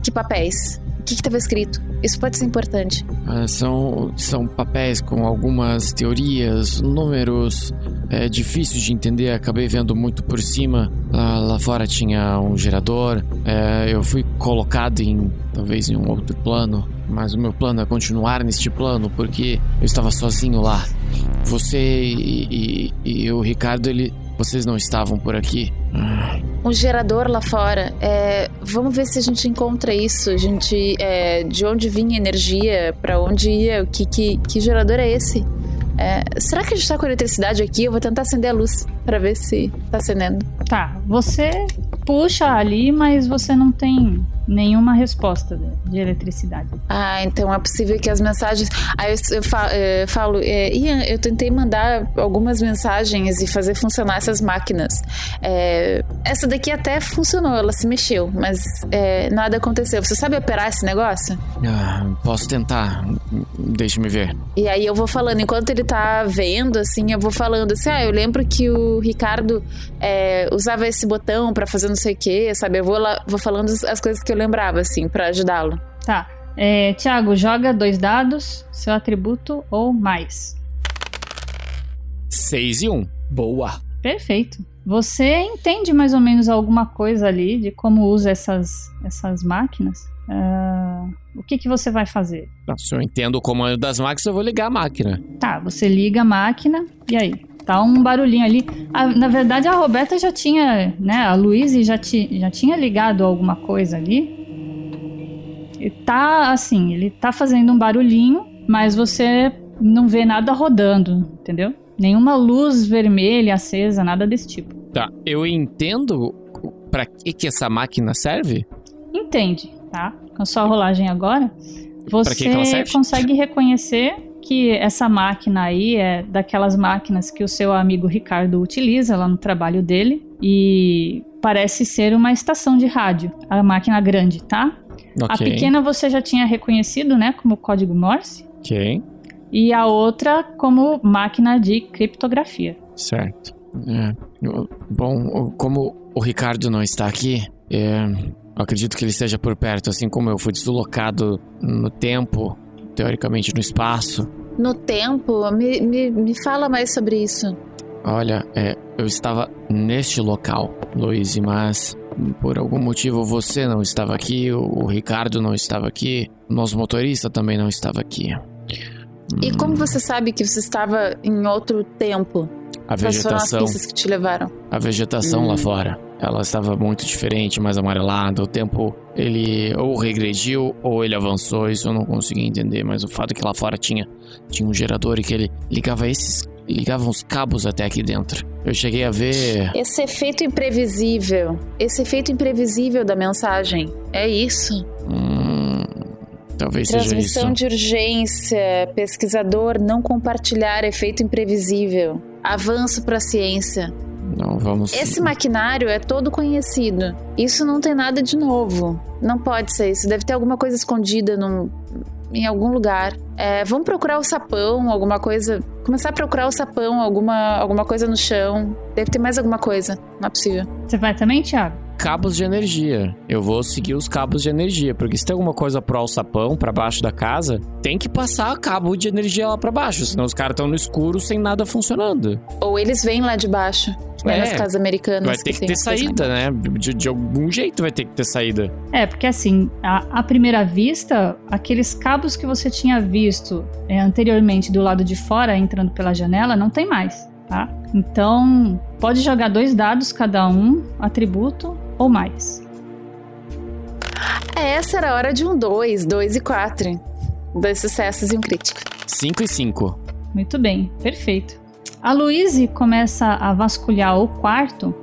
S9: Que papéis? O que que tava escrito? Isso pode ser importante.
S8: Ah, são, são papéis com algumas teorias, números. É difícil de entender, acabei vendo muito por cima. Lá, lá fora tinha um gerador. É, eu fui colocado em talvez em um outro plano. Mas o meu plano é continuar neste plano porque eu estava sozinho lá. Você e, e- e o Ricardo, ele. Vocês não estavam por aqui.
S9: Um gerador lá fora. É, vamos ver se a gente encontra isso. A gente, é, de onde vinha a energia, pra onde ia, o que, que, que gerador é esse? É, será que a gente tá com eletricidade aqui? Eu vou tentar acender a luz pra ver se tá acendendo.
S3: Tá, você puxa ali, mas você não tem nenhuma resposta de- de eletricidade.
S9: Ah, então é possível que as mensagens. Aí eu, eh, falo, eh, Ian, eu tentei mandar algumas mensagens e fazer funcionar essas máquinas. Eh, essa daqui até funcionou, ela se mexeu, mas eh, nada aconteceu. Você sabe operar esse negócio?
S8: ah, posso tentar. Deixe-me ver.
S9: E aí eu vou falando, enquanto ele tá vendo, assim, eu vou falando assim, ah, eu lembro que o Ricardo usava esse botão pra fazer não sei o quê, sabe? Eu vou, lá, vou falando as- as coisas que eu lembrava, assim, pra ajudá-lo.
S3: Tá. É, Tiago, joga dois dados, seu atributo ou mais.
S8: 6 e 1. Um.
S6: Boa.
S3: Perfeito. Você entende mais ou menos alguma coisa ali de como usa essas, essas máquinas? Ah, o que, que você vai fazer?
S8: Se eu entendo o comando das máquinas, eu vou ligar a máquina.
S3: Tá, você liga a máquina e aí? Tá um barulhinho ali. Ah, na verdade, a Roberta já tinha, né? A Luíse já, ti, já tinha ligado alguma coisa ali. E tá assim, ele tá fazendo um barulhinho, mas você não vê nada rodando, entendeu? Nenhuma luz vermelha acesa, nada desse tipo.
S8: Tá, eu entendo pra que, que essa máquina serve?
S3: Entende, tá? Com a sua rolagem agora, você
S8: que que
S3: consegue reconhecer que essa máquina aí é daquelas máquinas que o seu amigo Ricardo utiliza lá no trabalho dele e parece ser uma estação de rádio, a máquina grande, tá? A
S8: Ok.
S3: pequena você já tinha reconhecido, né, como código Morse,
S8: Ok,
S3: e a outra como máquina de criptografia.
S8: certo. É, bom, como o Ricardo não está aqui, é, acredito que ele esteja por perto, assim como eu fui deslocado no tempo, teoricamente no espaço.
S9: No tempo, me, me, me fala mais sobre isso.
S8: Olha, é, eu estava neste local, Luiz, mas por algum motivo você não estava aqui, o, Ricardo não estava aqui, o nosso motorista também não estava aqui.
S9: E como você sabe que você estava em outro tempo?
S8: A
S9: Quais foram as
S8: vegetação,
S9: pistas que te levaram?
S8: a vegetação
S9: Hum.
S8: lá fora, ela estava muito diferente, mais amarelada. O tempo ele ou regrediu ou ele avançou. Isso eu não consegui entender, mas o fato é que lá fora tinha tinha um gerador e que ele ligava esses ligava uns cabos até aqui dentro. Eu cheguei a ver
S9: Esse efeito imprevisível. Esse efeito imprevisível da mensagem. É isso.
S8: Hum, talvez seja isso.
S9: Transmissão de urgência. Pesquisador não compartilhar efeito imprevisível. Avanço para a ciência.
S8: Não vamos.
S9: Esse maquinário é todo conhecido. Isso não tem nada de novo. Não pode ser isso. Deve ter alguma coisa escondida num, em algum lugar. É, vamos procurar o sapão, alguma coisa. Começar a procurar o sapão, alguma, alguma coisa no chão. Deve ter mais alguma coisa. Não é possível.
S3: Você vai também, Thiago?
S8: Cabos de energia. Eu vou seguir os cabos de energia, porque se tem alguma coisa pro alçapão, pra baixo da casa, tem que passar cabo de energia lá pra baixo, senão os caras estão no escuro sem nada funcionando.
S9: Ou eles vêm lá de baixo. Né,
S8: É,
S9: nas casas americanas.
S8: Vai ter que
S9: tem
S8: ter saída, né? De, de algum jeito vai ter que ter saída.
S3: É, porque assim, à, à primeira vista, aqueles cabos que você tinha visto é, anteriormente do lado de fora, entrando pela janela, não tem mais, tá? Então, pode jogar dois dados cada um, atributo ou mais.
S9: É, essa era a hora de um 2, 2 e 4. Dois sucessos e um crítico.
S8: 5 e 5.
S3: Muito bem, perfeito. A Louise começa a vasculhar o quarto,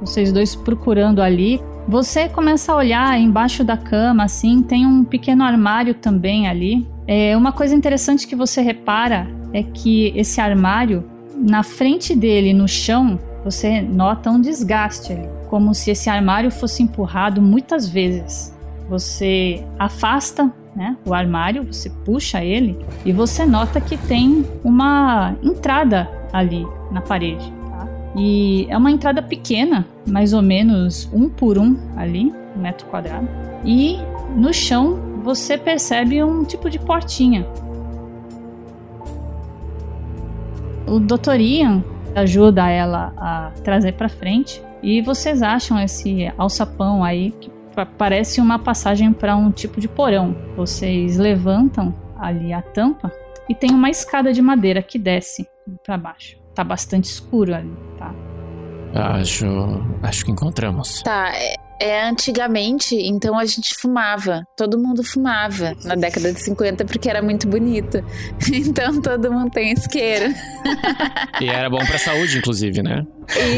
S3: vocês dois procurando ali. Você começa a olhar embaixo da cama, assim, tem um pequeno armário também ali. É, uma coisa interessante que você repara é que esse armário, na frente dele, no chão, você nota um desgaste ali, como se esse armário fosse empurrado muitas vezes. Você afasta né, o armário, você puxa ele e você nota que tem uma entrada ali na parede. tá? E é uma entrada pequena, mais ou menos um por um ali, um metro quadrado. E no chão você percebe um tipo de portinha. O Dr. Ian ajuda ela a trazer para frente e vocês acham esse alçapão aí que pa- parece uma passagem para um tipo de porão. Vocês levantam ali a tampa e tem uma escada de madeira que desce para baixo. Tá bastante escuro ali, tá?
S8: Acho. Acho que encontramos.
S9: Tá, é, é antigamente, então a gente fumava. Todo mundo fumava na década de 50 porque era muito bonito. *laughs* Então todo mundo tem isqueiro.
S8: E era bom pra saúde, inclusive, né?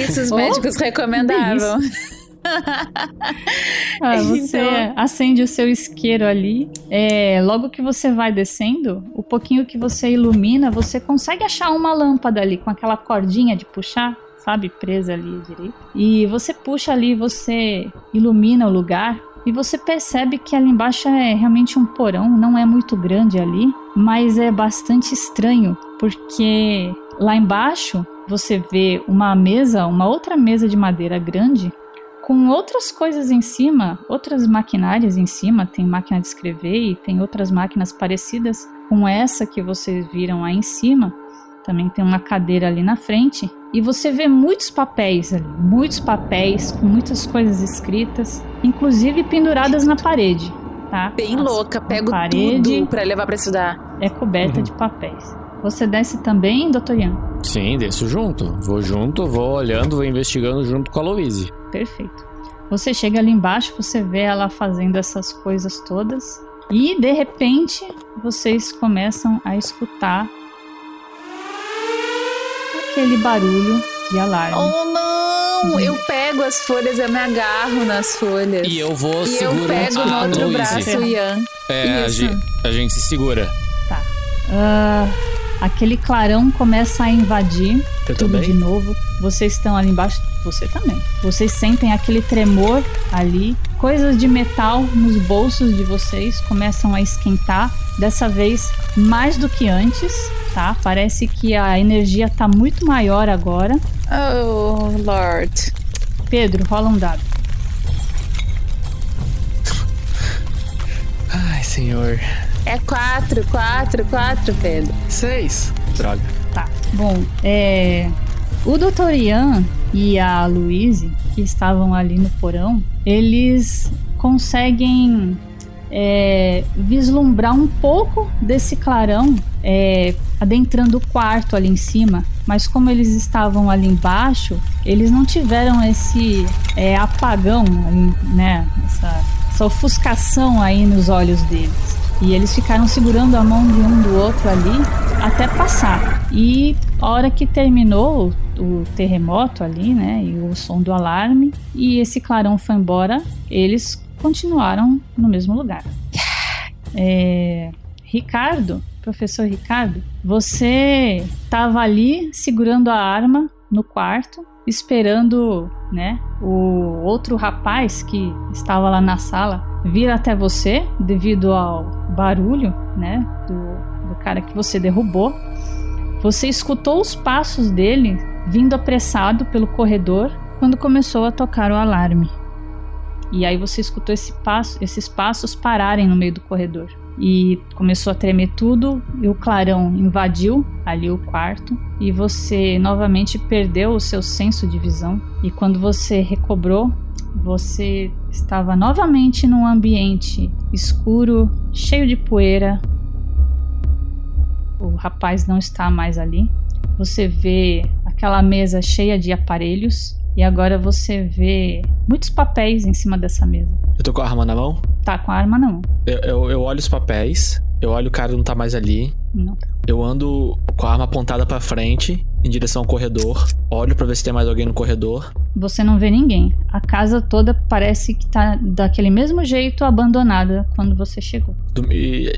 S9: Isso os
S3: Oh,
S9: médicos recomendavam. *laughs*
S3: Ah, você
S9: Então-
S3: acende o seu isqueiro ali. É, logo que você vai descendo, o pouquinho que você ilumina, você consegue achar uma lâmpada ali com aquela cordinha de puxar, sabe, presa ali direito. E você puxa ali, você ilumina o lugar. E você percebe que ali embaixo é realmente um porão, não é muito grande ali, mas é bastante estranho, porque lá embaixo você vê uma mesa, uma outra mesa de madeira grande, com outras coisas em cima, outras maquinárias em cima, tem máquina de escrever e tem outras máquinas parecidas com essa que vocês viram aí em cima. Também tem uma cadeira ali na frente e você vê muitos papéis ali, muitos papéis com muitas coisas escritas, inclusive penduradas na parede, tá?
S9: Bem
S3: As-
S9: louca, pego
S3: parede
S9: tudo pra levar pra estudar.
S3: é coberta de papéis. Você desce também, doutor Ian?
S8: Sim, desço junto. Vou junto, vou olhando, vou investigando junto com a Louise.
S3: Perfeito. Você chega ali embaixo, você vê ela fazendo essas coisas todas. E de repente vocês começam a escutar aquele barulho de alarme.
S9: Oh não! Eu pego as folhas, eu me agarro nas folhas.
S8: E eu vou
S9: E eu
S8: segurando
S9: pego no
S8: a
S9: outro
S8: Louise.
S9: braço Ian.
S8: É, a gente, a gente se segura.
S3: Ah, aquele clarão começa a invadir
S6: Eu
S3: tudo
S6: também?
S3: de novo. Vocês estão ali embaixo, você também. Vocês sentem aquele tremor ali. Coisas de metal nos bolsos de vocês começam a esquentar. Dessa vez mais do que antes, tá? Parece que a energia tá muito maior agora.
S9: Oh, Lord.
S3: Pedro, rola um dado.
S6: Ai, senhor.
S9: É quatro, quatro, quatro, Pedro.
S6: Seis. Droga.
S3: Tá. Bom, é. O Dr. Ian e a Louise, que estavam ali no porão, eles conseguem é, vislumbrar um pouco desse clarão é, adentrando o quarto ali em cima. Mas como eles estavam ali embaixo, eles não tiveram esse é, apagão, né? Essa, essa ofuscação aí nos olhos deles. E eles ficaram segurando a mão de um do outro ali até passar. E a hora que terminou o, terremoto ali, né? E o som do alarme, e esse clarão foi embora, eles continuaram no mesmo lugar. É, Ricardo, professor Ricardo, você estava ali segurando a arma no quarto, esperando, né, o outro rapaz que estava lá na sala vir até você devido ao barulho, né, do, do cara que você derrubou. Você escutou os passos dele vindo apressado pelo corredor quando começou a tocar o alarme. E aí você escutou esse passo, esses passos pararem no meio do corredor. E começou a tremer tudo, e o clarão invadiu ali o quarto, e você novamente perdeu o seu senso de visão. E quando você recobrou, você estava novamente num ambiente escuro, cheio de poeira. O rapaz não está mais ali. Você vê aquela mesa cheia de aparelhos e agora você vê muitos papéis em cima dessa mesa.
S6: Eu tô com a arma na mão?
S3: Tá com a arma na mão.
S6: Eu, eu, eu olho os papéis, eu olho o cara não tá mais ali.
S3: Não.
S6: Eu ando com a arma apontada pra frente, em direção ao corredor. Olho pra ver se tem mais alguém no corredor.
S3: Você não vê ninguém. A casa toda parece que tá daquele mesmo jeito abandonada quando você chegou.
S6: Do- e-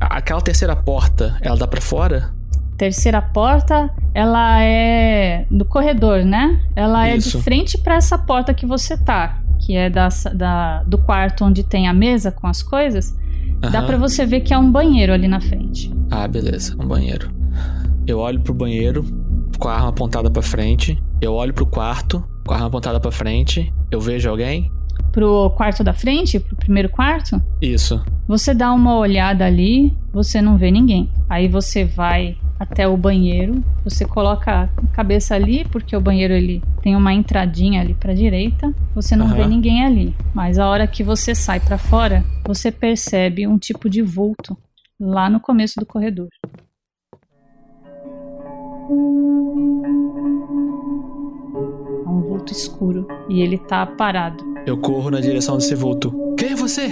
S6: aquela terceira porta, ela dá pra fora?
S3: Terceira porta, ela é do corredor, né? Ela é
S6: Isso.
S3: de frente pra essa porta que você tá, que é da, da- do quarto onde tem a mesa com as coisas. Dá pra você ver que é um banheiro ali na frente.
S6: Ah, beleza, um banheiro. Eu olho pro banheiro com a arma apontada pra frente. Eu olho pro quarto com a arma apontada pra frente. Eu vejo alguém?
S3: Pro quarto da frente, pro primeiro quarto,
S6: Isso.
S3: Você dá uma olhada ali, você não vê ninguém. Aí você vai até o banheiro, você coloca a cabeça ali, porque o banheiro ele tem uma entradinha ali pra direita. Você não
S6: Aham.
S3: vê ninguém ali. Mas a hora que você sai pra fora, você percebe um tipo de vulto lá no começo do corredor. É um vulto escuro e ele tá parado.
S6: Eu corro na direção desse vulto. Quem é você?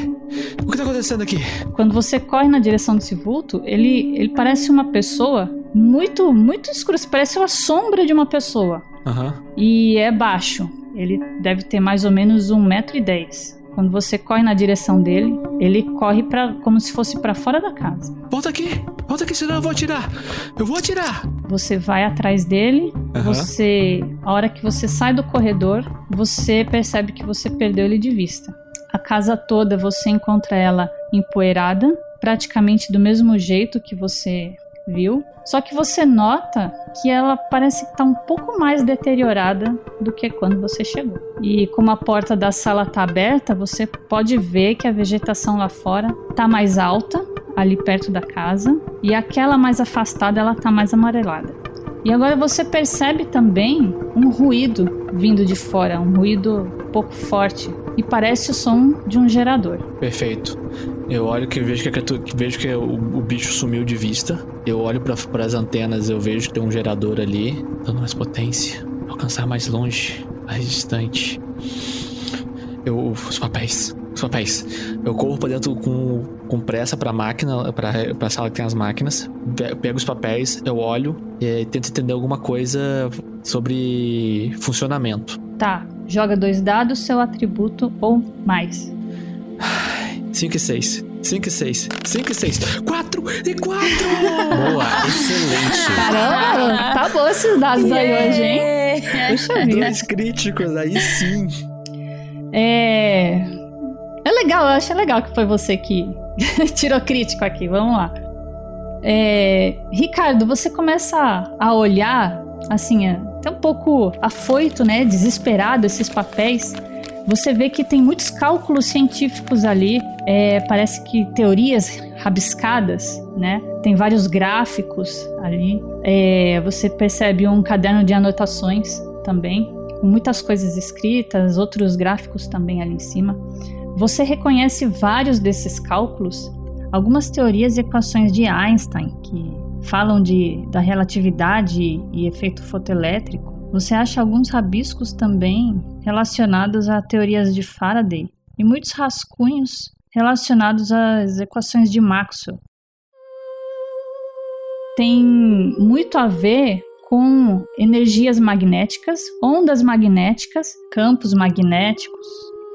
S6: O que tá acontecendo aqui?
S3: Quando você corre na direção desse vulto, ele, ele parece uma pessoa muito, muito escura. Parece uma sombra de uma pessoa.
S6: Aham.
S3: E é baixo. Ele deve ter mais ou menos 1,10m. Quando você corre na direção dele, ele corre pra, como se fosse pra fora da casa.
S6: Volta aqui! Volta aqui, senão eu vou atirar! Eu vou atirar!
S3: Você vai atrás dele,
S6: Aham.
S3: você, a hora que você sai do corredor, você percebe que você perdeu ele de vista. A casa toda você encontra ela empoeirada, praticamente do mesmo jeito que você viu. Só que você nota que ela parece estar um pouco mais deteriorada do que quando você chegou. E como a porta da sala está aberta, você pode ver que a vegetação lá fora está mais alta, ali perto da casa, e aquela mais afastada ela está mais amarelada. E agora você percebe também um ruído vindo de fora, um ruído um pouco forte, e parece o som de um gerador.
S6: Perfeito. Eu olho que vejo que, que vejo que o, o bicho sumiu de vista. Eu olho para as antenas, eu vejo que tem um gerador ali, dando mais potência, alcançar mais longe, mais distante. Eu os papéis, os papéis. Eu corro para dentro com, com pressa para a máquina, para a sala que tem as máquinas. Pe- Pego os papéis, eu olho e tento entender alguma coisa sobre funcionamento.
S3: Tá, joga dois dados, seu atributo ou mais.
S6: 5 e 6. 5 e 6. 5 e 6. 4 e 4!
S8: Boa, excelente.
S3: Caramba, tá bom esses dados aí hoje, hein? Puxa vida.
S6: Dois críticos, aí sim.
S3: É. É legal, eu achei legal que foi você que *laughs* tirou crítico aqui. Vamos lá. É, Ricardo, você começa a olhar, assim, é, até um pouco afoito, né? Desesperado esses papéis. Você vê que tem muitos cálculos científicos ali. é, parece que teorias rabiscadas, né? Tem vários gráficos ali. É, você percebe um caderno de anotações também, com muitas coisas escritas, outros gráficos também ali em cima. Você reconhece vários desses cálculos, algumas teorias e equações de Einstein que falam de, da relatividade e efeito fotoelétrico. Você acha alguns rabiscos também relacionados a teorias de Faraday e muitos rascunhos relacionados às equações de Maxwell. Tem muito a ver com energias magnéticas, ondas magnéticas, campos magnéticos.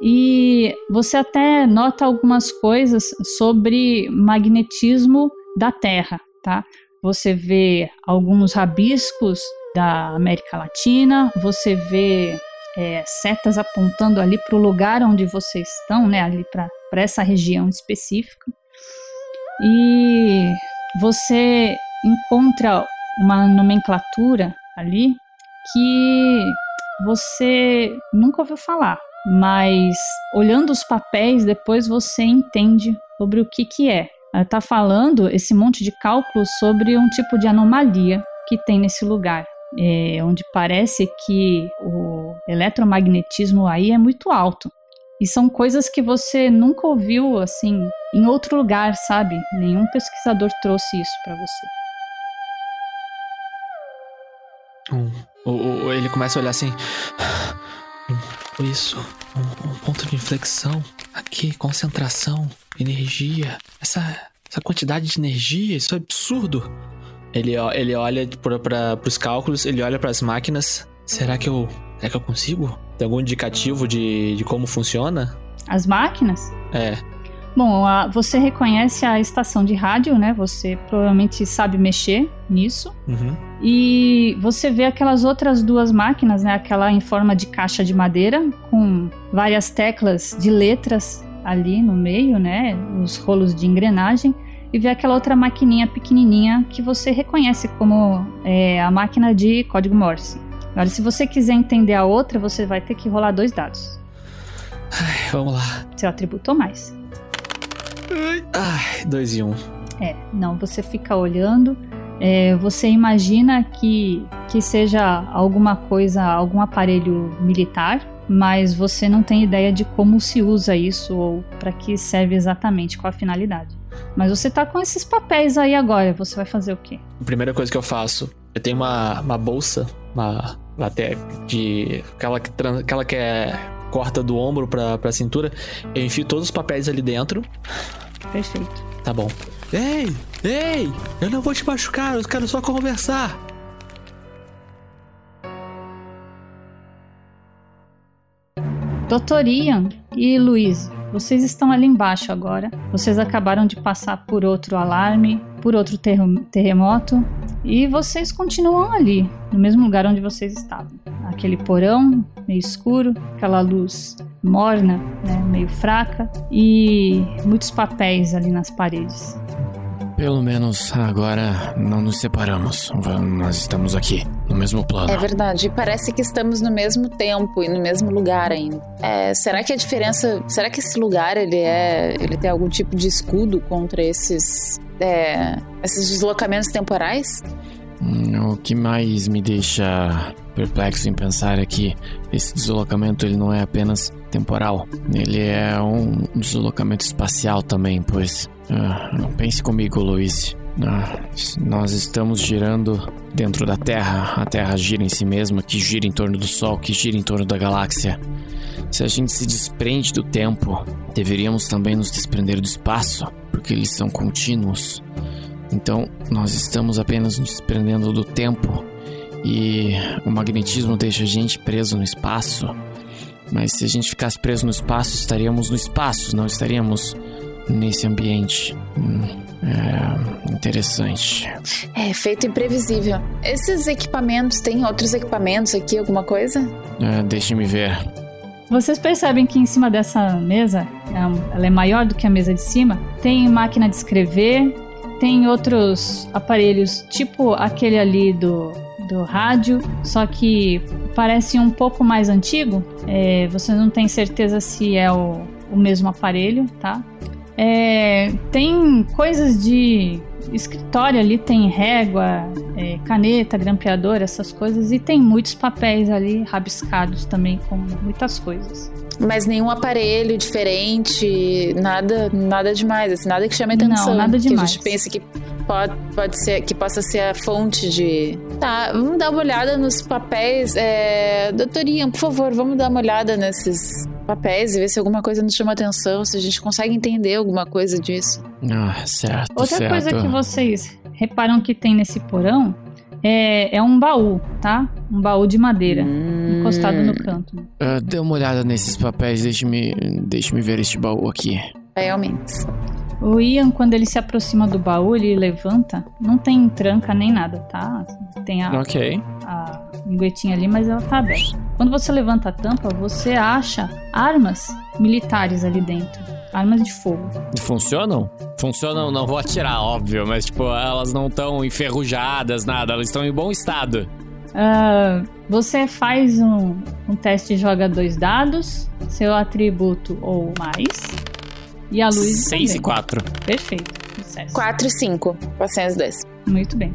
S3: E você até nota algumas coisas sobre magnetismo da Terra, tá? Você vê alguns rabiscos da América Latina, você vê é, setas apontando ali para o lugar onde vocês estão, né? Ali para essa região específica. E você encontra uma nomenclatura ali que você nunca ouviu falar, mas olhando os papéis depois você entende sobre o que que é. Está falando esse monte de cálculos sobre um tipo de anomalia que tem nesse lugar, é, onde parece que o eletromagnetismo aí é muito alto. E são coisas que você nunca ouviu assim em outro lugar, sabe? Nenhum pesquisador trouxe isso para você.
S6: Um, ele começa a olhar assim. "Hum, Isso, um, um ponto de inflexão. Aqui, concentração, energia. Essa, essa quantidade de energia, isso é absurdo. Ele, ele olha para os cálculos, ele olha para as máquinas. Será que eu. Será que eu consigo? Tem algum indicativo de, de como funciona?
S3: As máquinas?
S6: É.
S3: Bom, a- você reconhece a estação de rádio, né? Você provavelmente sabe mexer nisso.
S6: Uhum.
S3: E você vê aquelas outras duas máquinas, né? Aquela em forma de caixa de madeira, com várias teclas de letras ali no meio, né? Os rolos de engrenagem. E vê aquela outra maquininha pequenininha que você reconhece como é, a máquina de código Morse. Agora, se você quiser entender a outra, você vai ter que rolar dois dados.
S6: Vamos lá.
S3: Seu atributo ou mais.
S6: Ai, dois e um.
S3: É, não, você fica olhando, é, você imagina que, que seja alguma coisa, algum aparelho militar, mas você não tem ideia de como se usa isso ou para que serve exatamente, qual a finalidade. Mas você tá com esses papéis aí agora, você vai fazer o quê?
S6: A primeira coisa que eu faço, eu tenho uma, uma bolsa, uma até de aquela que, aquela que é corta do ombro pra, pra cintura. Eu enfio todos os papéis ali dentro.
S3: Perfeito.
S6: Tá bom. Ei, ei, eu não vou te machucar, eu quero só conversar.
S3: Doutor Ian e Luiz, vocês estão ali embaixo agora. Vocês acabaram de passar por outro alarme, por outro terre- terremoto, e vocês continuam ali, no mesmo lugar onde vocês estavam. Aquele porão meio escuro, aquela luz morna, né, meio fraca, e muitos papéis ali nas paredes.
S8: Pelo menos agora não nos separamos. Nós estamos aqui, no mesmo plano.
S9: É verdade. E Parece que estamos no mesmo tempo e no mesmo lugar ainda. É, será que a diferença. Será que esse lugar ele é. ele tem algum tipo de escudo contra esses. é, esses deslocamentos temporais?
S8: Hum, O que mais me deixa perplexo em pensar é que esse deslocamento ele não é apenas temporal, ele é um deslocamento espacial também, pois ah, pense comigo, Luiz. Ah, nós estamos girando dentro da Terra, a Terra gira em si mesma, que gira em torno do Sol, que gira em torno da galáxia. Se a gente se desprende do tempo, deveríamos também nos desprender do espaço, porque eles são contínuos. Então, nós estamos apenas nos desprendendo do tempo e o magnetismo deixa a gente preso no espaço. Mas se a gente ficasse preso no espaço, estaríamos no espaço, não estaríamos nesse ambiente. Hum, é interessante.
S9: É, feito imprevisível. Esses equipamentos, tem outros equipamentos aqui, alguma coisa?
S8: É, Deixe-me ver.
S3: Vocês percebem que em cima dessa mesa, é ela é maior do que a mesa de cima, tem máquina de escrever, tem outros aparelhos, tipo aquele ali do, do rádio, só que parece um pouco mais antigo. É, você não tem certeza se é o, o mesmo aparelho, tá? É, tem coisas de escritório ali, tem régua, é, caneta, grampeador, essas coisas, e tem muitos papéis ali rabiscados também com muitas coisas.
S9: Mas nenhum aparelho diferente, nada, nada demais, assim, nada que chame atenção.
S3: Não, nada
S9: Que a
S3: demais.
S9: gente pense que pode, pode ser, que possa ser a fonte de. Tá, vamos dar uma olhada nos papéis. É... Doutorinha, por favor, vamos dar uma olhada nesses papéis e ver se alguma coisa nos chama atenção, se a gente consegue entender alguma coisa disso.
S8: Ah, certo,
S3: Outra
S8: certo.
S3: coisa que vocês reparam que tem nesse porão é, é um baú, tá? Um baú de madeira, encostado no canto.
S8: Ah, dê uma olhada nesses papéis, deixe-me deixe ver este baú aqui.
S9: Realmente.
S3: O Ian, quando ele se aproxima do baú, ele levanta. Não tem tranca nem nada, tá? Tem a,
S8: Ok.
S3: a linguetinha ali, mas ela tá aberta. Quando você levanta a tampa, você acha armas militares ali dentro. Armas de fogo.
S8: Funcionam? Funcionam, não vou atirar, óbvio, mas tipo, elas não estão enferrujadas, nada, elas estão em bom estado.
S3: Ah, você faz um, um teste e joga dois dados, seu atributo ou mais. E a luz.
S8: 6 e
S3: também.
S8: 4.
S3: Perfeito. Sucesso.
S9: 4 e 5. Passei as 10.
S3: Muito bem.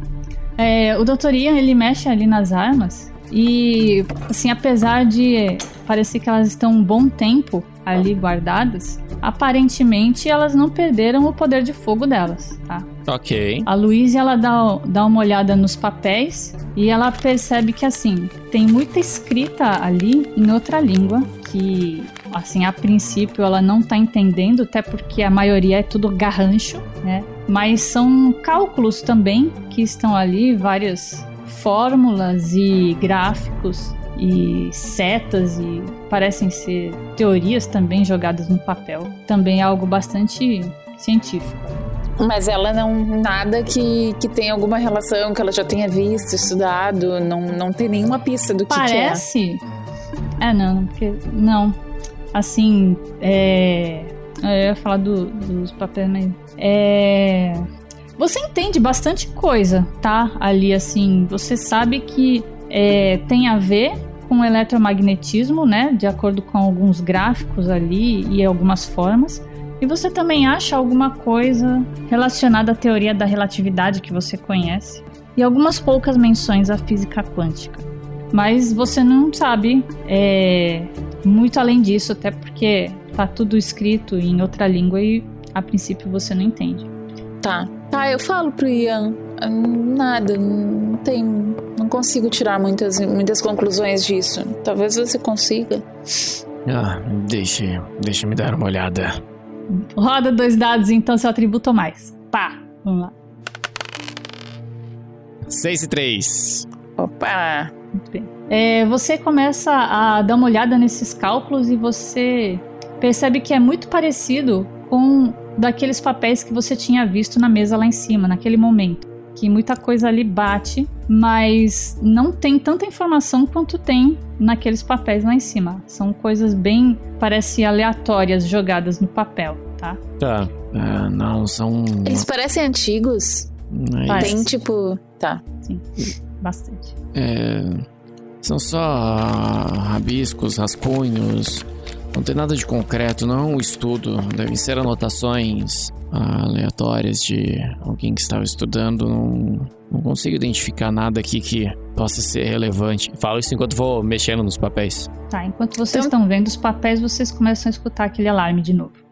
S3: É, o Dr. Ian, ele mexe ali nas armas e, assim, apesar de parecer que elas estão um bom tempo ali guardadas, aparentemente elas não perderam o poder de fogo delas, tá?
S8: Ok.
S3: A Luísa, ela dá, dá uma olhada nos papéis e ela percebe que, assim, tem muita escrita ali em outra língua que, assim, a princípio ela não tá entendendo, até porque a maioria é tudo garrancho, né? Mas são cálculos também que estão ali, várias fórmulas e gráficos e setas e parecem ser teorias também jogadas no papel. Também é algo bastante científico.
S9: Mas ela não. Nada que, que tenha alguma relação, que ela já tenha visto, estudado. Não, não tem nenhuma pista do que, que é.
S3: Parece. É, não, porque. Não. Assim, é. Eu ia falar do- dos papéis, mas. É. Você entende bastante coisa, tá? Ali, assim. Você sabe que é, tem a ver com eletromagnetismo, né? De acordo com alguns gráficos ali e algumas formas. E você também acha alguma coisa relacionada à teoria da relatividade que você conhece. E algumas poucas menções à física quântica. Mas você não sabe é, muito além disso, até porque tá tudo escrito em outra língua e a princípio você não entende.
S9: Tá. Tá, eu falo pro Ian. hum, Nada, não tem. Não consigo tirar muitas, muitas conclusões disso. Talvez você consiga.
S8: Ah, deixe, deixe me dar uma olhada.
S3: Roda dois dados, então, seu atributo mais. Pá, vamos lá.
S8: 6 e 3.
S9: Opa!
S3: Muito bem. É, você começa a dar uma olhada nesses cálculos e você percebe que é muito parecido com daqueles papéis que você tinha visto na mesa lá em cima, naquele momento. Que muita coisa ali bate, mas não tem tanta informação quanto tem naqueles papéis lá em cima. São coisas bem, parece aleatórias jogadas no papel, tá?
S8: Tá. Ah, não, são.
S9: Eles parecem antigos.
S8: Mas-
S3: Parece.
S9: Tem tipo. Tá.
S3: Sim, bastante.
S8: É, são só rabiscos, rascunhos. Não tem nada de concreto, não é um estudo. Devem ser anotações ah, aleatórias de alguém que estava estudando. Não, não consigo identificar nada aqui que possa ser relevante. Falo isso enquanto vou mexendo nos papéis.
S3: Tá, enquanto vocês estão vendo os papéis, vocês começam a escutar aquele alarme de novo.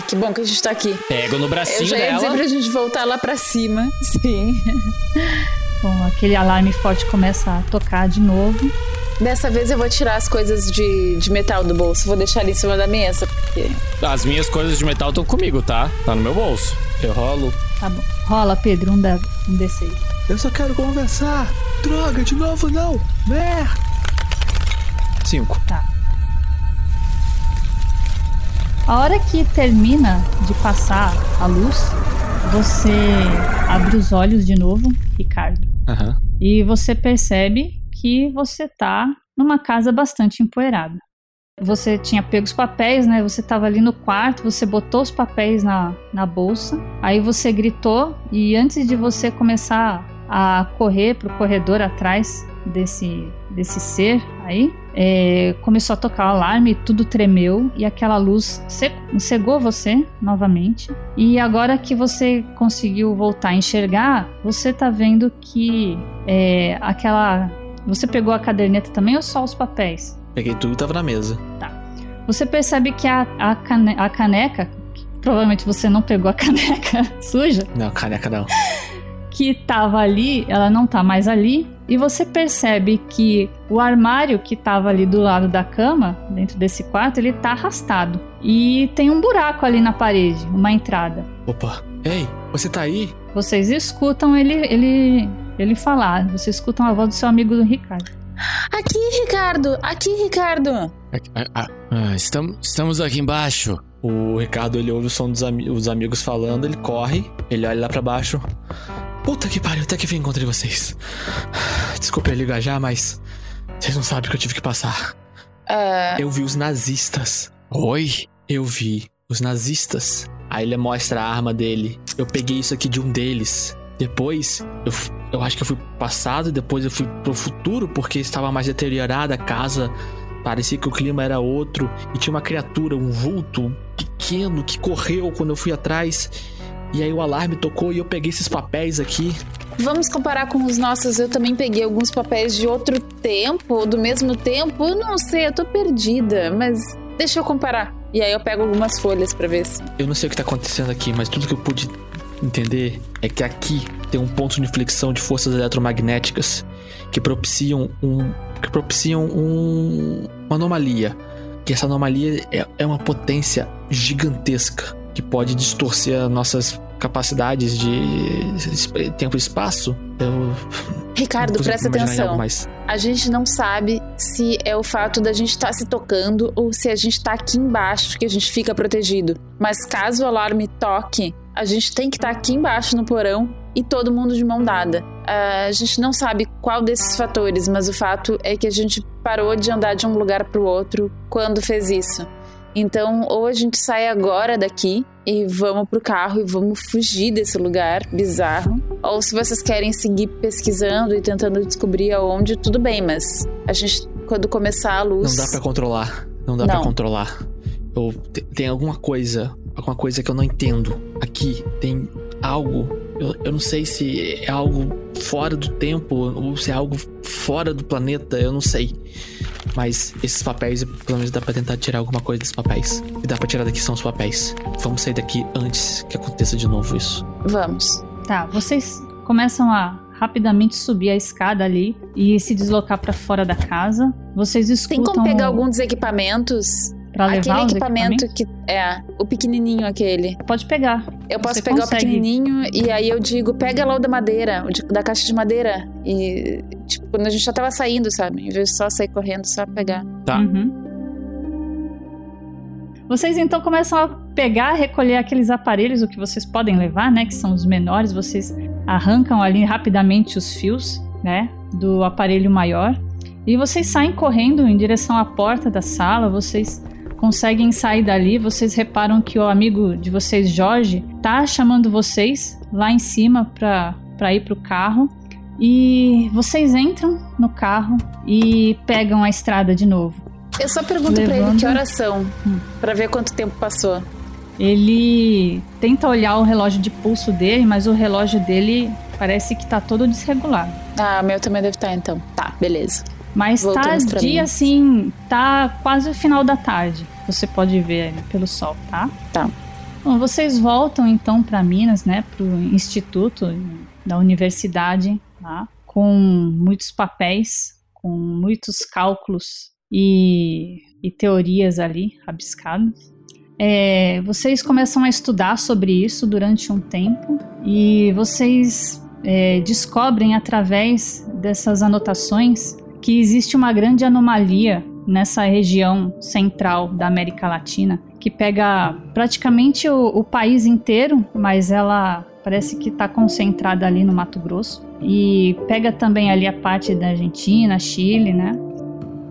S9: Ah, que bom que a gente tá aqui.
S8: Pego no
S9: Eu
S8: bracinho
S9: já ia
S8: dela.
S9: dizer pra gente voltar lá pra cima. *laughs* Sim.
S3: Bom, aquele alarme forte começa a tocar de novo.
S9: Dessa vez eu vou tirar as coisas de, de metal do bolso. Vou deixar ali em cima da mesa, porque.
S8: As minhas coisas de metal estão comigo, tá? Tá no meu bolso. Eu rolo.
S3: Tá bom. Rola, Pedro, um, dado, um D6.
S6: Eu só quero conversar. Droga, de novo não. Merda. Cinco.
S3: Tá. A hora que termina de passar a luz, você abre os olhos de novo, Ricardo.
S8: Aham.
S3: E você percebe que você tá numa casa bastante empoeirada. Você tinha pego os papéis, né? Você tava ali no quarto, você botou os papéis na, na bolsa, aí você gritou e antes de você começar a correr pro corredor atrás desse, desse ser aí, é, começou a tocar o alarme, tudo tremeu e aquela luz ce- cegou você novamente. E agora que você conseguiu voltar a enxergar, você tá vendo que é, aquela. Você pegou a caderneta também ou só os papéis?
S6: Peguei tudo e tava na mesa.
S3: Você percebe que a, a, cane- a caneca, que provavelmente você não pegou a *laughs* caneca suja,
S6: Não, caneca não.
S3: que tava ali, ela não tá mais ali. E você percebe que o armário que tava ali do lado da cama, dentro desse quarto, ele tá arrastado. E tem um buraco ali na parede, uma entrada.
S6: Opa. Ei, você tá aí?
S3: Vocês escutam ele, ele, ele falar. Você escuta uma voz do seu amigo do Ricardo.
S9: Aqui, Ricardo! Aqui, Ricardo!
S8: Ah, ah, ah, estamos, estamos aqui embaixo.
S6: O Ricardo, ele ouve o som dos os amigos falando, ele corre, ele olha lá pra baixo. Puta que pariu, até que vim encontrei vocês. Desculpa eu ligar já, mas vocês não sabem o que eu tive que passar.
S9: Ah,
S6: Eu vi os nazistas.
S8: Oi?
S6: Eu vi os nazistas. Aí ele mostra a arma dele. Eu peguei isso aqui de um deles. Depois, eu, eu acho que eu fui pro passado, depois eu fui pro futuro, porque estava mais deteriorada a casa. Parecia que o clima era outro. E tinha uma criatura, um vulto pequeno que correu quando eu fui atrás. E aí o alarme tocou e eu peguei esses papéis aqui.
S9: Vamos comparar com os nossos. Eu também peguei alguns papéis de outro tempo, do mesmo tempo. Eu não sei, eu tô perdida, mas deixa eu comparar. E aí eu pego algumas folhas pra ver se.
S6: Eu não sei o que tá acontecendo aqui, mas tudo que eu pude entender é que aqui tem um ponto de inflexão de forças eletromagnéticas que propiciam um que propiciam um, uma anomalia. Que essa anomalia é, é uma potência gigantesca que pode distorcer as nossas capacidades de tempo e espaço. Eu *laughs*
S9: Ricardo, presta atenção. A gente não sabe se é o fato da gente estar se tocando ou se a gente tá aqui embaixo que a gente fica protegido. Mas caso o alarme toque, a gente tem que estar aqui embaixo no porão e todo mundo de mão dada. Ah, a gente não sabe qual desses fatores, mas o fato é que a gente parou de andar de um lugar pro outro quando fez isso. Então, ou a gente sai agora daqui e vamos pro carro e vamos fugir desse lugar bizarro, ou se vocês querem seguir pesquisando e tentando descobrir aonde, tudo bem, mas a gente, quando começar a luz.
S6: Não dá pra controlar. Não dá pra controlar. Eu, te- tem alguma coisa, alguma coisa que eu não entendo. Aqui tem algo. Eu, eu não sei se é algo fora do tempo ou se é algo fora do planeta. Eu não sei. Mas esses papéis, pelo menos dá pra tentar tirar alguma coisa desses papéis. E dá pra tirar daqui são os papéis. Vamos sair daqui antes que aconteça de novo isso.
S9: Vamos.
S3: Tá, vocês começam a rapidamente subir a escada ali e se deslocar pra fora da casa. Vocês
S9: Tem
S3: escutam
S9: como pegar algum dos equipamentos?
S3: Pra levar
S9: aquele equipamento que é o pequenininho aquele.
S3: Pode pegar.
S9: Eu posso
S3: Você
S9: pegar
S3: consegue.
S9: o pequenininho e aí eu digo, pega lá o da madeira, o de- da caixa de madeira. E, tipo, quando a gente já tava saindo, sabe? Em vez de só sair correndo, só pegar.
S8: Tá.
S3: Uhum. Vocês então começam a pegar, recolher aqueles aparelhos, o que vocês podem levar, né? Que são os menores. Vocês arrancam ali rapidamente os fios, né? Do aparelho maior. E vocês saem correndo em direção à porta da sala. Vocês conseguem sair dali. Vocês reparam que o amigo de vocês, Jorge, tá chamando vocês lá em cima pra, pra ir pro carro. E vocês entram no carro e pegam a estrada de novo.
S9: Eu só pergunto pra ele
S3: Levando-
S9: que horas são, pra ver quanto tempo passou.
S3: Ele tenta olhar o relógio de pulso dele, mas o relógio dele parece que tá todo desregulado.
S9: Ah, meu também deve estar então. Tá, beleza.
S3: Mas
S9: Voltamos
S3: tá dia assim, tá quase o final da tarde. Você pode ver pelo sol, tá?
S9: Tá.
S3: Bom, vocês voltam então para Minas, né, pro instituto da universidade, tá? Com muitos papéis, com muitos cálculos e, e teorias ali rabiscadas. É, vocês começam a estudar sobre isso durante um tempo e vocês é, descobrem através dessas anotações que existe uma grande anomalia nessa região central da América Latina que pega praticamente o, o país inteiro, mas ela parece que está concentrada ali no Mato Grosso e pega também ali a parte da Argentina, Chile, né?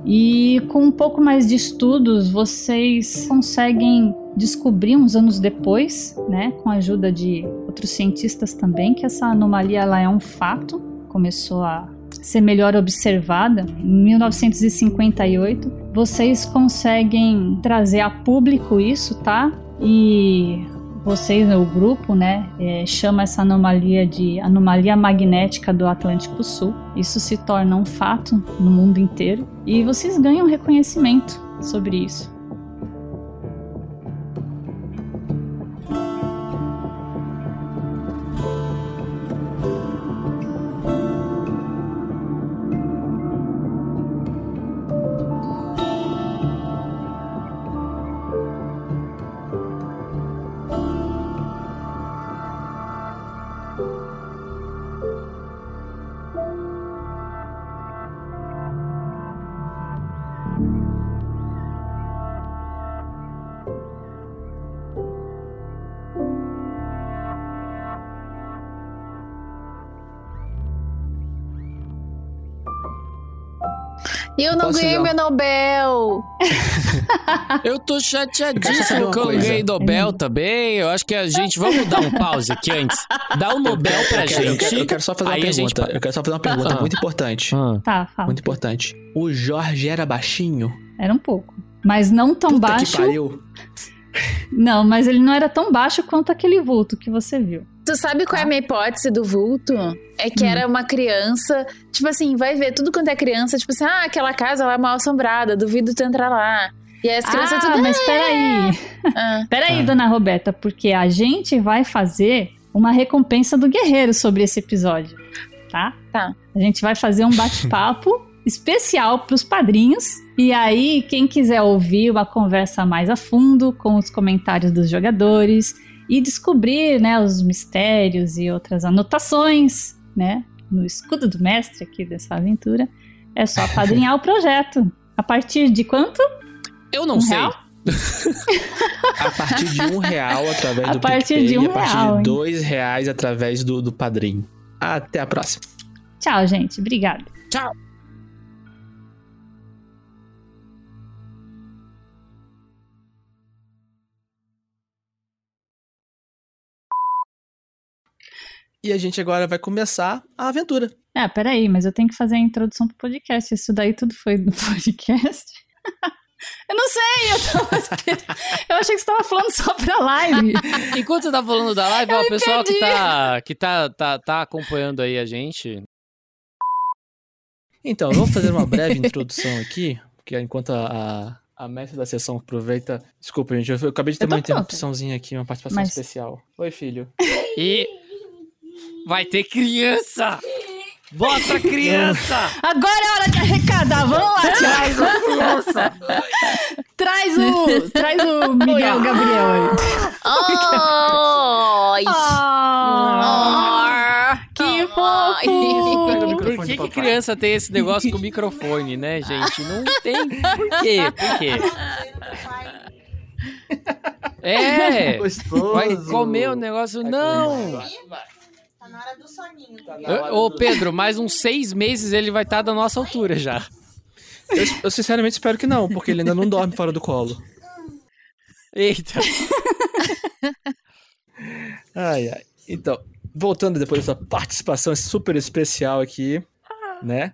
S3: E com um pouco mais de estudos, vocês conseguem descobrir uns anos depois, né, com a ajuda de outros cientistas também, que essa anomalia ela é um fato, começou a ser melhor observada. Em 1958, vocês conseguem trazer a público isso, tá? E vocês, o grupo, né, é, chama essa anomalia de anomalia magnética do Atlântico Sul. Isso se torna um fato no mundo inteiro e vocês ganham reconhecimento sobre isso.
S9: E eu não
S6: Posso
S9: ganhei meu Nobel. *laughs*
S15: Eu tô chateadíssimo que eu ganhei Nobel também. Eu acho que a gente. Vamos dar um pause aqui antes. Dá o Nobel pra
S6: eu quero, eu
S15: gente.
S6: quero- eu quero só fazer uma
S15: gente
S6: pergunta. Eu quero só fazer uma pergunta
S15: Ah.
S6: muito importante.
S15: Ah.
S3: Tá, fala.
S6: Muito importante. O Jorge era baixinho?
S3: Era um pouco. Mas não tão
S6: Puta
S3: baixo.
S6: que pariu.
S3: Não, mas ele não era tão baixo quanto aquele vulto que você viu.
S9: Tu sabe qual é a minha hipótese do vulto? É que era uma criança, tipo assim, vai ver tudo quanto é criança, tipo assim, ah, aquela casa lá é mal assombrada, duvido tu entrar lá. E aí as crianças
S3: ah,
S9: tudo.
S3: mas peraí. *laughs*
S9: Ah.
S3: Peraí,
S6: Ah.
S3: dona Roberta, porque a gente vai fazer uma recompensa do guerreiro sobre esse episódio, tá?
S9: Tá.
S3: A gente vai fazer um bate-papo *laughs* especial pros padrinhos. E aí, quem quiser ouvir uma conversa mais a fundo com os comentários dos jogadores e descobrir, né, os mistérios e outras anotações, né, no escudo do mestre aqui dessa aventura, é só *laughs* apadrinhar o projeto. A partir de quanto?
S15: Eu não
S3: Um
S15: sei.
S3: real? *laughs*
S6: A partir de um real através
S3: A
S6: do
S3: partir
S6: PicPay
S3: de um
S6: e a partir
S3: real,
S6: de dois reais através do, do padrinho. Até a próxima.
S3: Tchau, gente. Obrigada.
S15: Tchau.
S6: E a gente agora vai começar a aventura.
S3: Ah, peraí, mas eu tenho que fazer a introdução pro podcast. Isso daí tudo foi no *laughs* podcast? eu não sei, eu tava *laughs* esperando. Eu achei que você tava falando só pra live. *laughs*
S8: Enquanto você tá falando da live, o pessoal que, tá, que tá, tá, tá acompanhando aí a gente.
S6: Então, vamos fazer uma breve introdução aqui, porque enquanto a, a, a mestre da sessão aproveita. Desculpa, gente, eu, eu acabei de ter uma
S3: pronta.
S6: interrupçãozinha aqui, uma participação
S3: Mas-
S6: especial. Oi, filho.
S8: E vai ter criança! Mostra a criança!
S3: Agora é hora de arrecadar. Vamos lá,
S8: Traz a criança!
S3: Traz o, traz o *laughs* Miguel Gabriel aí.
S9: Ai.
S3: Ah, que fofo!
S8: Por que, que criança tem esse negócio com microfone, né, gente? Não tem. Por quê? Por quê? É!
S6: Gostoso.
S8: Vai comer o negócio. Não!
S16: Tá na hora do soninho.
S8: Ô, ô, Pedro, *laughs* mais uns seis meses ele vai estar da nossa altura já.
S6: Eu, eu sinceramente espero que não, porque ele ainda não dorme fora do colo.
S8: Eita! *laughs*
S6: Ai, ai. Então, voltando depois dessa participação super especial aqui, né?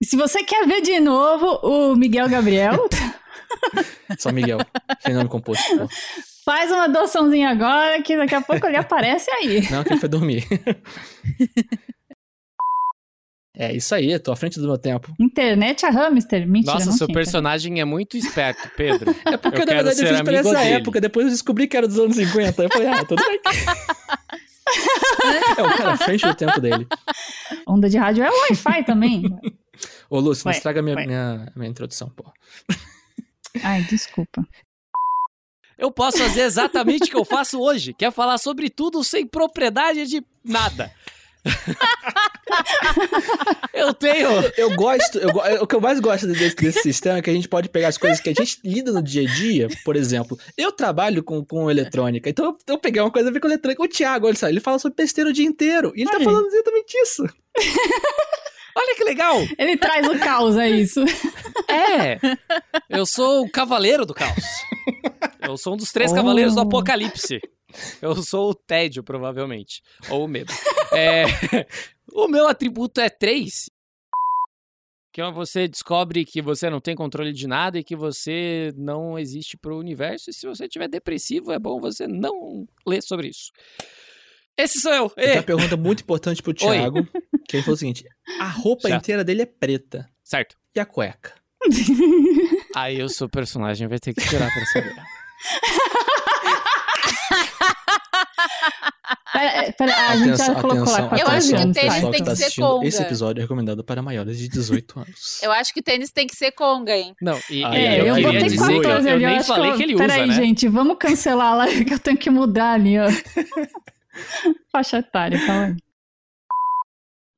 S3: E se você quer ver de novo o Miguel Gabriel, *laughs*
S6: São Miguel. Sem nome composto. pô.
S3: Faz uma doaçãozinha agora que daqui a pouco ele *laughs* aparece aí.
S6: Não, que ele foi dormir. é isso aí, tô à frente do meu tempo.
S3: Internet a hamster. Mentira,
S8: Nossa,
S3: não
S8: seu
S3: tinha.
S8: personagem é muito esperto, Pedro. *laughs*
S6: É porque,
S8: Eu
S6: na verdade, eu fiz pra essa
S8: dele.
S6: época. Depois eu descobri que era dos anos 50. Eu falei, ah, tudo bem. *laughs* é, o cara à frente do tempo dele.
S3: Onda de rádio é o Wi-Fi também.
S6: Ô, Lúcio, não estraga minha,
S3: ué.
S6: minha, minha introdução, pô.
S3: Ai, desculpa.
S8: Eu posso fazer exatamente o que eu faço hoje, que é falar sobre tudo sem propriedade de nada. *laughs* eu tenho.
S6: Eu gosto, eu, go- o que eu mais gosto desse, desse sistema é que a gente pode pegar as coisas que a gente lida no dia a dia, por exemplo. Eu trabalho com, com eletrônica, então eu, eu peguei uma coisa a ver com eletrônica. O Thiago, olha só, ele fala sobre besteira o dia inteiro. E ele tá
S3: Olha aí.
S6: falando exatamente isso. *laughs*
S8: Olha que legal!
S3: Ele traz o caos, é isso. *laughs*
S8: É! Eu sou o cavaleiro do caos. Eu sou um dos três
S3: Oh.
S8: cavaleiros do apocalipse. Eu sou o tédio, provavelmente. Ou o medo. É, *laughs* o meu atributo é três. Que é você descobre que você não tem controle de nada e que você não existe pro universo. E se você estiver depressivo, é bom você não ler sobre isso. Esse sou eu.
S6: Tem uma pergunta muito importante pro Thiago, que ele falou o seguinte: a roupa
S8: Já.
S6: inteira dele é preta.
S8: Certo.
S6: E a cueca? *laughs*
S8: Aí o seu personagem vai ter que tirar pra saber. *laughs*
S3: Pera, pera, a gente já colocou lá quatro
S9: Eu acho que o tênis
S6: pessoal
S9: tem
S6: que tá
S9: que ser conga.
S6: Esse episódio é recomendado para maiores de 18 anos.
S9: Eu acho que tênis tem que ser conga, hein?
S8: Não, e,
S6: Ah,
S3: É,
S8: eu,
S3: eu,
S8: queria
S3: botei
S8: dizer que eu,
S3: 14
S8: eu
S3: ali.
S8: nem falei
S3: eu-
S8: que ele usa,
S3: Peraí,
S8: né?
S3: gente, vamos cancelar a live *laughs* que eu tenho que mudar ali, ó. Faixa etária, calma aí.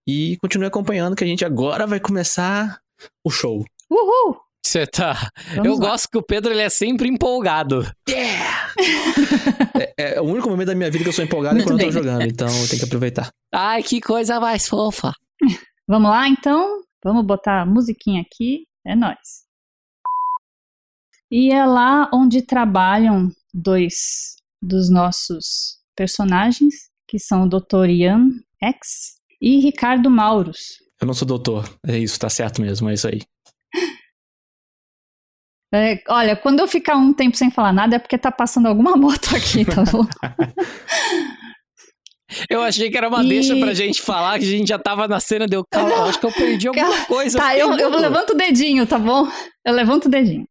S6: E continue acompanhando que a gente agora vai começar o show.
S3: Uhul!
S8: Você tá.
S3: Vamos
S8: eu
S3: lá.
S8: gosto que o Pedro ele é sempre empolgado.
S6: É, é o único momento da minha vida que eu sou empolgado é
S3: Muito
S6: quando eu tô
S3: bem.
S6: jogando, então tem que aproveitar.
S8: Ai, que coisa mais fofa.
S3: Vamos lá, então? Vamos botar a musiquinha aqui. É nóis. E é lá onde trabalham dois dos nossos personagens, que são o Dr. Ian X e Ricardo Mauros.
S6: Eu não sou doutor. É isso, tá certo mesmo, é isso aí.
S3: É, olha, quando eu ficar um tempo sem falar nada é porque tá passando alguma *laughs* moto aqui, tá bom? *laughs*
S10: Eu achei que era uma
S3: E-
S10: deixa pra gente falar, que a gente já tava na cena, deu calma, eu acho que eu perdi alguma coisa.
S3: tá, eu, eu levanto o dedinho, tá bom? Eu levanto o dedinho.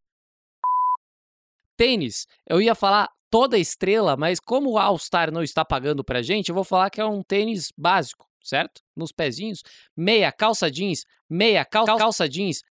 S10: Tênis, eu ia falar toda estrela, mas como o All Star não está pagando pra gente, eu vou falar que é um tênis básico, certo? Nos pezinhos, meia calça jeans, meia cal calça jeans.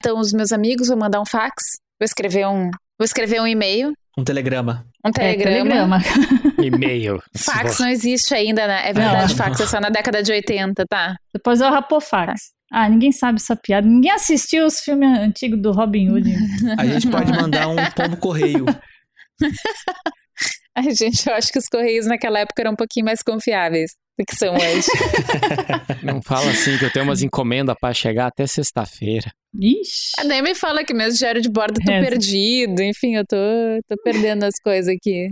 S9: Então, os meus amigos vão mandar um fax, vou escrever um, vou escrever um e-mail,
S6: Um telegrama.
S9: um telegrama. *laughs*
S10: E-mail.
S9: Fax não existe ainda, né? É verdade,
S3: Não.
S9: fax é só na década de 80, tá?
S3: Depois eu rapo fax. Ah, ninguém sabe essa piada. Ninguém assistiu os filmes antigos do Robin Hood.
S6: A gente pode mandar um *laughs* pombo correio. *laughs*
S9: Ai, gente, eu acho que os correios naquela época eram um pouquinho mais confiáveis do que são hoje. *laughs*
S8: Não fala assim que eu tenho umas encomendas pra chegar até sexta-feira.
S3: Ixi.
S9: Ah, nem me fala que meu diário de bordo tá
S3: Reza.
S9: perdido. Enfim, eu tô, tô perdendo as coisas aqui.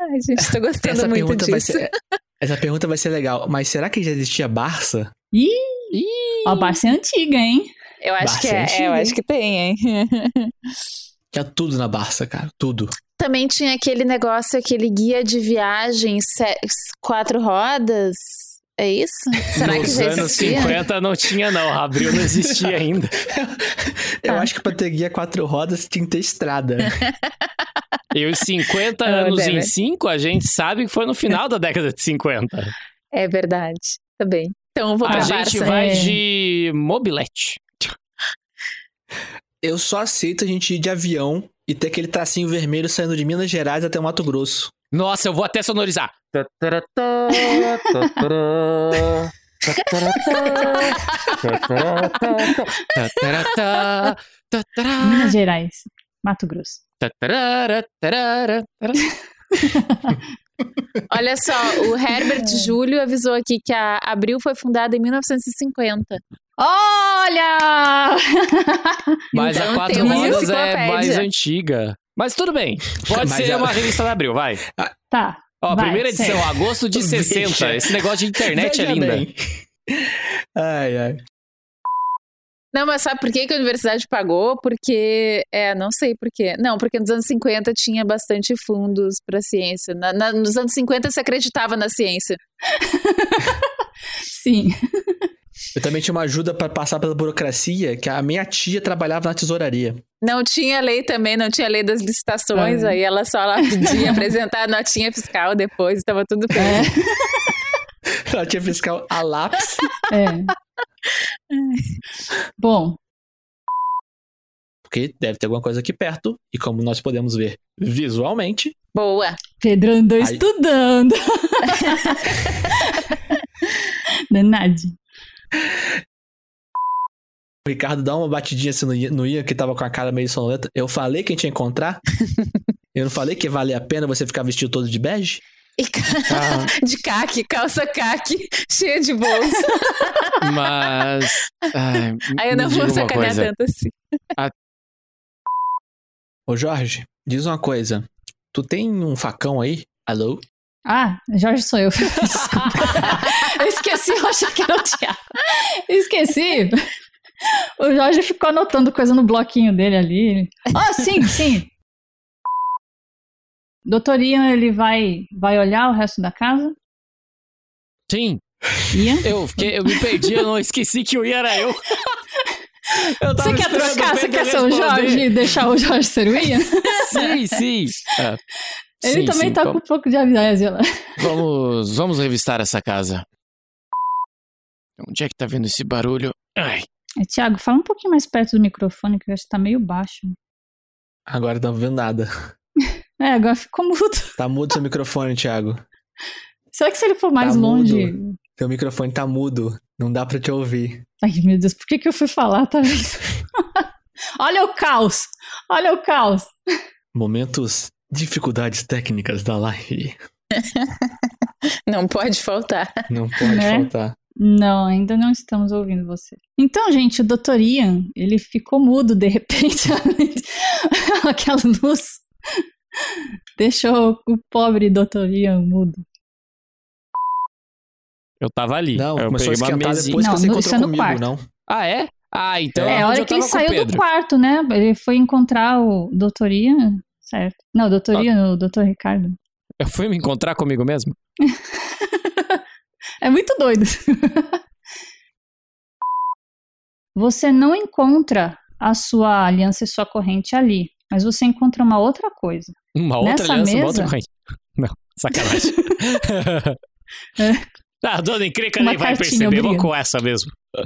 S9: Ai, gente, tô gostando
S6: Essa
S9: muito
S6: pergunta, vai
S9: disso.
S6: ser, essa pergunta vai ser legal. Mas será que já existia Barça?
S3: Ih! Ó, a Barça é antiga, hein?
S9: Eu acho que
S6: Bastante,
S9: é, eu acho que tem, hein? *laughs*
S6: Tinha tudo na Barça, cara. Tudo.
S9: Também tinha aquele negócio, aquele guia de viagem, quatro rodas. É isso? Será que
S8: Nos
S9: já
S8: anos
S9: existia?
S8: 50 não tinha, não. Abril não existia *laughs* ainda.
S6: Eu
S9: Tá.
S6: acho que pra ter guia quatro rodas tinha que ter estrada.
S8: E os 50
S9: Ah,
S8: anos
S9: deve.
S8: em 5, a gente sabe que foi no final da década de 50.
S9: É verdade. Tá bem. Então eu vou pra
S8: A gente
S9: Barça.
S8: vai
S3: É.
S8: de mobilete.
S6: Eu só aceito a gente ir de avião e ter aquele tracinho vermelho saindo de Minas Gerais até Mato Grosso.
S8: Nossa, eu vou até sonorizar.
S3: Minas Gerais, Mato Grosso. *laughs*
S9: Olha só, o Herbert Júlio avisou aqui que a Abril foi fundada em 1950.
S3: Olha!
S8: Mas
S9: Então
S8: a quatro rodas é mais antiga. Mas tudo bem. Pode *laughs* ser
S6: a-
S8: uma revista da Abril, vai.
S3: Tá.
S8: Ó,
S3: vai,
S8: primeira edição,
S3: segue.
S8: agosto de 60.
S6: Veja.
S8: Esse negócio de internet é
S6: Veja
S8: linda.
S6: bem. Ai, ai.
S9: Não, mas sabe por que, que a universidade pagou? Porque, é, não sei por quê. Não, porque nos anos 50 tinha bastante fundos pra ciência. Na- na- nos anos 50 se acreditava na ciência. *laughs*
S3: Sim.
S6: Eu também tinha uma ajuda pra passar pela burocracia, que a minha tia trabalhava na tesouraria.
S9: Não tinha lei também, não tinha lei das licitações,
S3: Ah.
S9: aí ela só lá podia *laughs* apresentar a notinha fiscal depois, estava tudo bem.
S6: Ela *laughs* tinha fiscal a lápis.
S3: É. *laughs* Bom,
S6: Porque deve ter alguma coisa aqui perto. E como nós podemos ver visualmente,
S9: Boa.
S3: Pedro andou
S6: Aí.
S3: estudando. Danade.
S6: O Ricardo dá uma batidinha assim no Ian, que tava com a cara meio sonolenta. Eu falei que a gente ia encontrar? *laughs* Eu não falei que valia a pena você ficar vestido todo de bege?
S9: Ca- *laughs* De caque, calça caque, *laughs* cheia de bolsa.
S8: Mas. ai,
S9: Aí eu não vou sacanear
S8: coisa.
S9: tanto assim.
S6: Ô Jorge, diz uma coisa. Tu tem um facão aí? Alô?
S3: Ah, Jorge sou eu. *laughs* Desculpa. eu *laughs* esqueci, eu achei que era o Thiago. Esqueci. O Jorge ficou anotando coisa no bloquinho dele ali. Ah, sim, sim. Doutor Ian, ele vai, vai olhar o resto da casa?
S8: Sim,
S3: Ian?
S8: eu, fiquei, eu me perdi, eu não esqueci que o Ian era eu. Eu tava
S3: Você quer trocar? Você quer ser o
S8: responder.
S3: Jorge e deixar o Jorge ser o Ian?
S8: Sim, sim. É.
S3: Ele
S8: Sim,
S3: também
S8: sim,
S3: tá
S8: vam-
S3: com um pouco de amnésia lá. *laughs*
S8: Vamos, vamos revistar essa casa. Onde é que tá vindo esse barulho? Ai,
S3: É, Tiago, fala um pouquinho mais perto do microfone, que eu acho que tá meio baixo.
S6: Agora não vendo nada. *laughs*
S3: É, agora ficou mudo.
S6: Tá mudo seu microfone, Thiago.
S3: Será que se ele for mais
S6: Tá
S3: longe.
S6: mudo. Teu microfone tá mudo. Não dá pra te ouvir.
S3: Ai, meu Deus, por que, que eu fui falar, tá vendo? *laughs* Olha o caos! Olha o caos!
S6: Momentos, dificuldades técnicas da live. *laughs*
S9: Não pode faltar.
S6: Não pode
S3: Né?
S6: faltar.
S3: Não, ainda não estamos ouvindo você. Então, gente, o Dr. Ian, ele ficou mudo de repente. *laughs* Aquela luz deixou o pobre Dr. Ian mudo.
S8: Eu tava ali.
S6: Não,
S8: eu
S6: começou a esquentar depois
S3: Não,
S6: que você
S3: no-
S6: encontrou
S3: isso é no
S6: comigo,
S3: quarto.
S6: não?
S8: Ah, é? Ah, então.
S3: é, a hora que ele saiu do quarto, né? Ele foi encontrar o Dr. Ian, certo? Não, Dr.
S8: Ah.
S3: Ian, Dr. Ricardo.
S8: Eu fui me encontrar comigo mesmo? *laughs*
S3: É muito doido. Você não encontra a sua aliança e sua corrente ali, mas você encontra uma outra coisa.
S8: Uma outra
S3: Nessa
S8: aliança, uma
S3: mesa?
S8: outra corrente. *laughs* Não, sacanagem. *laughs* ah, a dona Encrenca
S3: Uma
S8: nem vai perceber, vou
S3: obrigado.
S8: com essa mesmo.
S9: Não,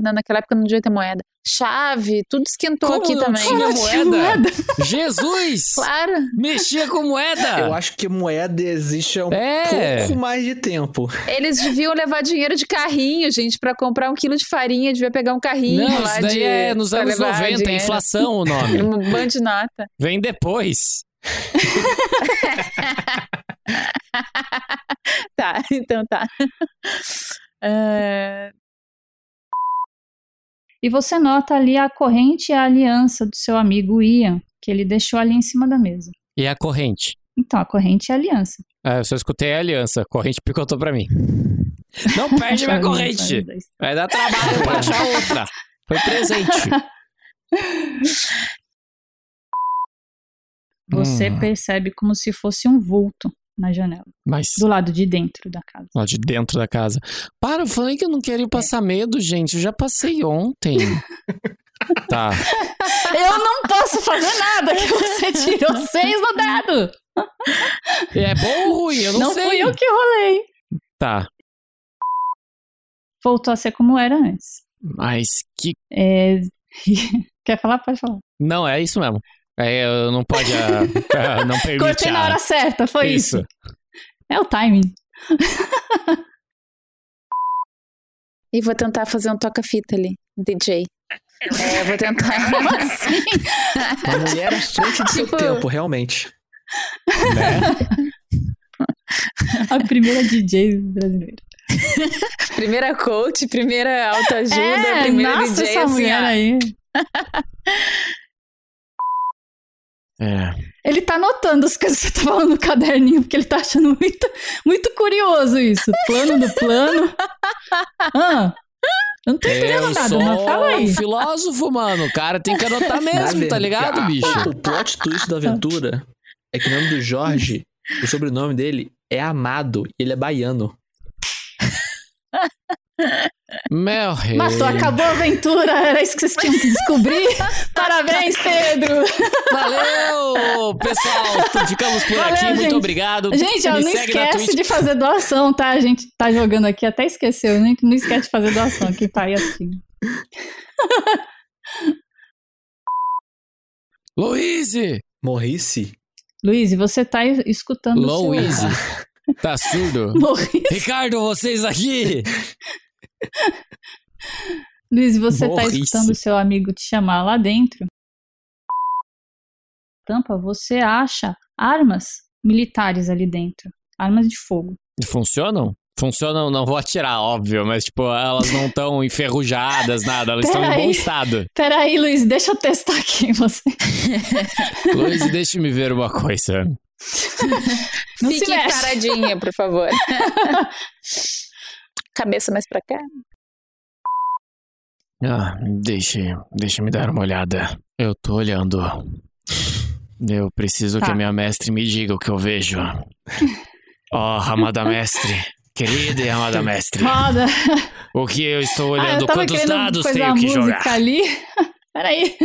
S9: naquela época não devia ter moeda. Chave, tudo esquentou
S8: Como
S9: aqui
S8: não
S9: também.
S8: tinha
S3: Não tinha
S8: moeda? Jesus!
S9: Claro.
S8: Mexia com moeda!
S6: Eu acho que moeda existe há um
S8: É.
S6: pouco mais de tempo.
S9: Eles deviam levar dinheiro de carrinho, gente, pra comprar um quilo de farinha. Devia pegar um carrinho
S8: Não,
S9: lá
S8: isso daí
S9: de.
S8: é nos anos
S9: levar
S8: 90,
S9: dinheiro.
S8: inflação o nome. *laughs*
S9: Um bando de nota.
S8: Vem depois. *laughs*
S9: Tá, então tá. É,
S3: E você nota ali a corrente e a aliança do seu amigo Ian, que ele deixou ali em cima da mesa.
S8: E a corrente?
S3: Então, a corrente e a aliança.
S8: Ah, eu só escutei a aliança. A corrente picotou pra mim. Não *laughs* perde minha corrente. Vai dar trabalho pra achar outra. Foi presente.
S3: Você
S8: Hum.
S3: percebe como se fosse um vulto na janela,
S8: Mas
S3: do lado de dentro da casa.
S8: lá de dentro da casa. Para, eu falei que eu não queria passar medo, gente. Eu já passei ontem. *laughs* tá.
S3: Eu não posso fazer nada que você tirou seis no dado.
S8: É bom ou ruim? Eu não,
S3: Não,
S8: sei.
S3: fui eu que rolei.
S8: Tá.
S3: Voltou a ser como era antes.
S8: Mas que.
S3: É... *laughs* Quer falar? Pode falar.
S8: Não, é isso mesmo. É, eu não pode. ah, *laughs* ah, não permite.
S3: Cortei na
S8: a-
S3: hora certa, foi isso. É o timing.
S9: E vou tentar fazer um toca-fita ali, DJ. É, vou tentar. *laughs*
S3: Como assim?
S6: Uma mulher à frente do seu
S9: Tipo-
S6: tempo, realmente. *laughs*
S3: A primeira DJ brasileira.
S9: primeira coach, primeira autoajuda,
S3: É,
S9: primeira
S3: nossa,
S9: DJ.
S3: essa
S9: assim,
S3: mulher aí.
S8: É.
S3: Ele tá anotando as coisas que você tá falando no caderninho, porque ele tá achando muito, muito curioso isso. Plano do plano. *laughs* Ah, eu não tô entendendo
S8: Eu
S3: nada,
S8: sou
S3: mas fala aí.
S8: filósofo, mano. O cara tem que anotar mesmo, tá ligado,
S6: verdade,
S8: bicho?
S6: O plot twist da aventura é que o nome do Jorge, *laughs* o sobrenome dele é Amado e ele é baiano. *laughs*
S8: Meu rei.
S3: Matou, acabou a aventura, era isso que vocês tinham que descobrir. *laughs* Parabéns, Pedro!
S8: Valeu, pessoal. Então, Ficamos por
S3: Valeu,
S8: aqui.
S3: gente.
S8: Muito obrigado.
S3: Gente, ó,
S8: Me
S3: não esquece de fazer doação, tá? A gente tá jogando aqui, até esqueceu. Não, não esquece de fazer doação, quem tá aí assim. *laughs*
S8: Luíse!
S6: Morrice?
S3: Luiz, você tá es- escutando o seu...
S8: Luíse. Tá surdo? *laughs* Ricardo, vocês aqui!
S3: Luiz, você tá
S8: Morrice.
S3: escutando o seu amigo te chamar lá dentro. Tampa, você acha armas militares ali dentro. Armas de fogo.
S8: Funcionam? Funcionam, não vou atirar, óbvio, mas tipo, elas não estão *laughs* enferrujadas, nada, elas estão em bom estado.
S3: Peraí, Luiz, deixa eu testar aqui em você. *laughs*
S8: Luiz, deixa-me ver uma coisa. *laughs*
S3: Não se
S9: Fique
S3: mexe.
S9: paradinha, por favor. Cabeça mais pra cá.
S8: Ah, deixe, deixe me dar uma olhada. Eu tô olhando. Eu preciso
S3: Tá.
S8: que a minha mestre me diga o que eu vejo. *laughs* Oh, amada mestre. Querida e amada mestre.
S3: Roda.
S8: O que eu estou
S3: Ah,
S8: olhando?
S3: eu tava
S8: Quantos dados tenho que jogar?
S3: ali. *laughs* Peraí.